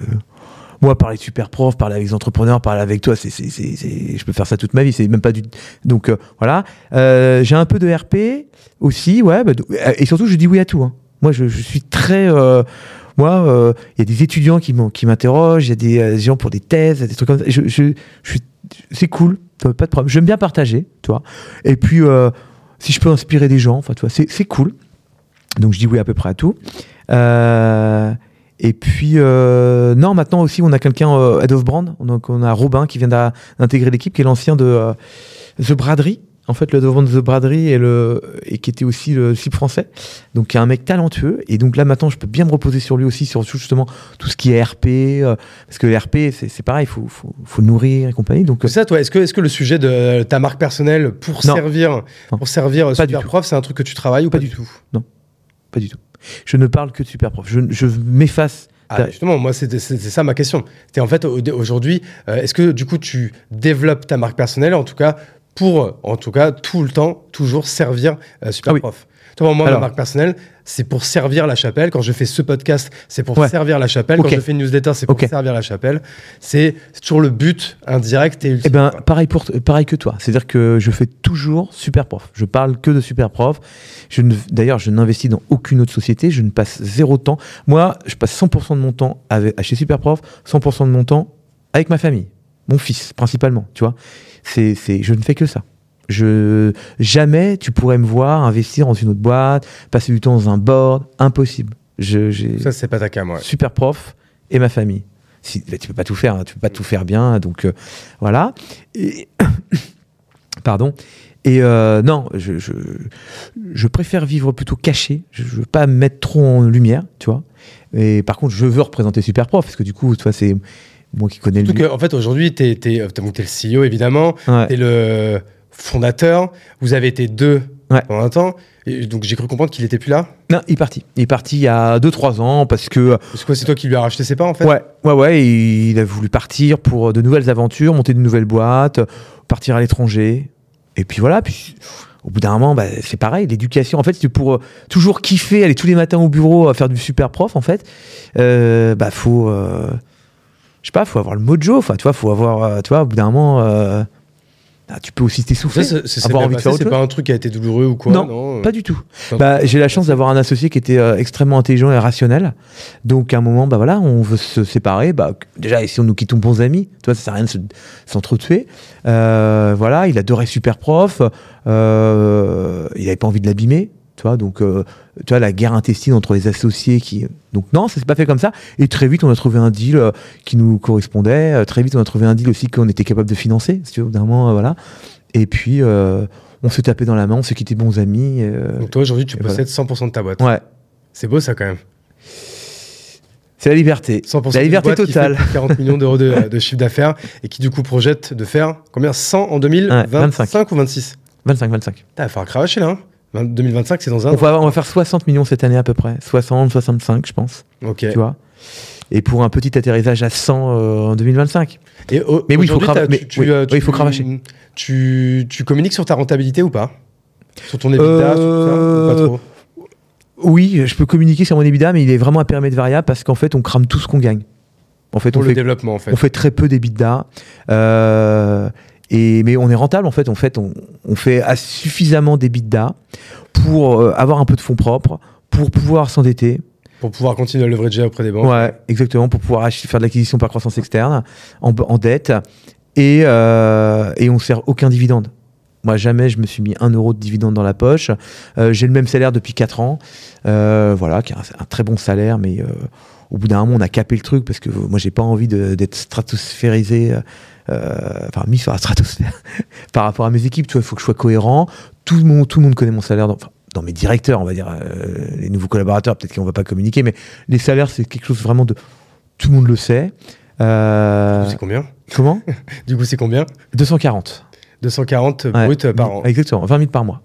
moi parler de super prof, parler avec les entrepreneurs, parler avec toi. C'est c'est c'est c'est- je peux faire ça toute ma vie. C'est même pas du. Donc euh, voilà. Euh, J'ai un peu de RP aussi. Ouais. bah, et surtout, je dis oui à tout. hein. Moi, je, je suis très. Moi, euh, il y a des étudiants qui m'interrogent. Il y a des euh, gens pour des thèses, des trucs comme ça. C'est cool. Pas de problème. J'aime bien partager. Tu vois. Et puis. euh, si je peux inspirer des gens, enfin, tu vois, c'est cool. Donc je dis oui à peu près à tout. Et puis, non, maintenant aussi, on a quelqu'un, Head of Brand. Donc on a Robin qui vient d'intégrer l'équipe, qui est l'ancien de The Braderie. En fait, le devant de The Braderie et, le, et qui était aussi le cible français. Donc, qui est un mec talentueux. Et donc là, maintenant, je peux bien me reposer sur lui aussi, sur justement tout ce qui est RP. euh, parce que RP, c'est pareil, il faut, faut, faut nourrir et compagnie. Donc, C'est ça, toi, est-ce que, est que le sujet de ta marque personnelle pour Non. servir, Non. pour servir Pas Super tout. Prof, c'est un truc que tu travailles ou pas, Pas du tout, pas du tout. Je ne parle que de super prof. Je, je m'efface. Ah, justement, moi, c'est ça ma question. C'était en fait, au- aujourd'hui, euh, est-ce que du coup, tu développes ta marque personnelle, en tout cas, pour, en tout cas, tout le temps, toujours servir euh, Super Ah oui. Toi, moi, Alors. ma marque personnelle, c'est pour servir la chapelle. Quand je fais ce podcast, c'est pour Ouais. servir la chapelle. Quand je fais une newsletter, c'est pour servir la chapelle. C'est toujours le but indirect et ultime. Eh ben, pareil, pour, pareil que toi. C'est-à-dire que je fais toujours super prof. Je parle que de super prof. D'ailleurs, je n'investis dans aucune autre société. Je ne passe zéro temps. Moi, je passe 100% de mon temps avec, chez super prof, 100% de mon temps avec ma famille. Mon fils, principalement, tu vois. C'est, c'est, je ne fais que ça. Je, jamais tu pourrais me voir investir dans une autre boîte, passer du temps dans un board. Impossible. Je, j'ai, Ça, c'est pas ta cam, ouais. super prof et ma famille. Si, tu peux pas tout faire, hein, tu peux pas tout faire bien, donc euh, voilà. Et- [COUGHS] Pardon. Et euh, non, je, je, je préfère vivre plutôt caché. Je, je veux pas me mettre trop en lumière, tu vois. Et par contre, je veux représenter super prof parce que du coup, tu vois, c'est moi qui connais Surtout le. qu'en fait, aujourd'hui, tu es, le CEO, évidemment. Ouais. Tu es le fondateur. Vous avez été deux Ouais. pendant un temps. Et donc, j'ai cru comprendre qu'il était plus là. Non, il est parti. Il est parti il y a 2-3 ans parce que C'est quoi C'est toi qui lui as racheté ses parts, en fait? Ouais, ouais, ouais. et il a voulu partir pour de nouvelles aventures, monter de nouvelles boîtes, partir à l'étranger. Et puis voilà. Puis au bout d'un moment, bah, c'est pareil. L'éducation, en fait, c'est pour euh, toujours kiffer, aller tous les matins au bureau faire du super prof. En fait, euh, bah faut, euh, je sais pas, faut avoir le mojo. Enfin, tu vois, faut avoir, euh, tu vois, au bout d'un moment, euh, bah, tu peux aussi t'essouffler. c'est c'est- c'est avoir envie de faire C'est pas un truc qui a été douloureux ou quoi Non, euh, Pas du tout. Bah, j'ai la chance d'avoir un associé qui était euh, extrêmement intelligent et rationnel. Donc à un moment, bah voilà, on veut se séparer. Bah, déjà, et si on nous quittons bons amis, tu vois, ça sert à rien de se- s'entretuer. Euh, voilà, il adorait super prof. Il avait pas envie de l'abîmer. Tu vois, donc tu vois la guerre intestine entre les associés qui donc non ça s'est pas fait comme ça et très vite on a trouvé un deal euh, qui nous correspondait Euh, très vite on a trouvé un deal aussi qu'on était capable de financer si tu veux, d'un moment euh, voilà et puis on s'est tapé dans la main on s'est quitté bons amis Donc, toi, aujourd'hui, tu voilà. possèdes 100% de ta boîte. ouais C'est beau, ça, quand même. C'est la liberté. 100% La liberté boîte qui totale. fait plus de 40 [LAUGHS] millions d'euros de, de chiffre d'affaires et qui, du coup, projette de faire combien? 100 en 2025 25. ou 26 25, 25. Putain, Il va falloir cravacher, là. hein. 20 2025, c'est dans un On an. va, on va faire 60 millions cette année à peu près. 60, 65, je pense. Ok. Tu vois Et pour un petit atterrissage à 100 euh, en 2025. Et au- Mais oui, il faut aujourd'hui, crava- t'as- mais tu- oui, tu, euh, oui, il faut cravacher. Tu, tu communiques sur ta rentabilité ou pas? Sur ton EBITDA, sur tout ça, ou Euh, pas trop? Oui, je peux communiquer sur mon EBITDA, mais il est vraiment à périmètre variable parce qu'en fait, on crame tout ce qu'on gagne. En fait, Pour on le fait, développement, en fait. on fait très peu d'EBITDA. Et, mais on est rentable, en fait. En fait, on, on fait suffisamment d'EBITDA pour euh, avoir un peu de fonds propres, pour pouvoir s'endetter. Pour pouvoir continuer à leverager auprès des banques. Ouais, exactement, pour pouvoir faire de l'acquisition par croissance externe en, en dette. Et, euh, et on ne sert aucun dividende. Moi, jamais je me suis mis un euro de dividende dans la poche. Euh, J'ai le même salaire depuis 4 ans. Voilà, qui est un, un très bon salaire, mais au bout d'un moment, on a capé le truc parce que moi, j'ai pas envie d'être stratosphérisé, euh, enfin, mis sur la stratosphère [LAUGHS] par rapport à mes équipes. Tu vois, il faut que je sois cohérent. Tout le monde, tout le monde connaît mon salaire. Dans, mes directeurs, on va dire, euh, les nouveaux collaborateurs, peut-être qu'on va pas communiquer, mais les salaires, c'est quelque chose vraiment de. Tout le monde le sait. Euh, C'est combien? comment? Du coup, c'est combien? 240. 240 [LAUGHS] Ouais. bruts par an. Exactement, 20 000 par mois.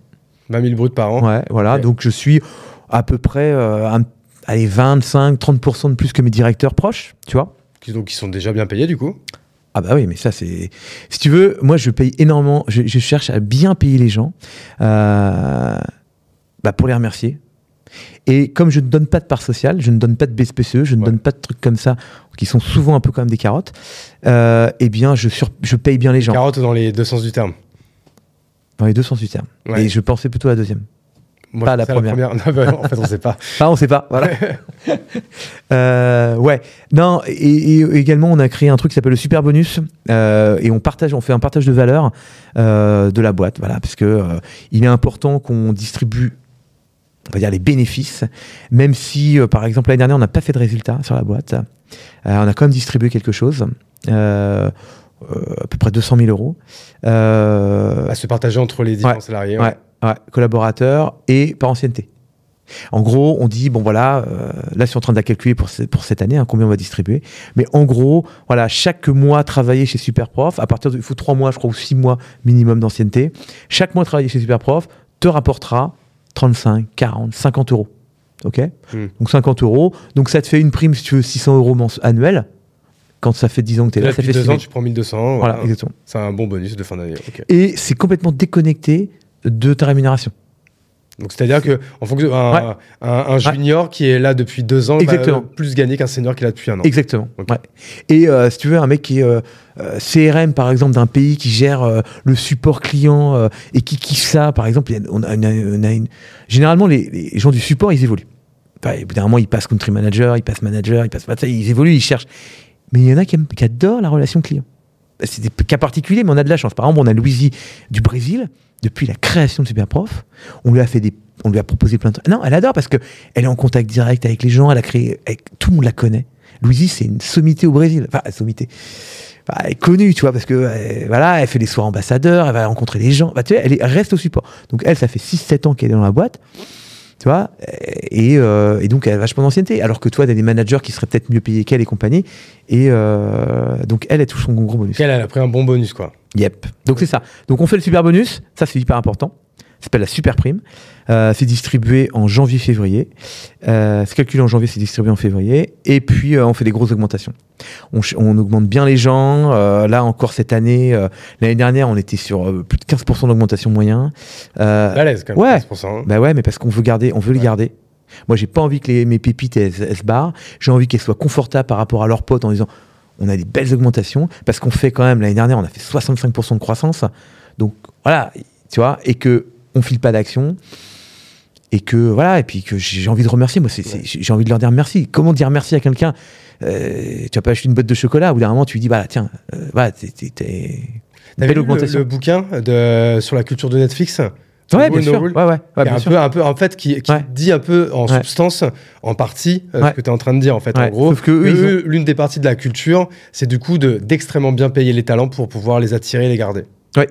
20 000 bruts par an. Ouais, voilà. Donc je suis à peu près euh, un- allez, 25-30% de plus que mes directeurs proches, tu vois. Donc, qui sont déjà bien payés, du coup? Ah bah oui, mais ça c'est... Si tu veux, moi je paye énormément, je, je cherche à bien payer les gens euh, bah, pour les remercier. Et comme je ne donne pas de part sociale, je ne donne pas de BSPCE, je ne Ouais. donne pas de trucs comme ça, qui sont souvent un peu comme des carottes, euh, eh bien je, sur, je paye bien les gens, Carotte dans les deux sens du terme. dans les deux sens du terme. Ouais. Et je pensais plutôt à la deuxième. Moi, Pas la première. [LAUGHS] Non, bah, en fait, on sait pas. Ah, on sait pas, voilà. [LAUGHS] Euh, ouais. Non, et, et également, on a créé un truc qui s'appelle le super bonus, euh, et on partage, on fait un partage de valeur euh, de la boîte, voilà, parce que il est important qu'on distribue, on va dire les bénéfices, même si, euh, par exemple, l'année dernière, on n'a pas fait de résultats sur la boîte, Euh, on a quand même distribué quelque chose. euh, à peu près 200 000 euros. Euh, À se partager entre les différents Ouais. salariés. Ouais, ouais, collaborateurs et par ancienneté. En gros, on dit, bon voilà, euh, là, je suis en train de la calculer pour, ce- pour cette année, hein, combien on va distribuer. Mais en gros, voilà, chaque mois travaillé chez Superprof, à partir de, il faut trois mois, je crois, ou six mois minimum d'ancienneté, chaque mois travaillé chez Superprof te rapportera 35, 40, 50 euros. OK? Hmm. Donc 50 euros. Donc ça te fait une prime, si tu veux, 600 euros mens- annuel. Quand ça fait 10 ans que tu es là, Là, ça fait deux 6 ans, 000. tu prends 1200. Voilà, voilà. exactement. C'est un bon bonus de fin d'année. Et c'est complètement déconnecté de ta rémunération. Donc, c'est-à-dire que en fonction un, Ouais. un, un junior qui est là depuis deux ans Exactement. va plus gagner qu'un senior qui est là depuis un an. Exactement. Ouais. Et euh, si tu veux, un mec qui est euh, euh, CRM, par exemple, d'un pays qui gère euh, le support client euh, et qui kiffe ça, par exemple, a- on a une- on a une- généralement, les, les gens du support, ils évoluent. Enfin, au bout d'un moment, ils passent country manager, ils passent manager, ils passent pas ils évoluent, ils cherchent. Mais il y en a qui, adorent la relation client. C'est des cas particuliers, mais on a de la chance. Par exemple, on a Louisie du Brésil, depuis la création de Superprof, on lui a fait des, on lui a proposé plein de. Non, elle adore parce que elle est en contact direct avec les gens, elle a créé, tout le monde la connaît. Louisie, c'est une sommité au Brésil. Enfin, sommité. Elle est connue, tu vois, parce que euh, voilà, elle fait des soirées ambassadeurs, elle va rencontrer les gens. Bah, tu elle, elle reste au support. Donc elle, ça fait 6-7 ans qu'elle est dans la boîte. Tu vois, et, euh, et donc elle a vachement d'ancienneté. Alors que toi, tu as des managers qui seraient peut-être mieux payés qu'elle et compagnie. Et euh, donc elle, elle touche son gros bonus. Elle, elle a pris un bon bonus, quoi. Yep. Donc c'est ça. Donc on fait le super bonus, ça c'est hyper important. Ça s'appelle la super prime. Euh, c'est distribué en janvier-février. Euh, c'est calculé en janvier, c'est distribué en février. Et puis euh, on fait des grosses augmentations. On, augmente bien les gens. Euh, là encore cette année, l'année dernière, on était sur plus de 15% d'augmentation moyen. Balèze, quand même. ouais. 15%, hein. bah ouais, mais parce qu'on veut garder, on veut les Ouais. garder. Moi, j'ai pas envie que les, mes pépites elles, elles se barrent. J'ai envie qu'elles soient confortables par rapport à leurs potes en disant on a des belles augmentations parce qu'on fait quand même l'année dernière on a fait 65% de croissance. Donc voilà, tu vois, et que on file pas d'action et que voilà et puis que j'ai envie de remercier. Moi, c'est- j'ai envie de leur dire merci. Comment dire merci à quelqu'un Euh, Tu vas pas acheter une boîte de chocolat? Bout d'un moment, tu lui dis bah tiens, euh, voilà, t'es- belle le, bouquin de, sur la culture de Netflix? Ouais, No bien sûr. Ouais, ouais, ouais, bien un sûr. peu, un peu, en fait, qui, qui Ouais. dit un peu en Ouais. substance, en partie, euh, Ouais. ce que tu es en train de dire, en fait. En Ouais. gros, Sauf que eux, l'une des parties de la culture, c'est du coup de- d'extrêmement bien payer les talents pour pouvoir les attirer et les garder. Ouais.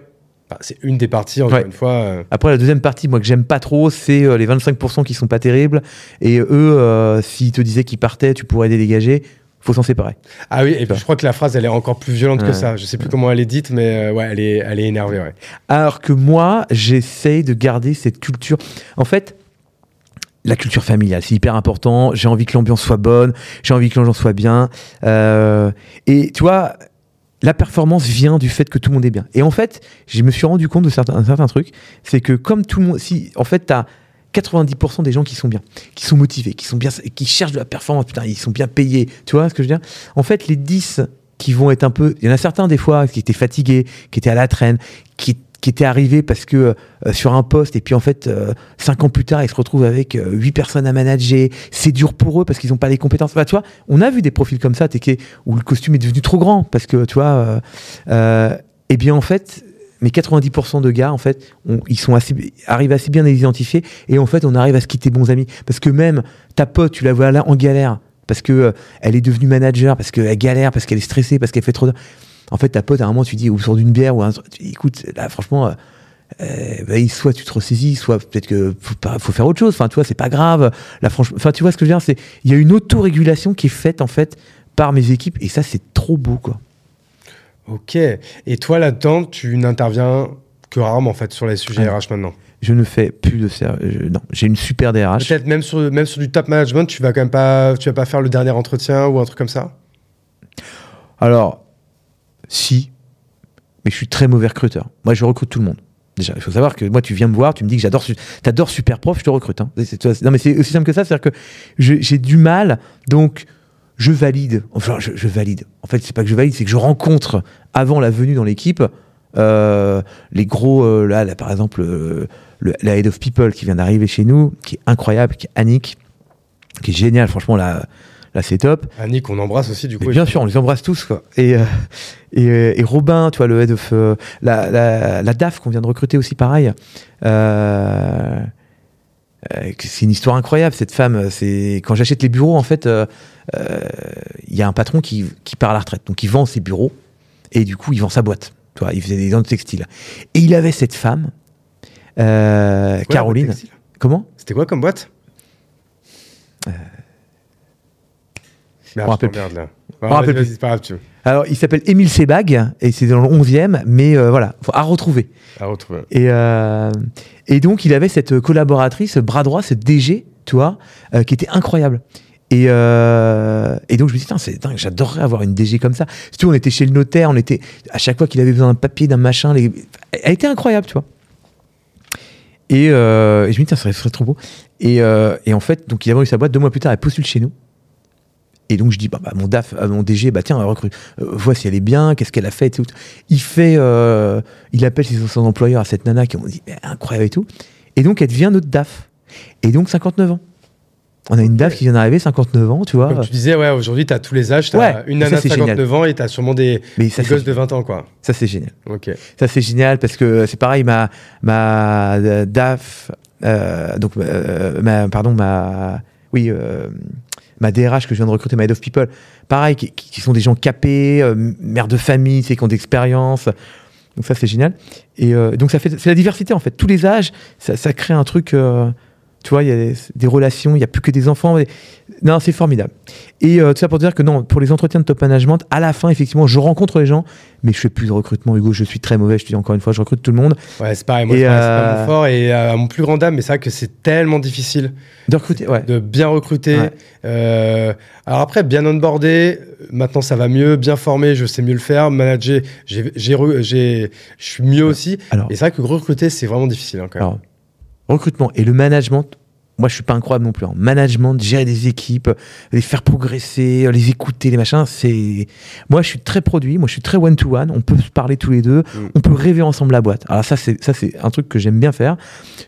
Enfin, c'est une des parties, encore Ouais. une fois. euh, Après, la deuxième partie, moi, que j'aime pas trop, c'est euh, les 25% qui sont pas terribles. Et eux, euh, s'ils te disaient qu'ils partaient, tu pourrais les dégager. Faut s'en séparer. Ah oui, et puis je crois que la phrase, elle est encore plus violente que ça. Je sais plus comment elle est dite, mais ouais, elle est, elle est énervée, ouais. Alors que moi, j'essaye de garder cette culture. En fait, la culture familiale, c'est hyper important. J'ai envie que l'ambiance soit bonne. J'ai envie que l'ambiance soit bien. Euh, et tu vois, la performance vient du fait que tout le monde est bien. Et en fait, je me suis rendu compte de certains, un certain truc. C'est que comme tout le monde, si en fait, tu as 90% des gens qui sont bien, qui sont motivés, qui sont bien, qui cherchent de la performance, putain, ils sont bien payés. Tu vois ce que je veux dire? En fait, les 10 qui vont être un peu, il y en a certains des fois qui étaient fatigués, qui étaient à la traîne, qui qui étaient arrivés parce que euh, sur un poste et puis en fait euh, cinq ans plus tard ils se retrouvent avec euh, huit personnes à manager. C'est dur pour eux parce qu'ils n'ont pas les compétences. Bah, tu vois on a vu des profils comme ça qui- où le costume est devenu trop grand parce que tu vois euh, euh, et bien en fait mais 90% de gars en fait ils sont assez arrivent assez bien à les identifier et en fait on arrive à se quitter bons amis. Parce que même ta pote tu la vois là en galère parce que euh, elle est devenue manager parce qu'elle galère parce qu'elle est stressée parce qu'elle fait trop de... En fait, ta pote, à un moment, tu dis, ou sur d'une bière, ou un, tu dis, écoute, là, franchement, euh, euh, bah, soit tu te ressaisis, soit peut-être que faut, pas, faut faire autre chose. Enfin, tu vois, c'est pas grave. Là, franchement, enfin, tu vois ce que je veux dire, c'est, il y a une autorégulation qui est faite, en fait, par mes équipes, et ça, c'est trop beau, quoi. Ok. Et toi, là-dedans, tu n'interviens que rarement, en fait, sur les sujets. RH maintenant. Je ne fais plus de ça. Non, j'ai une super DRH. Peut-être même sur, même sur du top management, tu vas quand même pas, tu vas pas faire le dernier entretien ou un truc comme ça? Alors, si, mais je suis très mauvais recruteur. Moi, je recrute tout le monde. Déjà, il faut savoir que moi, tu viens me voir, tu me dis que j'adore, t'adores Super Prof, je te recrute. hein. Non, mais c'est aussi simple que ça, c'est-à-dire que j'ai du mal, donc je valide. Enfin, je, valide. En fait, c'est pas que je valide, c'est que je rencontre avant la venue dans l'équipe euh, les gros. euh, là, là, par exemple, euh, le, la head of people qui vient d'arriver chez nous, qui est incroyable, qui est Annick, qui est génial. Franchement, là, là c'est top. Annick, on embrasse aussi, du coup. bien sûr, on les embrasse tous. Quoi. Et, euh, et, euh, et Robin, tu vois, le head of. euh, la, la, la DAF qu'on vient de recruter aussi, pareil. Euh, c'est une histoire incroyable, cette femme. C'est Quand j'achète les bureaux, en fait, il y a un patron qui, qui part à la retraite. Donc, il vend ses bureaux et du coup, il vend sa boîte. Tu vois, il faisait des dents de textile. Et il avait cette femme, Caroline. Comment? C'était quoi comme boîte? Me Merde, rappelle je t'emmerde, là. Ouais, rappelle plus. vas-y, c'est pas grave, tu veux. Alors, il s'appelle Émile Sebag et c'est dans le 11e, mais euh, voilà, faut- à retrouver. À retrouver. Et, euh, et donc, il avait cette collaboratrice, ce bras droit, ce DG, tu vois, euh, qui était incroyable. Et, et donc, je me suis dit, Putain, c'est dingue, j'adorerais avoir une DG comme ça. Surtout, on était chez le notaire, on était, à chaque fois qu'il avait besoin d'un papier, d'un machin, les- elle était incroyable, tu vois. Et, et je me dis, Tiens, ce serait, ce serait trop beau. Et, et en fait, donc, il a vendu sa boîte, deux mois plus tard, elle postule chez nous. Et donc, je dis, bah, bah, mon DAF, euh, mon DG, bah, tiens, recrute, euh, vois si elle est bien, qu'est-ce qu'elle a fait, et tout. Il fait, euh, il appelle ses anciens employeurs à cette nana qui ont dit, incroyable et tout. Et donc, elle devient notre DAF. Et donc, 59 ans. On a une DAF qui vient d'arriver, 59 ans, tu vois. Comme tu disais, ouais, aujourd'hui, t'as tous les âges. T'as Ouais, une nana de c'est 59 ans et t'as sûrement des, Mais ça, des gosses de 20 ans, quoi. ça, c'est génial. Ça, c'est génial parce que c'est pareil, ma, ma DAF, euh, donc, euh, ma, pardon, ma, oui, euh, ma DRH que je viens de recruter, ma Head of People, pareil, qui, sont des gens capés, euh, mères de famille, qui ont d'expérience. Donc, ça, c'est génial. Et euh, donc, ça fait, c'est la diversité, en fait. Tous les âges, ça, ça crée un truc, euh, tu vois, il y a des, relations, il n'y a plus que des enfants. Non, c'est formidable. Et euh, tout ça pour dire que non, pour les entretiens de top management, à la fin, effectivement, je rencontre les gens, mais je fais plus de recrutement, Hugo. Je suis très mauvais. Je te dis encore une fois, je recrute tout le monde. Ouais, c'est pareil. Moi, Et, pas euh, mon fort. Et euh, à mon plus grand dame, mais c'est vrai que c'est tellement difficile De recruter, ouais. de bien recruter. Ouais. Euh, alors après, bien onboardé, maintenant ça va mieux, bien formé, je sais mieux le faire. Manager, je suis mieux aussi. Alors, Et c'est vrai que recruter, c'est vraiment difficile. hein, quand même. alors, recrutement et le management. Moi, je suis pas incroyable non plus. En management, gérer des équipes, les faire progresser, les écouter, les machins, c'est. Moi, je suis très produit. Moi, je suis très one to one. On peut se parler tous les deux. On peut rêver ensemble la boîte. Alors ça, c'est ça, c'est un truc que j'aime bien faire.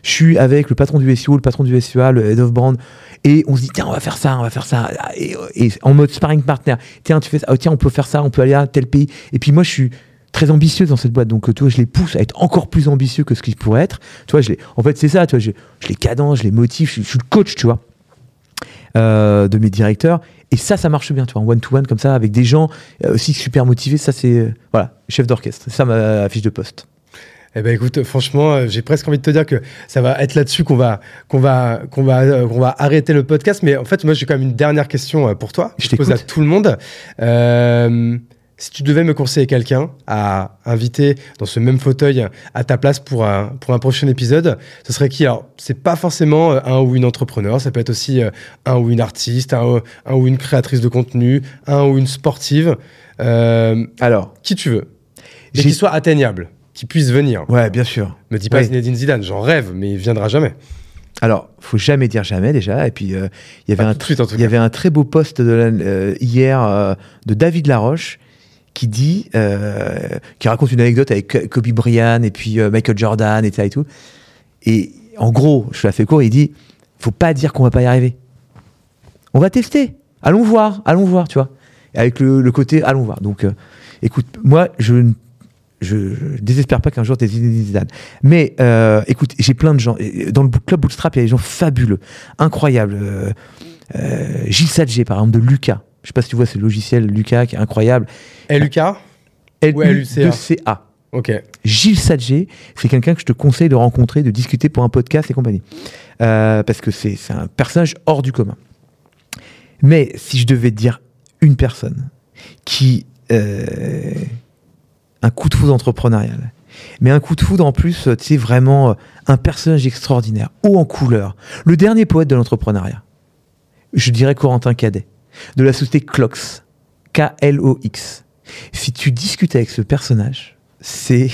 Je suis avec le patron du SEO, le patron du SEA, le head of brand, et on se dit tiens, on va faire ça, on va faire ça, et, et en mode sparring partner. Tiens, tu fais ça. Oh, tiens, on peut faire ça, on peut aller à tel pays. Et puis moi, je suis très ambitieux dans cette boîte. Donc, euh, tu vois, je les pousse à être encore plus ambitieux que ce qu'ils pourraient être. Tu vois, je les, en fait, c'est ça, tu vois, je, je les cadence, je les motive, je, suis- je suis le coach, tu vois, euh, de mes directeurs. Et ça, ça marche bien, tu vois, en one-to-one, comme ça, avec des gens euh, aussi super motivés. Ça, c'est, euh, voilà, chef d'orchestre. C'est ça ma fiche de poste. Eh ben écoute, franchement, euh, j'ai presque envie de te dire que ça va être là-dessus qu'on va qu'on va qu'on va euh, qu'on va arrêter le podcast. Mais en fait, moi, j'ai quand même une dernière question euh, pour toi. Je Je pose à tout le monde. Si tu devais me conseiller quelqu'un à inviter dans ce même fauteuil à ta place pour un pour un prochain épisode, ce serait qui? Alors, c'est pas forcément euh, un ou une entrepreneur. Ça peut être aussi euh, un ou une artiste, un, un ou une créatrice de contenu, un ou une sportive. Euh, Alors, qui tu veux, mais qui soit atteignable, qui puisse venir. ouais, bien sûr. Me dis pas. Zinedine Zidane, j'en rêve, mais il viendra jamais. Alors, faut jamais dire jamais déjà. Et puis, euh, il y avait Pas un il y avait un très beau post de la- euh, hier de David Laroche qui dit, euh, qui raconte une anecdote avec Kobe Bryant et puis euh, Michael Jordan et ça et tout. Et en gros, je la fais court, il dit, faut pas dire qu'on va pas y arriver. On va tester. Allons voir, allons voir, tu vois. Et avec le, côté, allons voir. Donc, euh, écoute, moi, je ne désespère pas qu'un jour Zinedine Zidane. Mais écoute, j'ai plein de gens. Dans le club Bootstrap, il y a des gens fabuleux, incroyables. Gilles Sadger, par exemple, de Lucas. Je sais pas si tu vois ce logiciel Lucas qui est incroyable. LUCA. L-U-C-A. Ok. Gilles Sadger, c'est quelqu'un que je te conseille de rencontrer, de discuter pour un podcast et compagnie. Euh, parce que c'est un personnage hors du commun. Mais si je devais te dire une personne qui. euh, un coup de foudre entrepreneurial. Mais un coup de foudre en plus, euh, tu sais, vraiment un personnage extraordinaire, haut en couleur. Le dernier poète de l'entrepreneuriat. Je dirais Corentin Cadet, de la société Clox. K-L-O-X. Si tu discutes avec ce personnage, c'est.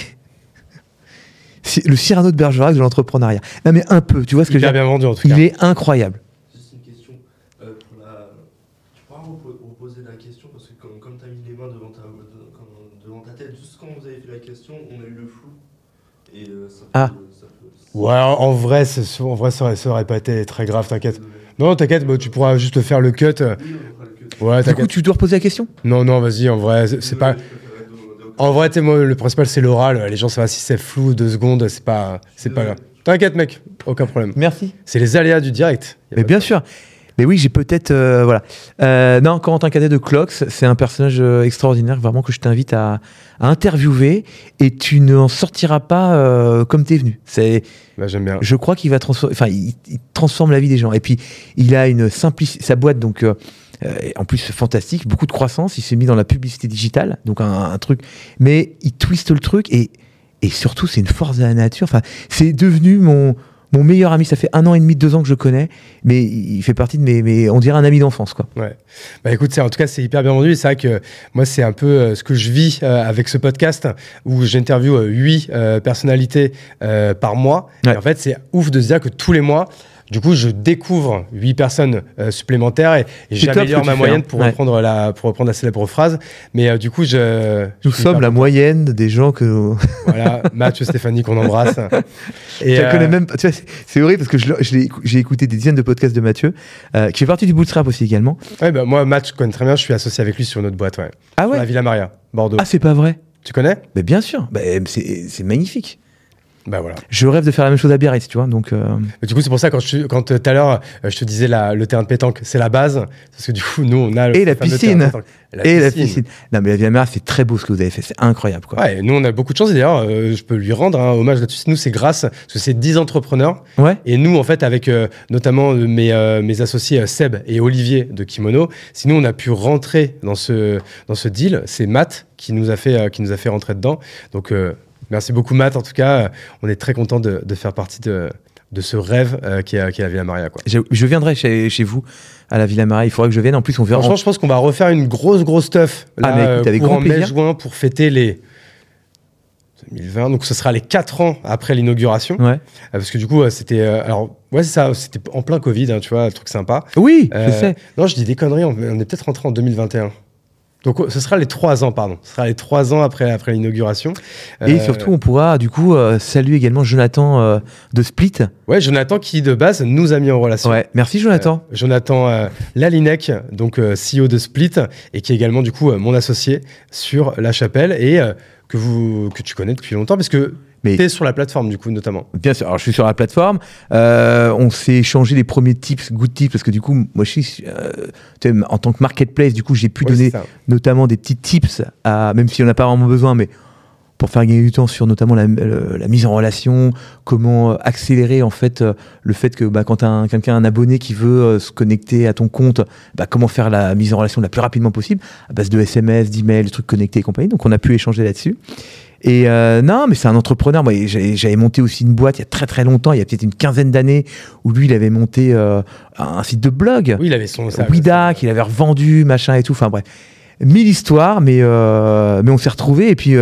[LAUGHS] c'est le Cyrano de Bergerac de l'entrepreneuriat. Non, mais un peu, tu vois ce que dire bien vendu en tout cas. Il est incroyable. Juste une question. euh, pour la- Tu pourras repo- reposer la question parce que comme, comme tu as mis les mains devant ta, de- comme- devant ta tête, juste quand vous avez fait la question, on a eu le flou. Et euh, ça peut- Ah. ça peut- Ouais, en vrai, en vrai ça, aurait, ça aurait pas été très grave, t'inquiète. Non, t'inquiète, bah, tu pourras juste faire le cut. Ouais, Du coup, tu dois reposer la question Non, non, vas-y, en vrai, c'est pas. En vrai, moi, le principal, c'est l'oral. Les gens, ça va, si c'est flou, deux secondes, c'est pas, c'est pas. T'inquiète, mec, aucun problème. Merci. C'est les aléas du direct. Mais bien sûr. Mais oui, j'ai peut-être. euh, voilà. Euh, non, Corentin Cadet de Clocks, c'est un personnage euh, extraordinaire, vraiment, que je t'invite à, à interviewer. Et tu n'en sortiras pas euh, comme t'es venu. C'est, Bah, j'aime bien. je crois qu'il va transformer. Enfin, il, il transforme la vie des gens. Et puis, il a une simplicité. Sa boîte, donc. euh, en plus, fantastique, beaucoup de croissance. Il s'est mis dans la publicité digitale, donc un, un truc. Mais il twiste le truc et, et surtout, c'est une force de la nature. Enfin, c'est devenu mon, mon meilleur ami. Ça fait un an et demi, deux ans que je le connais, mais il fait partie de mes, mes on dirait un ami d'enfance, quoi. Bah écoute, c'est- en tout cas, c'est hyper bien vendu. C'est vrai que moi, c'est un peu euh, ce que je vis euh, avec ce podcast où j'interviewe euh, huit euh, personnalités par mois. Ouais. Et en fait, c'est ouf de se dire que tous les mois, du coup, je découvre huit personnes euh, supplémentaires et, et j'améliore ma tu fais, moyenne hein. pour, Ouais. reprendre la, pour reprendre la célèbre phrase. Mais euh, du coup, je. Nous je sommes la moyenne des gens que. [LAUGHS] Voilà, Mathieu, Stéphanie, qu'on embrasse. Et, je la euh, connais même pas. Tu vois, c'est- horrible parce que j'ai écouté des dizaines de podcasts de Mathieu, euh, qui fait partie du Bootstrap aussi également. ouais, bah, moi, Matt, je connais très bien. Je suis associé avec lui sur une autre boîte, ouais. Ah Sur La ouais Villa Maria, Bordeaux. Ah, c'est pas vrai tu connais? Mais bien sûr, Bah, c'est magnifique. Bah voilà. Je rêve de faire la même chose à Biarritz, tu vois. Donc, euh, du coup, c'est pour ça quand tout à l'heure euh, je te disais la- le terrain de pétanque, c'est la base parce que du coup, nous on a le Et la piscine. terrain de pétanque. et la piscine. Non, mais la Villa Mère, c'est très beau ce que vous avez fait. C'est incroyable, quoi. Ouais, nous on a beaucoup de chance et d'ailleurs, euh, je peux lui rendre un hommage là-dessus. Nous, c'est grâce parce que c'est 10 entrepreneurs Ouais. et nous en fait avec euh, notamment mes, mes associés Seb et Olivier de Kimono, sinon on a pu rentrer dans ce dans ce deal, c'est Matt qui nous a fait qui nous a fait rentrer dedans. Donc merci beaucoup Matt en tout cas, euh, on est très content de, de faire partie de de ce rêve euh, qui est qui est la Villa Maria quoi. Je, je viendrai chez, chez vous à la Villa Maria. Il faudrait que je vienne. En plus, on verra. Franchement, je pense qu'on va refaire une grosse, grosse stuff là, Ah, mais écoute, avec grand plaisir. mai-juin pour fêter les 2020. Donc, ce sera les 4 ans après l'inauguration. Ouais. Euh, parce que du coup, euh, c'était. alors, ouais, c'est ça, c'était en plein Covid, hein, tu vois, un truc sympa. Oui, je sais. Non, je dis des conneries, on, on est peut-être rentré en 2021. Donc, ce sera les 3 ans, pardon. Ce sera les 3 ans après, après l'inauguration. Et Euh, surtout, on pourra du coup euh, saluer également Jonathan euh, de Split. Ouais, Jonathan qui, de base, nous a mis en relation. Ouais, merci Jonathan. Jonathan Lalinec, donc CEO de Split, et qui est également du coup mon associé sur La Chapelle et que vous que tu connais depuis longtemps parce que Mais- tu es sur la plateforme du coup notamment. Bien sûr, alors je suis sur la plateforme. Euh, on s'est échangé les premiers tips, good tips, parce que du coup, moi je suis euh, en tant que marketplace, du coup, j'ai pu donner notamment des petits tips, à, même si on n'a pas vraiment besoin, mais pour faire gagner du temps sur notamment la, mise en relation, comment euh, accélérer en fait le fait que bah, quand un- quelqu'un, un abonné qui veut se connecter à ton compte, bah, comment faire la mise en relation la plus rapidement possible, à base de SMS, d'emails, de trucs connectés et compagnie. Donc on a pu échanger là-dessus. Et euh, non, mais c'est un entrepreneur. Moi, j'avais monté aussi une boîte il y a très très longtemps, il y a peut-être une quinzaine d'années, où lui, il avait monté euh, un site de blog. Oui, il avait son Wida, qu'il avait revendu, machin et tout. Enfin bref, mille histoires, mais, euh, mais on s'est retrouvés et puis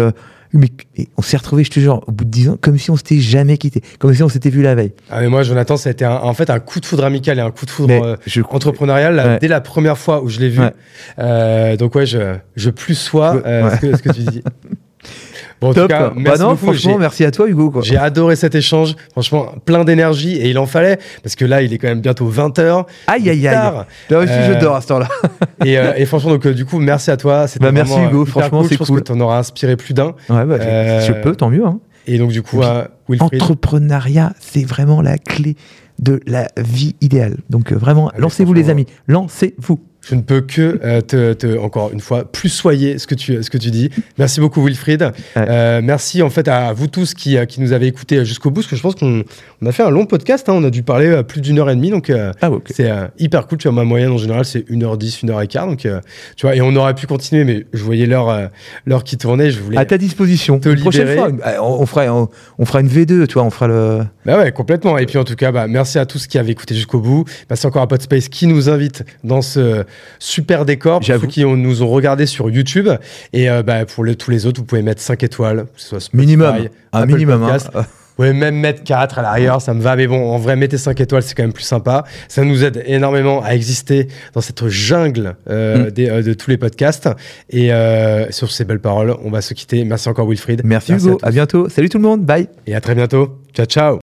mais, on s'est retrouvés, je te jure, au bout de dix ans, comme si on s'était jamais quitté, comme si on s'était vu la veille. Ah mais moi Jonathan ça a été un- en fait un coup de foudre amical et un coup de foudre euh, je entrepreneurial Ouais. dès la première fois où je l'ai vu. Ouais. Euh, donc ouais, je je plus sois euh, ouais. ce, que, ce que tu dis. [LAUGHS] Bon, en Top. tout cas, bah merci non, beaucoup. franchement, merci à toi, Hugo. quoi. J'ai adoré cet échange, franchement plein d'énergie et il en fallait parce que là il est quand même bientôt 20h. Aïe, aïe, aïe. Là aussi, Euh, je dors à ce temps-là. Et, euh, et franchement, donc, euh, du coup, merci à toi. C'était Bah, merci, Hugo. euh, Franchement, cool. c'est Je pense cool. que t'en auras inspiré plus d'un. Ouais, bah, Euh, si je peux, tant mieux. hein. Et donc, du coup, Oui. euh. Entrepreneuriat, c'est vraiment la clé de la vie idéale. Donc euh, vraiment, lancez-vous les amis, lancez-vous. Je ne peux que euh, te, te- encore une fois, plus soyer ce que tu, ce que tu dis. Merci beaucoup, Wilfried. Euh, merci en fait à vous tous qui, euh, qui nous avez écoutés jusqu'au bout, parce que je pense qu'on on a fait un long podcast. hein. on a dû parler euh, plus d'une heure et demie, donc Ah ok. c'est hyper cool. Tu vois, ma moyenne en général, c'est 1h10, 1h15. Donc, tu vois, et on aurait pu continuer, mais je voyais l'heure l'heure qui tournait. Je voulais. À ta disposition. te prochaine fois, euh, on, on fera, on, on fera une V2, tu vois, on fera le. Bah ouais, complètement. Et puis en tout cas, bah, merci. merci à tous qui avaient écouté jusqu'au bout. Merci encore à Podspace qui nous invite dans ce super décor. Pour ceux qui ont- nous ont regardé sur YouTube. Et euh, bah, pour tous les autres, vous pouvez mettre 5 étoiles. que ce soit Spotify, Minimum. Un Apple minimum. hein. Podcast. Vous pouvez même mettre 4 à l'arrière, ça me va. Mais bon, en vrai, mettez 5 étoiles, c'est quand même plus sympa. Ça nous aide énormément à exister dans cette jungle euh, Mm. des, euh, de tous les podcasts. Et euh, sur ces belles paroles, on va se quitter. Merci encore, Wilfried. Merci, à Hugo. À bientôt. Salut tout le monde. Bye. Et à très bientôt. Ciao, ciao.